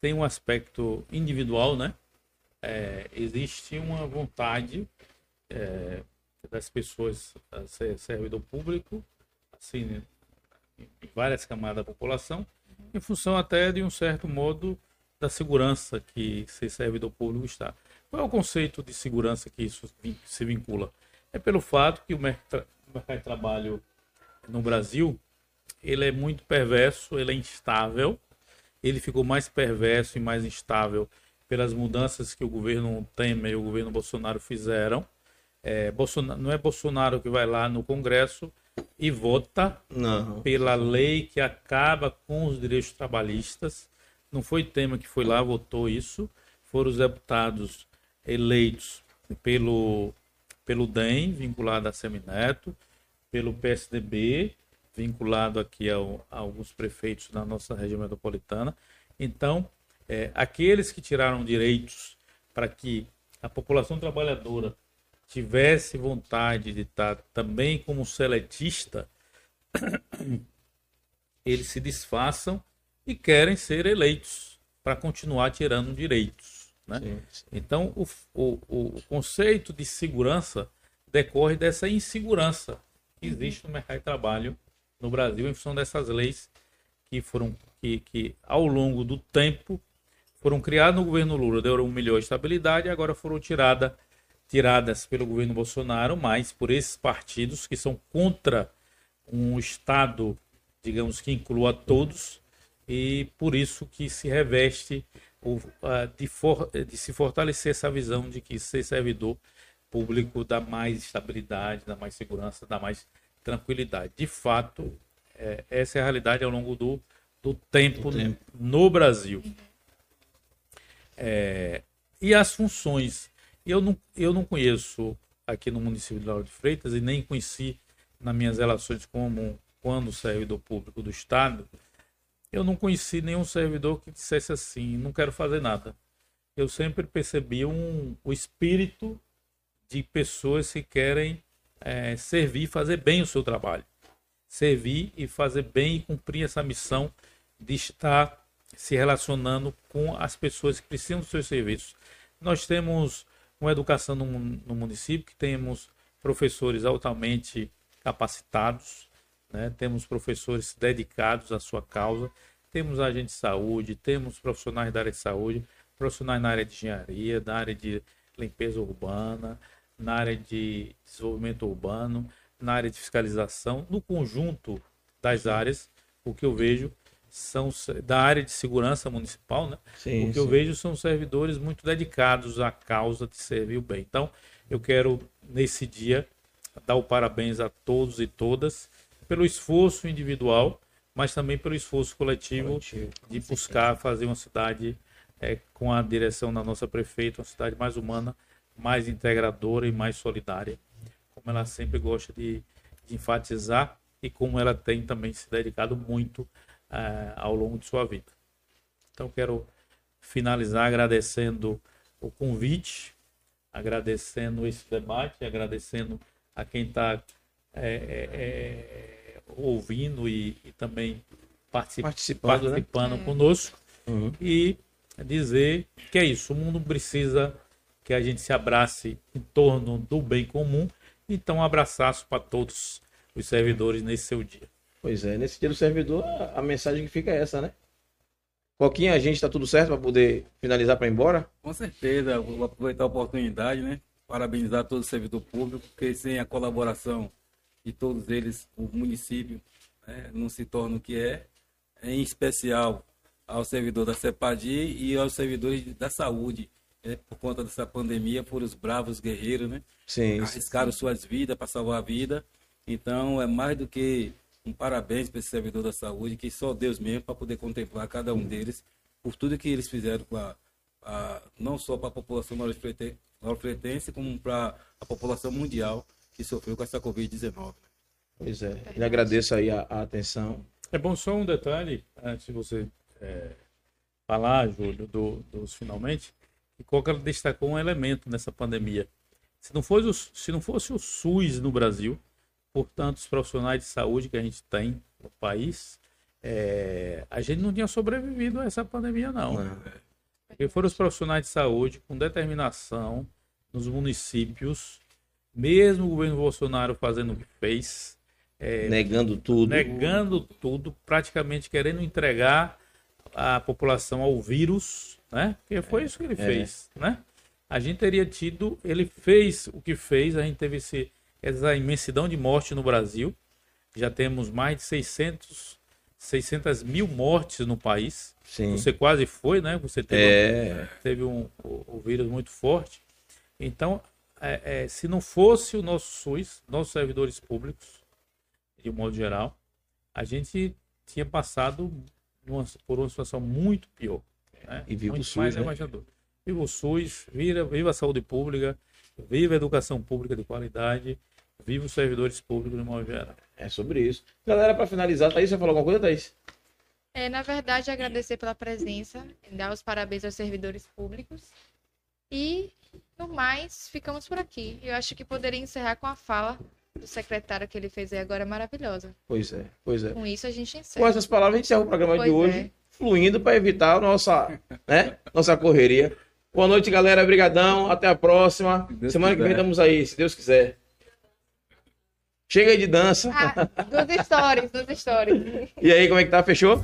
Speaker 3: tem um aspecto individual, né? É, existe uma vontade é, das pessoas a ser servidor público, assim, em várias camadas da população, em função até de um certo modo da segurança que ser servidor público está. Qual é o conceito de segurança que isso se vincula? É pelo fato que o mercado de trabalho no Brasil ele é muito perverso, ele é instável. Ele ficou mais perverso e mais instável pelas mudanças que o governo Temer e o governo Bolsonaro fizeram. É, Bolsonaro, não é Bolsonaro que vai lá no Congresso e vota
Speaker 2: Não.
Speaker 3: pela lei que acaba com os direitos trabalhistas. Não foi Temer que foi lá, votou isso. Foram os deputados eleitos pelo, pelo DEM, vinculado a Semineto, pelo PSDB, vinculado aqui ao, a alguns prefeitos da nossa região metropolitana. Então, é, aqueles que tiraram direitos para que a população trabalhadora tivesse vontade de estar também como seletista, eles se disfarçam e querem ser eleitos para continuar tirando direitos. Né?
Speaker 2: Sim, sim.
Speaker 3: Então, o, o, o conceito de segurança decorre dessa insegurança que existe no mercado de trabalho no Brasil em função dessas leis que foram que, que ao longo do tempo foram criadas no governo Lula, deram um melhor estabilidade e agora foram tirada, tiradas pelo governo Bolsonaro, mas por esses partidos que são contra um Estado, digamos que inclua todos, e por isso que se reveste de, for- de se fortalecer essa visão de que ser servidor público dá mais estabilidade, dá mais segurança, dá mais tranquilidade. De fato, é, essa é a realidade ao longo do, do tempo,
Speaker 2: Do tempo.
Speaker 3: no Brasil. É, e as funções. Eu não, eu não conheço aqui no município de Lauro de Freitas e nem conheci nas minhas relações como quando servidor público do Estado, eu não conheci nenhum servidor que dissesse assim, não quero fazer nada. Eu sempre percebi um, o espírito de pessoas que querem eh, servir e fazer bem o seu trabalho. Servir e fazer bem e cumprir essa missão de estar se relacionando com as pessoas que precisam dos seus serviços. Nós temos uma educação no, no município que temos professores altamente capacitados, né? temos professores dedicados à sua causa, temos agentes de saúde, temos profissionais da área de saúde, profissionais na área de engenharia, na área de limpeza urbana, na área de desenvolvimento urbano, na área de fiscalização, no conjunto das áreas, o que eu vejo são da área de segurança municipal, né?
Speaker 2: Sim,
Speaker 3: o que
Speaker 2: sim.
Speaker 3: eu vejo são servidores muito dedicados à causa de servir o bem. Então, eu quero nesse dia dar o parabéns a todos e todas pelo esforço individual, mas também pelo esforço coletivo,
Speaker 2: Coletivo,
Speaker 3: de buscar fazer uma cidade é, com a direção da nossa prefeita, uma cidade mais humana, mais integradora e mais solidária, como ela sempre gosta de, de enfatizar e como ela tem também se dedicado muito eh, ao longo de sua vida. Então quero finalizar agradecendo o convite, agradecendo esse debate, agradecendo a quem está ouvindo e, e também participa-
Speaker 2: Participando, né?
Speaker 3: participando conosco
Speaker 2: Uhum.
Speaker 3: e dizer que é isso, o mundo precisa que a gente se abrace em torno do bem comum. Então, um abraçaço para todos os servidores nesse seu dia.
Speaker 2: Pois é, nesse dia do servidor, a, a mensagem que fica é essa, né? Coquinha, a gente tá tudo certo para poder finalizar para ir embora?
Speaker 4: Com certeza, vou aproveitar a oportunidade, né? Parabenizar todo o servidor público, porque sem a colaboração de todos eles, o município né, não se torna o que é, em especial ao servidor da CEPADI e aos servidores da saúde. né, por conta dessa pandemia, foram os bravos guerreiros, né?
Speaker 2: Sim.
Speaker 4: arriscaram suas vidas para salvar a vida. Então, é mais do que um parabéns para esse servidor da saúde, que só Deus mesmo para poder contemplar cada um deles por tudo que eles fizeram com a, a- não só para a população norofretense, como para a população mundial que sofreu com essa Covid-19.
Speaker 2: Pois é. Ele agradeço aí a, a atenção.
Speaker 3: É bom só um detalhe, antes de você é, falar, Júlio, do- dos finalmente, que Coca destacou um elemento nessa pandemia. Se não fosse o, se não fosse o SUS no Brasil, por tantos profissionais de saúde que a gente tem no país, é, a gente não tinha sobrevivido a essa pandemia, não.
Speaker 2: Não.
Speaker 3: Porque foram os profissionais de saúde com determinação nos municípios, mesmo o governo Bolsonaro fazendo o que fez, é,
Speaker 2: Negando tudo.
Speaker 3: negando tudo, praticamente querendo entregar a população ao vírus, né? Porque foi isso que ele fez, né? A gente teria tido, ele fez o que fez, a gente teve esse, essa imensidão de morte no Brasil, já temos mais de 600, 600 mil mortes no país.
Speaker 2: Sim.
Speaker 3: Você quase foi, né? Você teve,
Speaker 2: É.
Speaker 3: teve um, o vírus muito forte. Então, é, é, se não fosse o nosso SUS, nossos servidores públicos, de um modo geral, a gente tinha passado numa- por uma situação muito pior. Né?
Speaker 2: E viva o
Speaker 3: muito
Speaker 2: SUS,
Speaker 3: mais
Speaker 2: né?
Speaker 3: Viva o SUS, viva, viva a saúde pública, viva a educação pública de qualidade, viva os servidores públicos de modo geral.
Speaker 2: É sobre isso. Galera, para finalizar, Thaís, você falou alguma coisa, Thaís?
Speaker 1: É, na verdade, agradecer pela presença, dar os parabéns aos servidores públicos. E, no mais, ficamos por aqui. Eu acho que poderia encerrar com a fala do secretário que ele fez aí agora, maravilhosa.
Speaker 2: Pois é, pois é.
Speaker 1: Com isso, a gente
Speaker 2: Com
Speaker 1: encerra.
Speaker 2: essas palavras, a gente encerra o programa de
Speaker 1: Pois
Speaker 2: hoje,
Speaker 1: é.
Speaker 2: fluindo para evitar a nossa, né, nossa correria. Boa noite, galera. Obrigadão. Até a próxima. Semana que vem
Speaker 4: quiser.
Speaker 2: estamos aí, se Deus quiser. Chega aí de dança.
Speaker 1: Ah, nos stories, nos stories.
Speaker 2: E aí, como é que tá? Fechou?